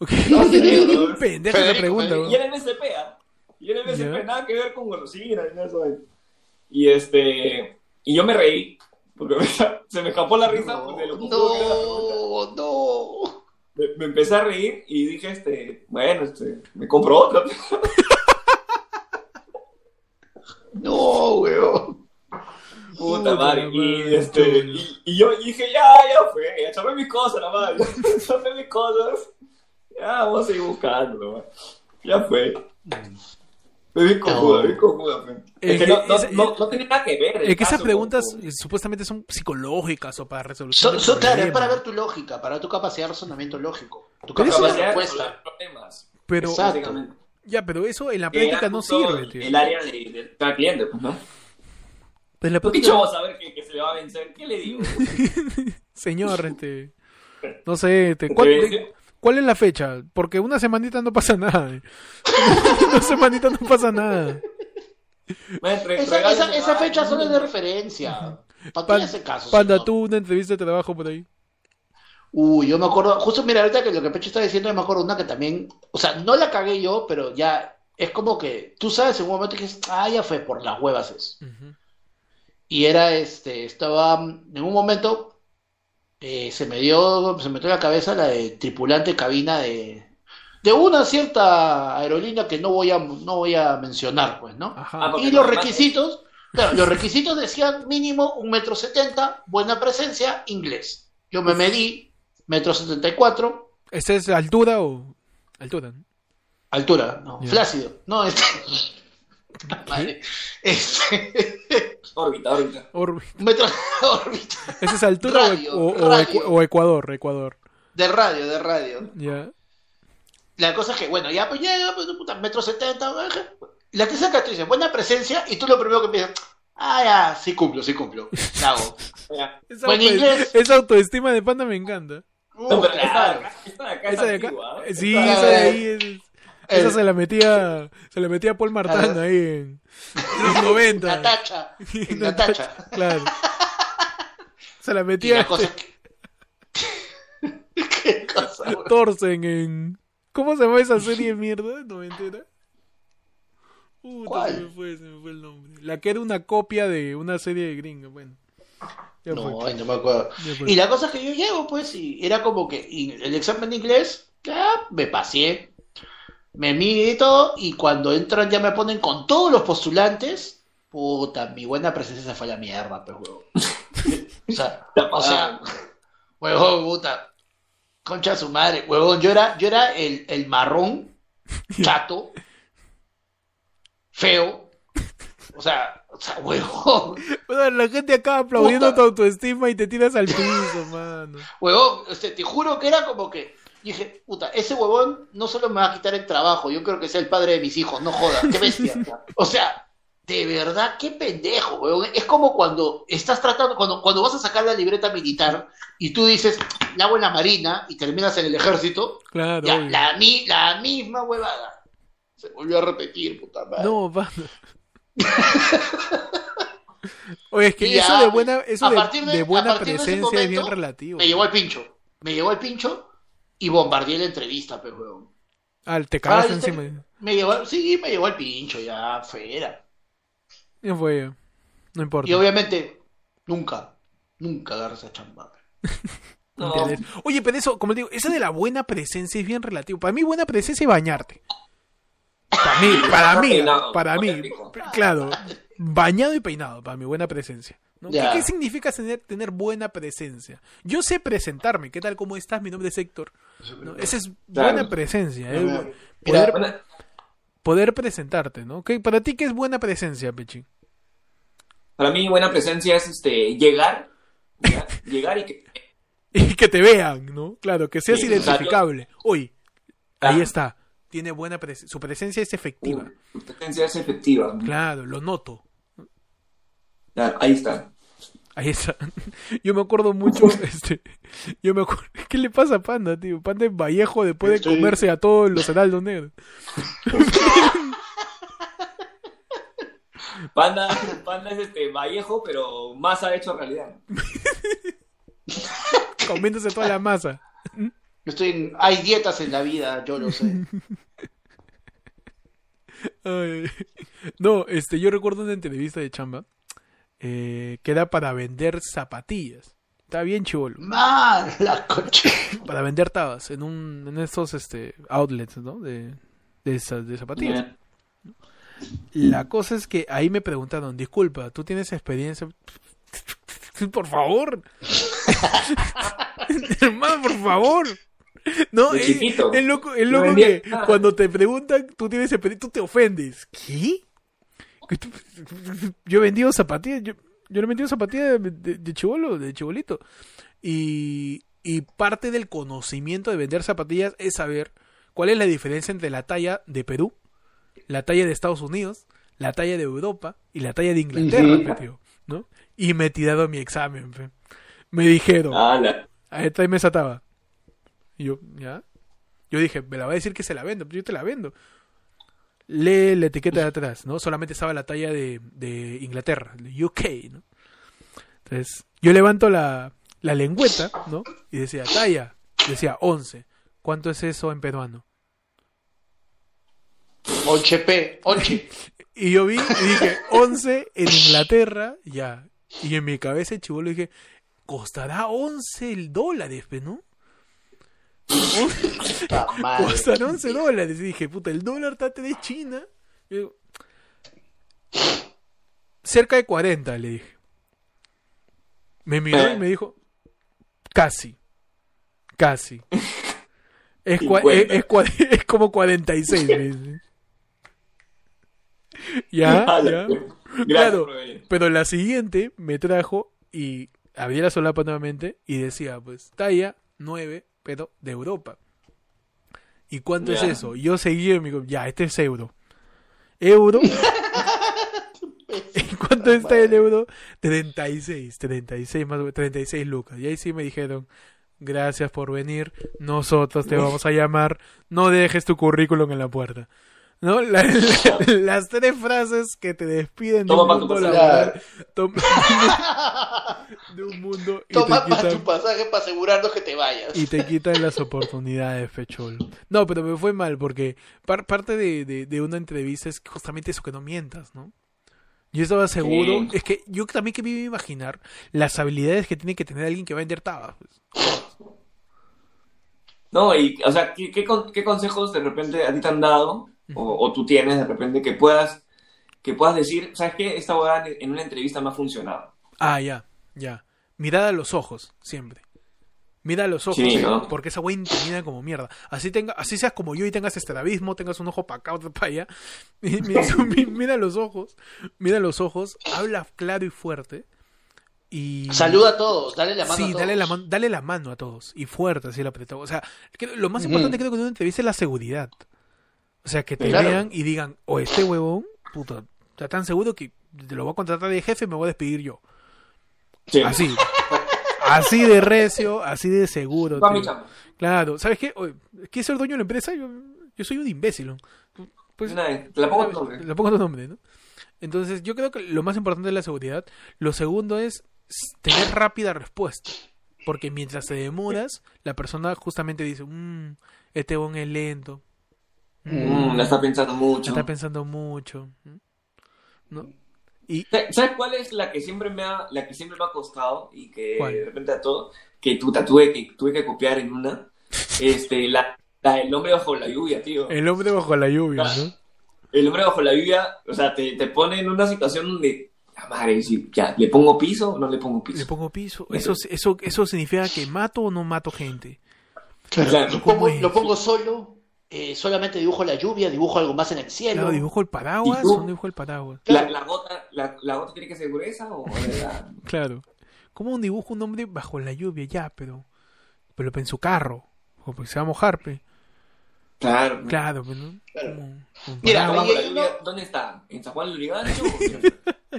No, Federico. pendeja esa Federico, pregunta. Federico. Y era en SP, ¿ah? Y era en SP, Ya. nada que ver con golosinas, de eso. Y este, y yo me reí, porque me- se me escapó la risa pues, de lo que era la pregunta. No, no. Me, me empecé a reír y dije, este, bueno, este, me compro otra. No, weón. Puta madre. Y, este, y, y yo dije, ya, ya fue, ya chapé mis cosas, la madre. chapé mis cosas. Ya, vamos a seguir buscando. Ya fue. Vi cojuda, No. vi cojuda. Es Es que que no, no, no, no tiene nada que ver. Es que esas preguntas con- eh, supuestamente son psicológicas o para resolución. So- so- claro, es para ver tu lógica, para tu capacidad de razonamiento lógico. Tu capacidad de capacidad de respuesta. resolver problemas. Pero, ya, pero eso en la práctica no sirve, tío. El área de, de cada cliente, pues, ¿no? Pero en la ¿Por qué práctica- chavo saber que, que se le va a vencer? ¿Qué le digo? Señor, este, no sé, este, ¿Te ¿cuál, es la fecha? Porque una semanita no pasa nada. eh. una semanita no pasa nada. Re- Esa, esa, esa fecha solo es de referencia. ¿Para Pan- qué hace caso? Panda, tú una entrevista de trabajo por ahí. Uy, yo me acuerdo, justo mira, ahorita que lo que Pecho está diciendo, yo me acuerdo una que también, o sea, no la cagué yo, pero ya es como que tú sabes en un momento que dices, ah, ya fue por las huevas es. Ujú. Y era este, estaba, en un momento eh, se me dio, se me metió en la cabeza la de tripulante cabina de, de una cierta aerolínea que no voy a, no voy a mencionar, pues, ¿no? Ajá. Ah, Y los requisitos, claro, los requisitos decían mínimo un metro setenta, buena presencia, inglés. Yo me medí, metro setenta y cuatro, ¿Esa es altura o altura? ¿no? altura, no, flácido, no, este, Madre. este, Órbita, órbita. Orbi- metro órbita, ¿Esa es altura o- Radio, o, o radio. o Ecuador? Ecuador. de radio, de radio. Ya. La cosa es que, bueno, ya pues llega, pues, puta, metro setenta, la te saca, te dice, buena presencia, y tú lo primero que piensas, ah, ya, sí cumplo, sí cumplo. La hago. Esa, Buen auto- inglés. esa autoestima de panda me encanta. Uh, No, pero claro. acá, esta de acá Esa es de acá. antigua, ¿eh? Sí, esa de ahí es- Esa Eh, se la metía, se la metía Paul Martán Ah. ahí en, los 90. Natacha. En Natacha. Claro. Se la metía la cosa que... ¿Qué cosa, güey? Thorsen en... ¿Cómo se llama esa serie de mierda? ¿Noventera? Puta, ¿Cuál? se me fue, se me fue el nombre. La que era una copia de una serie de gringa, bueno. Ya No, ay, no me acuerdo. Y la cosa es que yo llego, pues, y era como que y el examen de inglés, ya me pasé, me mide y todo, y cuando entran ya me ponen con todos los postulantes, puta, mi buena presencia se fue a la mierda, pues, huevón. O sea, o sea, huevón, puta, concha de su madre, huevón, yo era, yo era el, el marrón, chato, feo, o sea, o sea, huevón. Bueno, la gente acá aplaudiendo Puta. tu autoestima y te tiras al piso, mano. Huevón, este, te juro que era como que dije, puta, ese huevón no solo me va a quitar el trabajo, yo creo que sea el padre de mis hijos, no joda, qué bestia. O sea, de verdad, qué pendejo, huevón. Es como cuando estás tratando, cuando, cuando vas a sacar la libreta militar y tú dices, la hago en la marina y terminas en el ejército, Claro. ya, la, la misma huevada. Se volvió a repetir, puta madre. No, mano. Oye, es que Y ya, eso de buena, eso a de, partir de- buena presencia es bien momento, relativo. Me llevó al pincho, me llevó al pincho y bombardeé la entrevista, pues, huevón. Ah, te cagaste Ah, este- encima. Me llevó, sí, me llevó al pincho, ya, fuera. Ya fue. No importa. Y obviamente, nunca, nunca agarras esa chamba. No. Oye, pero eso, como te digo, eso de la buena presencia es bien relativo. Para mí, buena presencia es bañarte. Para mí, para mí, para mí, auténtico. claro, bañado y peinado, para mi buena presencia. ¿No? ¿Qué, significa tener, tener buena presencia? Yo sé presentarme, ¿qué tal? ¿Cómo estás? Mi nombre es Héctor. ¿no? Esa es Claro. buena presencia, ¿eh? Mira, poder, presentarte, ¿no? ¿Qué- para ti, ¿qué es buena presencia, Pechi? para mí buena presencia es este llegar, ¿ya? llegar y que Y que te vean, ¿no? Claro, que seas Sí, identificable. Uy, ahí Ah. está. Tiene buena presencia. Su presencia es efectiva. tu presencia es efectiva. Claro, lo noto. Ahí está. Ahí está. Yo me acuerdo mucho, este, yo me acuerdo, ¿qué le pasa a Panda, tío? Panda es Vallejo después de Estoy- comerse a todos los heraldos negros. Panda, Panda es este Vallejo, pero más ha hecho realidad. Comiéndose toda la masa. Yo estoy en- hay dietas en la vida, yo lo sé. Ay, No, este, yo recuerdo una entrevista de chamba eh, que era para vender zapatillas. Está bien chivolo. La coche. Para vender tabas en un, en estos este outlets, ¿no? De, de esas de zapatillas. La cosa es que ahí me preguntaron, disculpa, ¿tú tienes experiencia? Por favor. Hermano, por favor. No, es, es loco, es que cuando te preguntan, tú tienes experiencia, tú te ofendes. ¿Qué? ¿Que tú- Yo he vendido zapatillas, yo, yo le he vendido zapatillas de, de, de chibolito. Y, y parte del conocimiento de vender zapatillas es saber cuál es la diferencia entre la talla de Perú, la talla de Estados Unidos, la talla de Europa y la talla de Inglaterra, pe, tío, ¿no? Y me he tirado mi examen, pe. Me dijeron, Ala. a esta me sataba. Y yo, ¿ya? Yo dije, me la va a decir que se la vendo, pero yo te la vendo. Lee la etiqueta de atrás, ¿no? Solamente estaba la talla de, de Inglaterra, de UK, ¿no? Entonces, yo levanto la, la lengüeta, ¿no? Y decía, talla, decía 11. ¿Cuánto es eso en peruano? Onche P, onche. Y yo vi y dije, 11 en Inglaterra, ya. Y en mi cabeza chivolo dije, costará 11 el dólares, ¿no? Costará 11 dólares. Y dije, puta, el dólar está de China. Y digo, cerca de 40, le dije. Me miró y me dijo, casi, casi. Es, cua- es, 50. es cua- es como 46, me dice. Ya, ya. Gracias, Claro, pero la siguiente me trajo y abrí la solapa nuevamente y decía, pues, talla 9, pero de Europa. ¿Y cuánto es eso? Yo seguí y me digo, ya, este es euro. euro. ¿En cuánto está el euro? 36, 36 más 36 lucas. Y ahí sí me dijeron, gracias por venir, nosotros te vamos a llamar, no dejes tu currículum en la puerta. ¿No? La- la- las tres frases que te despiden de un tu mundo pasaje. laboral. Toma- de un mundo y Toma te para quitan tu pasaje para asegurarnos que te vayas. y te quitan las oportunidades, fecholo. No, pero me fue mal porque par- parte de, de- de una entrevista es justamente eso, que no mientas, ¿no? Yo estaba seguro, Sí. es que yo también que me iba a imaginar las habilidades que tiene que tener alguien que va a vender tabas. pues. No, y, o sea, ¿qué, qué, con- qué consejos de repente a ti te han dado, o, o tú tienes de repente, que puedas, que puedas decir, ¿sabes qué? Esta hueá en una entrevista me ha funcionado. Ah, ya, ya. Mirada a los ojos, siempre. Mira a los ojos, Sí, ¿no? porque esa güey intimida como mierda. Así tenga, así seas como yo y tengas estrabismo, tengas un ojo para acá, otro para allá. Mi- mi- mira a los ojos, mira a los ojos, habla claro y fuerte. Y Saluda a todos, dale la mano a Sí, todos. dale la, mano, dale la mano a todos. Y fuerte, así el apretado. O sea, lo más importante creo que en una entrevista es la seguridad. O sea, que te Claro. vean y digan, o este huevón, puta, está tan seguro que te lo voy a contratar de jefe y me voy a despedir yo. Sí. Así. así de recio, así de seguro. Tío. Claro, ¿sabes qué? ¿Quieres ser dueño de la empresa? Yo, yo soy un imbécil. ¿no? Pues, te la pongo tu nombre. le pongo tu nombre, ¿no? Entonces, yo creo que lo más importante es la seguridad. Lo segundo es tener rápida respuesta. Porque mientras te demoras, la persona justamente dice, mmm, este bon es lento. Mm, la está pensando mucho. está pensando mucho. ¿Mm? ¿No? Y, ¿Sabes cuál es la que siempre me ha, la que siempre me ha costado y que ¿Cuál? de repente a todo, que tú tuve que, tuve que copiar en una, este, la, la del hombre bajo la lluvia, tío. el hombre bajo la lluvia, ¿no? El hombre bajo la lluvia, o sea, te, te pone en una situación donde, la madre, si ya, ¿le pongo piso o no le pongo piso? Le pongo piso. Eso, eso, eso significa que mato o no mato gente. Claro, lo, pongo, lo pongo solo, eh, solamente dibujo la lluvia, dibujo algo más en el cielo. Claro, dibujo el paraguas dibujo el paraguas. ¿La, la gota, la, la gota tiene que ser gruesa o la- Claro. ¿Cómo un dibujo un hombre bajo la lluvia? Ya, pero. Pero en su carro. O porque se va a mojar, pe. Claro. Claro, pero no. Claro. Mira, bajo la lluvia, ¿Dónde está? ¿En San Juan del Urigancho?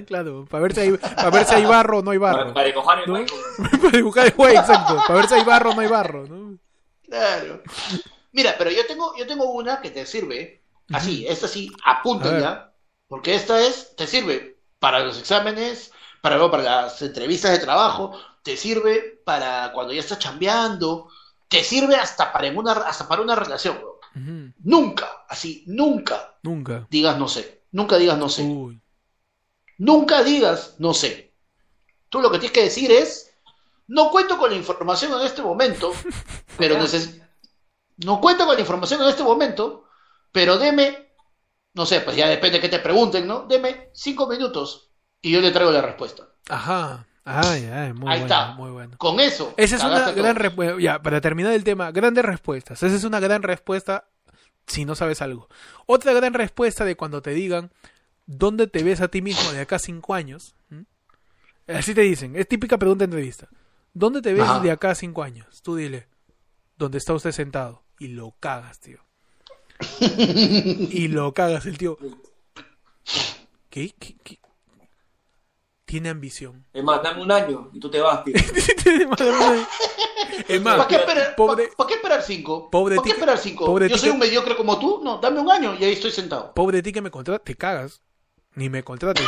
Claro, para ver si hay, para ver si hay barro o no hay barro. para dibujar el ¿No? para dibujar el güey, exacto. Para ver si hay barro o no hay barro, ¿no? Claro. Mira, pero yo tengo, yo tengo una que te sirve. Así, esta sí, A apúntenla. Porque esta es, te sirve para los exámenes, para, para las entrevistas de trabajo, te sirve para cuando ya estás chambeando, te sirve hasta para, en una, hasta para una relación. bro. Nunca, así, nunca Nunca. digas no sé. Nunca digas no sé. Uy. Nunca digas no sé. Tú lo que tienes que decir es, no cuento con la información en este momento, pero neces- no cuento con la información en este momento, pero deme, no sé, pues ya depende de que te pregunten, ¿no? Deme cinco minutos y yo le traigo la respuesta. Ajá. Ay, ay, muy Ahí bueno, está. muy bueno. Con eso. Esa es una gran respuesta. Ya, para terminar el tema, grandes respuestas. Esa es una gran respuesta si no sabes algo. Otra gran respuesta de cuando te digan dónde te ves a ti mismo de acá a cinco años. ¿Mm? Así te dicen, es típica pregunta de entrevista. ¿Dónde te ves Ajá. de acá a cinco años? Tú dile, ¿dónde está usted sentado? Y lo cagas, tío. y lo cagas el tío. ¿Qué? ¿Qué? ¿Qué? Tiene ambición. Es más, dame un año y tú te vas, tío. es más, ¿Para qué esperar, pobre, pa- pa' qué esperar cinco? Pobre ¿Para qué esperar cinco? pobre Yo soy un mediocre como tú. No, dame un año y ahí estoy sentado. pobre de ti que me contratas, te cagas. Ni me contrates.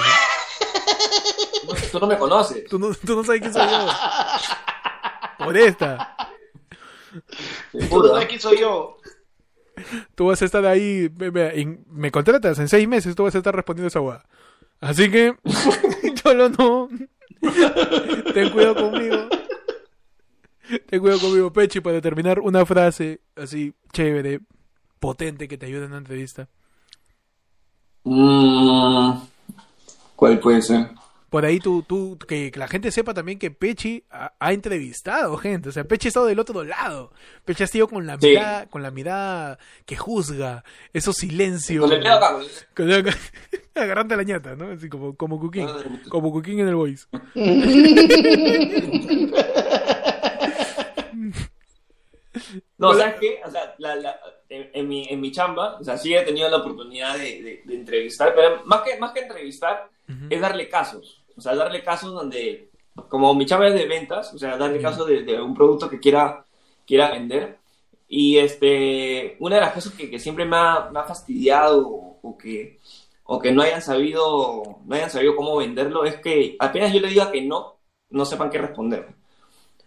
No, tú no me conoces. Tú no, tú no sabes quién soy yo. Por esta. Sabes quién soy yo. Tú vas a estar ahí, ve, en- me contratas en seis meses, tú vas a estar respondiendo esa hueá. Así que, Cholo, no. Ten cuidado conmigo. Ten cuidado conmigo, Pechi, para terminar una frase así chévere, potente que te ayude en una entrevista. Mm, ¿Cuál puede ser? Por ahí tú, tú, que, que la gente sepa también que Pechi ha, ha entrevistado gente, o sea, Pechi ha estado del otro lado. Pechi ha estado con la Sí. mirada, con la mirada que juzga, esos silencios. Con el dedo acá, Agarrante la ñata, ¿no? Así como, como Cuquín. Como Cuquín en el voice. No, ¿sabes qué? O sea, la, la- en, en mi, en mi chamba, o sea, sí he tenido la oportunidad de, de- de entrevistar, pero más que, más que entrevistar, es darle casos. O sea, darle casos donde, como mi chamba es de ventas, o sea, darle Ya. casos de, de un producto que quiera, quiera vender. Y este, una de las cosas que, que siempre me ha, me ha fastidiado o, o que, o que no hayan sabido, no hayan sabido cómo venderlo es que apenas yo le diga que no, no sepan qué responder.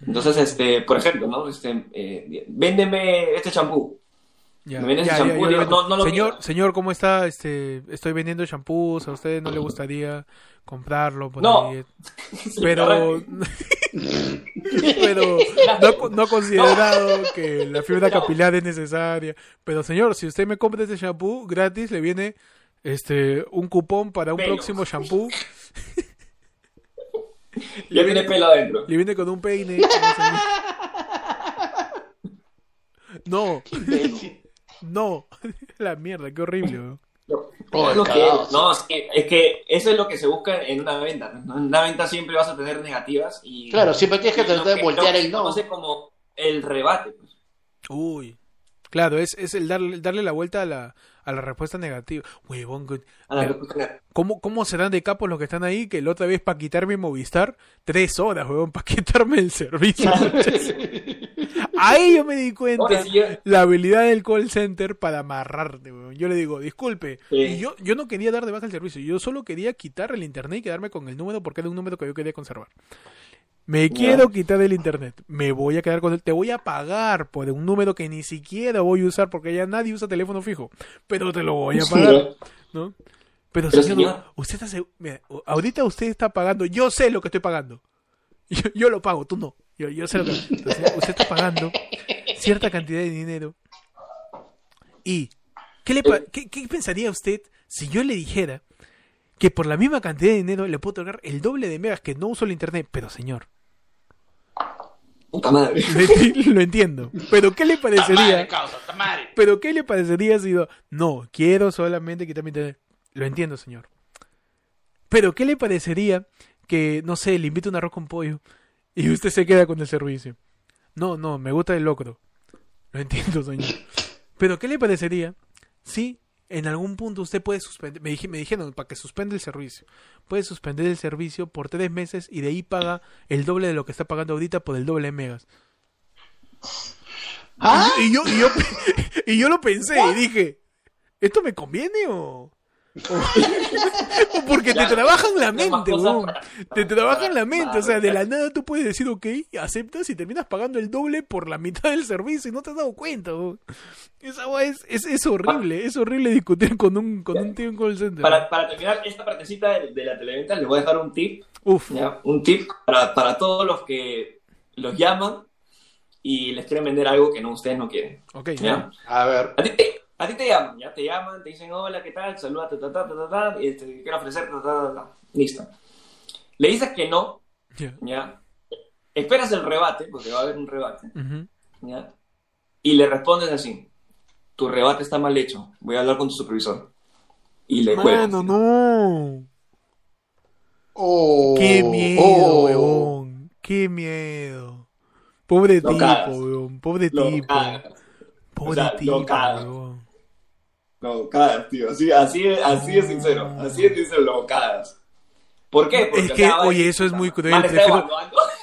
Entonces, este, por ejemplo, ¿no? Este, eh, véndeme este champú. Ya, Me ya, ya, digo, no- no lo señor, señor, ¿cómo está? Este, estoy vendiendo shampoos, ¿a usted no le gustaría comprarlo? Por No. ahí? Pero, pero no, no ha considerado que la fibra capilar es necesaria. Pero señor, si usted me compra este shampoo gratis, le viene este un cupón para un Pelos. próximo shampoo. Ya tiene pelo adentro. Le viene con un peine. No. No, la mierda, qué horrible. weón. Oh, Es lo que- no, es que, es que eso es lo que se busca en una venta. ¿no? En una venta siempre vas a tener negativas y Claro, siempre tienes que tratar de voltear el no. conoce como el rebate. pues. Uy. Claro, es, es el darle, darle la vuelta a la, a la respuesta negativa. Huevón, ¿cómo, ¿cómo serán de capos los que están ahí? Que la otra vez para quitarme Movistar, tres horas, huevón, para quitarme el servicio. ahí yo me di cuenta la habilidad del call center para amarrarte. Yo le digo, disculpe, Sí. y yo, yo no quería dar de baja el servicio, yo solo quería quitar el internet y quedarme con el número porque era un número que yo quería conservar. Me quiero quitar el internet. Me voy a quedar con él. Te voy a pagar por un número que ni siquiera voy a usar porque ya nadie usa teléfono fijo. Pero te lo voy a pagar, ¿no? Pero, Pero, señor, señor. usted está mira, ahorita usted está pagando. Yo sé lo que estoy pagando. Yo, yo lo pago, tú no. Yo, yo sé lo que. Entonces, usted está pagando cierta cantidad de dinero. ¿Y qué, le pa- qué, qué pensaría usted si yo le dijera que por la misma cantidad de dinero le puedo otorgar el doble de megas que no uso el internet? Pero, señor, Puta madre. lo entiendo. Pero, ¿qué le Tamare, parecería? causa, tamare. Pero, ¿qué le parecería si digo, no, quiero solamente quitar mi internet? Lo entiendo, señor. Pero, ¿qué le parecería que, no sé, le invito un arroz con pollo y usted se queda con el servicio? No, no, me gusta el locro. Lo entiendo, señor. Pero, ¿qué le parecería si en algún punto usted puede suspender? Me, dije- dijeron, para que suspenda el servicio. Puede suspender el servicio por tres meses y de ahí paga el doble de lo que está pagando ahorita por el doble de megas. ¿Ah? Yo, y, yo, y yo lo pensé y dije, ¿esto me conviene o...? O- porque te trabajan la mente, cosas weón. para- Te trabajan la mente, o sea, de la nada tú puedes decir, ok, aceptas y terminas pagando el doble por la mitad del servicio y no te has dado cuenta, weón. Esa weá es, es, es horrible, es horrible discutir con un, con un tío en call center. Para, para terminar esta partecita de, de la televenta, les voy a dejar un tip. Uf, ¿ya? Un tip para, para todos los que los llaman y les quieren vender algo que no ustedes no quieren. ok, ¿ya? A ver. A ti te, a ti te llaman, ya te llaman, te dicen hola, ¿qué tal? Saluda, ta, ta, ta, ta, ta, ta, y te quiero ofrecer, ta, ta, ta, ta. Listo. Le dices que no. ¿ya? Esperas el rebate, porque va a haber un rebate. ¿ya? Y le respondes así, tu rebate está mal hecho, voy a hablar con tu supervisor. Y le cuelgas. Mano, no. Oh, Qué miedo, oh. weón. Qué miedo. Pobre Lo tipo, cagas. weón. Pobre Lo tipo. cagas. Pobre O sea, lo tipo, cagas. weón. Lo cagas, tío. Así, así, así es sincero. Así es sincero, lo cagas. ¿Por qué? Porque, Es o que, sea, oye, eso es muy cruel, prefiero-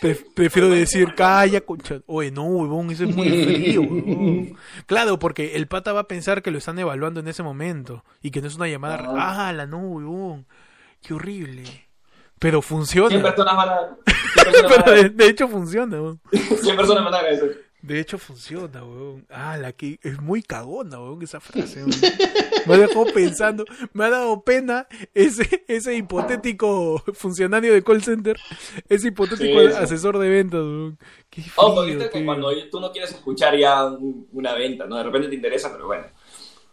prefiero decir, calla, concha. Oye, no, weón, eso es muy frío. Claro, porque el pata va a pensar que lo están evaluando en ese momento y que no es una llamada. Ah, la no, weón. Qué horrible. Pero funciona. 100 personas van a... 100 personas Pero de, hecho funciona, weón. 100 personas van a agradecer. De hecho funciona, weón. Ah, la que es muy cagona, weón, esa frase, weón. Me ha dejado pensando, me ha dado pena ese, ese hipotético funcionario de call center, ese hipotético Sí, asesor de ventas, weón. Qué frío, Ojo, viste que tío. cuando tú no quieres escuchar ya un- una venta, ¿no? De repente te interesa, pero bueno.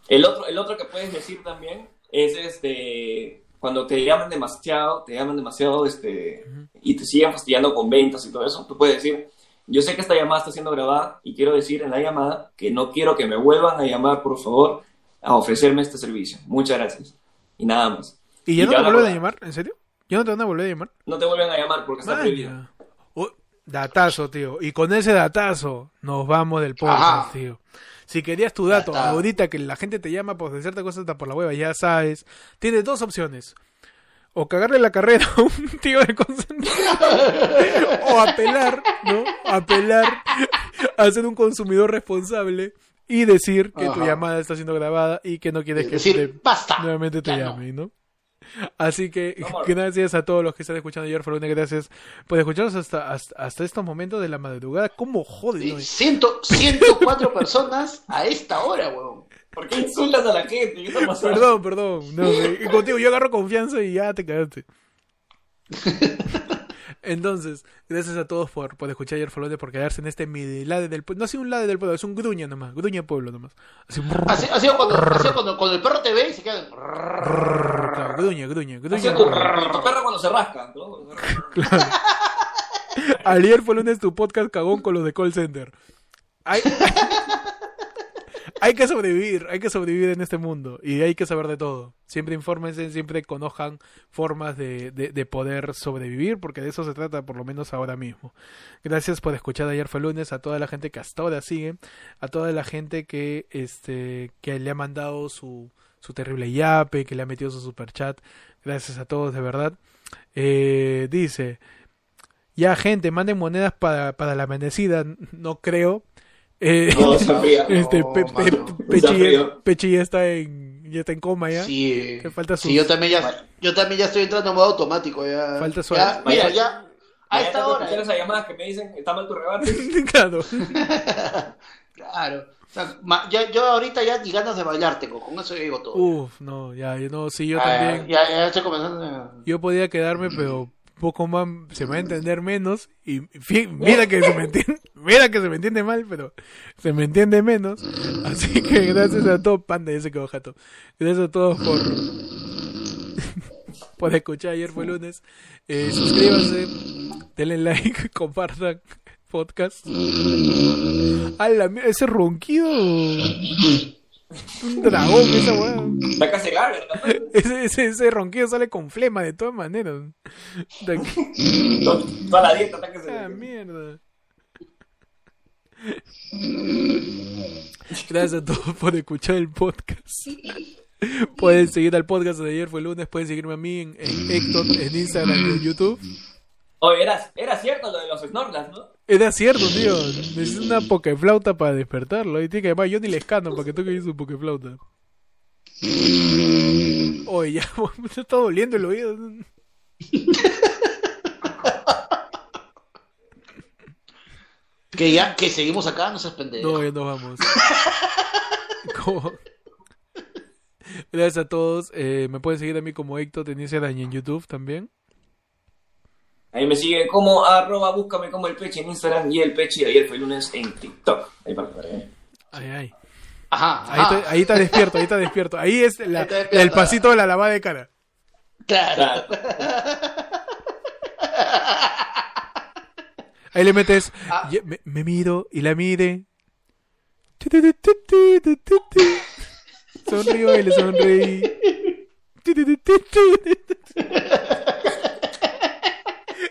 El otro, el otro que puedes decir también es este cuando te llaman demasiado, te llaman demasiado este y te siguen fastidiando con ventas y todo eso, tú puedes decir, yo sé que esta llamada está siendo grabada y quiero decir en la llamada que no quiero que me vuelvan a llamar, por favor, a ofrecerme este servicio. Muchas gracias. Y nada más. ¿Y ya y no te vuelven a llamar? ¿En serio? ¿Ya no te van a volver a llamar? No te vuelven a llamar porque está prohibido. Oh, datazo, tío. Y con ese datazo nos vamos del podcast, Ajá. tío. Si querías tu dato ahorita que la gente te llama por hacerte cosas hasta por la hueva, ya sabes. Tienes dos opciones. O cagarle la carrera a un tío de concentrado. o apelar, ¿no? Apelar a ser un consumidor responsable y decir que tu llamada está siendo grabada y que no quieres Es que decir, te- basta. nuevamente te no. llame, ¿no? Así que No gracias a todos los que están escuchando ayer, Lunes, gracias por escucharnos hasta, hasta, hasta estos momentos de la madrugada. ¿Cómo jode? Sí, no? ciento- 104 personas a esta hora, weón. ¿Por qué insultas a la gente? ¿Qué está pasando? Perdón, perdón. No, eh, y contigo yo agarro confianza y ya te cagaste. Entonces, gracias a todos por, por escuchar ayer Lunes, por quedarse en este mini lade del pueblo. No ha sido un lade del pueblo, es un gruña nomás, gruña pueblo nomás. Así, Así, así cuando, así cuando, cuando el perro te ve y se queda. claro, gruña, gruña, gruña. Así tu, tu perro cuando se rasca. ¿no? Claro. Ayer fue lunes tu podcast cagón con los de call center. Hay, hay que sobrevivir, hay que sobrevivir en este mundo y hay que saber de todo. Siempre infórmense, siempre conozcan formas de, de, de poder sobrevivir, porque de eso se trata por lo menos ahora mismo. Gracias por escuchar ayer fue lunes a toda la gente que hasta ahora sigue, a toda la gente que este que le ha mandado su, su terrible yape, que le ha metido su super chat. Gracias a todos de verdad. Eh, dice ya, gente, manden monedas para, para la amanecida. No creo. Eh, No, se enfría. este, No, Pe- Pe-. Pechi, ya está en, ya está en coma ya. Sí, Que falta sí, sus- yo también ya, yo también ya estoy entrando en modo automático. Ya, Falta su- ya, mira, Vaya- ya, a esta hora. esas llamadas que me dicen que está mal tu rebate. claro. Claro. O sea, ya- yo ahorita ya ni ganas de bailar tengo, con eso ya digo todo. Uf, no, ya, yo no, sí, yo Ah, también. Ya, ya estoy comenzando. Yo podía quedarme, pero poco más se va a entender menos. Y mira que se me entiende, mira que se me entiende mal, pero se me entiende menos. Así que gracias a todos, panda, ya se quedó jato. Gracias a todos por, por escuchar. Ayer fue lunes. Eh, suscríbanse, denle like, compartan podcast. A la ese ronquido. Un dragón, esa weá. Está casi ¿no? Ese, ese, ese ronquido sale con flema de todas maneras. Toda la dieta está se. Ah, mierda. Gracias a todos por escuchar el podcast. Pueden seguir al podcast de ayer fue lunes. Pueden seguirme a mí en, en Héctor, en Instagram y en YouTube. Oye, era, era cierto lo de los snorlas, ¿no? Era cierto, tío. Necesito una pokeflauta para despertarlo. Y tiene que además yo ni le escano para que toque su pokeflauta. Oye, ya me está doliendo el oído. Que ya, que seguimos acá, no seas pendejo. No, ya nos vamos. Gracias a todos. Eh, me pueden seguir a mí como Héctor en Instagram y en YouTube también. Ahí me sigue como arroba, búscame como el peche en Instagram y el peche de ayer fue lunes en TikTok. Ahí para que. Ay, ay. Ajá, Ahí, ajá. está, ahí está despierto, ahí está despierto. Ahí es la- despierto. el pasito de la lavada de cara. Claro. Ahí le metes, Ah. me, me miro y la mire. Sonrío y le sonreí.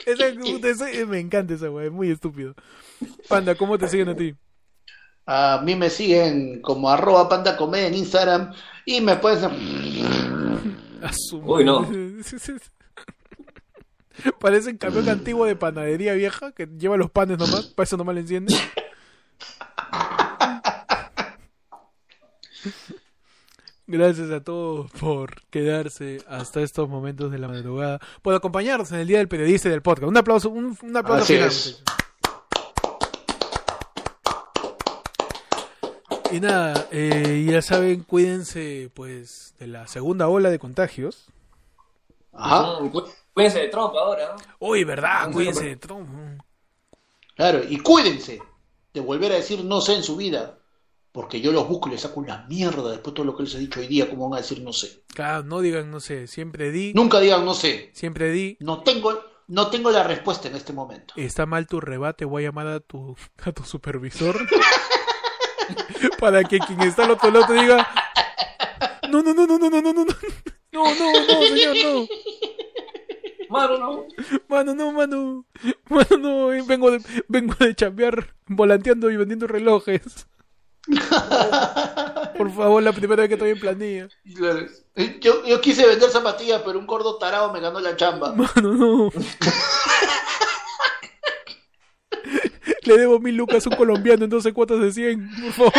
Esa- me encanta esa weá, es muy estúpido. Panda, ¿cómo te siguen a ti? A mí me siguen como arroba panda comedia en Instagram y me puedes... A su Uy, no. Parece un camión antiguo de panadería vieja que lleva los panes nomás, para eso nomás le enciende. Gracias a todos por quedarse hasta estos momentos de la madrugada, por acompañarnos en el Día del Periodista y del Podcast. Un aplauso, un, un aplauso Así final. es. Y nada, eh, ya saben, cuídense pues de la segunda ola de contagios. Ajá, Mm, cu- Cuídense de Trump ahora, ¿no? Uy, ¿verdad? Cuídense de Trump. claro. Y cuídense de volver a decir no sé en su vida. Porque yo los busco y les saco una mierda después de todo lo que les he dicho hoy día. ¿Cómo van a decir no sé? Claro, no digan, no sé, siempre di, Nunca digan no sé. siempre di, No tengo, no tengo la respuesta en este momento. está mal tu rebate, voy a llamar a tu, a tu supervisor. Para que quien está al otro lado te diga, no, no, no, no, no, no, no, no, no, no, no, no, señor, no. Mano, no. Mano, no, mano. Mano, no. eh, Vengo de, vengo de chambear volanteando y vendiendo relojes. Por favor, la primera vez que estoy en planilla. Claro. Yo, yo quise vender zapatillas, pero un gordo tarado me ganó la chamba. Mano, no. Le debo mil lucas a un colombiano en 12 cuotas de 100. Por favor.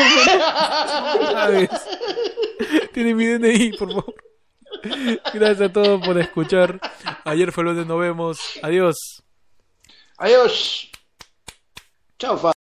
Tiene mi DNI, por favor. Gracias a todos por escuchar. Ayer fue lunes, nos vemos. Adiós. Adiós. Chao, fa.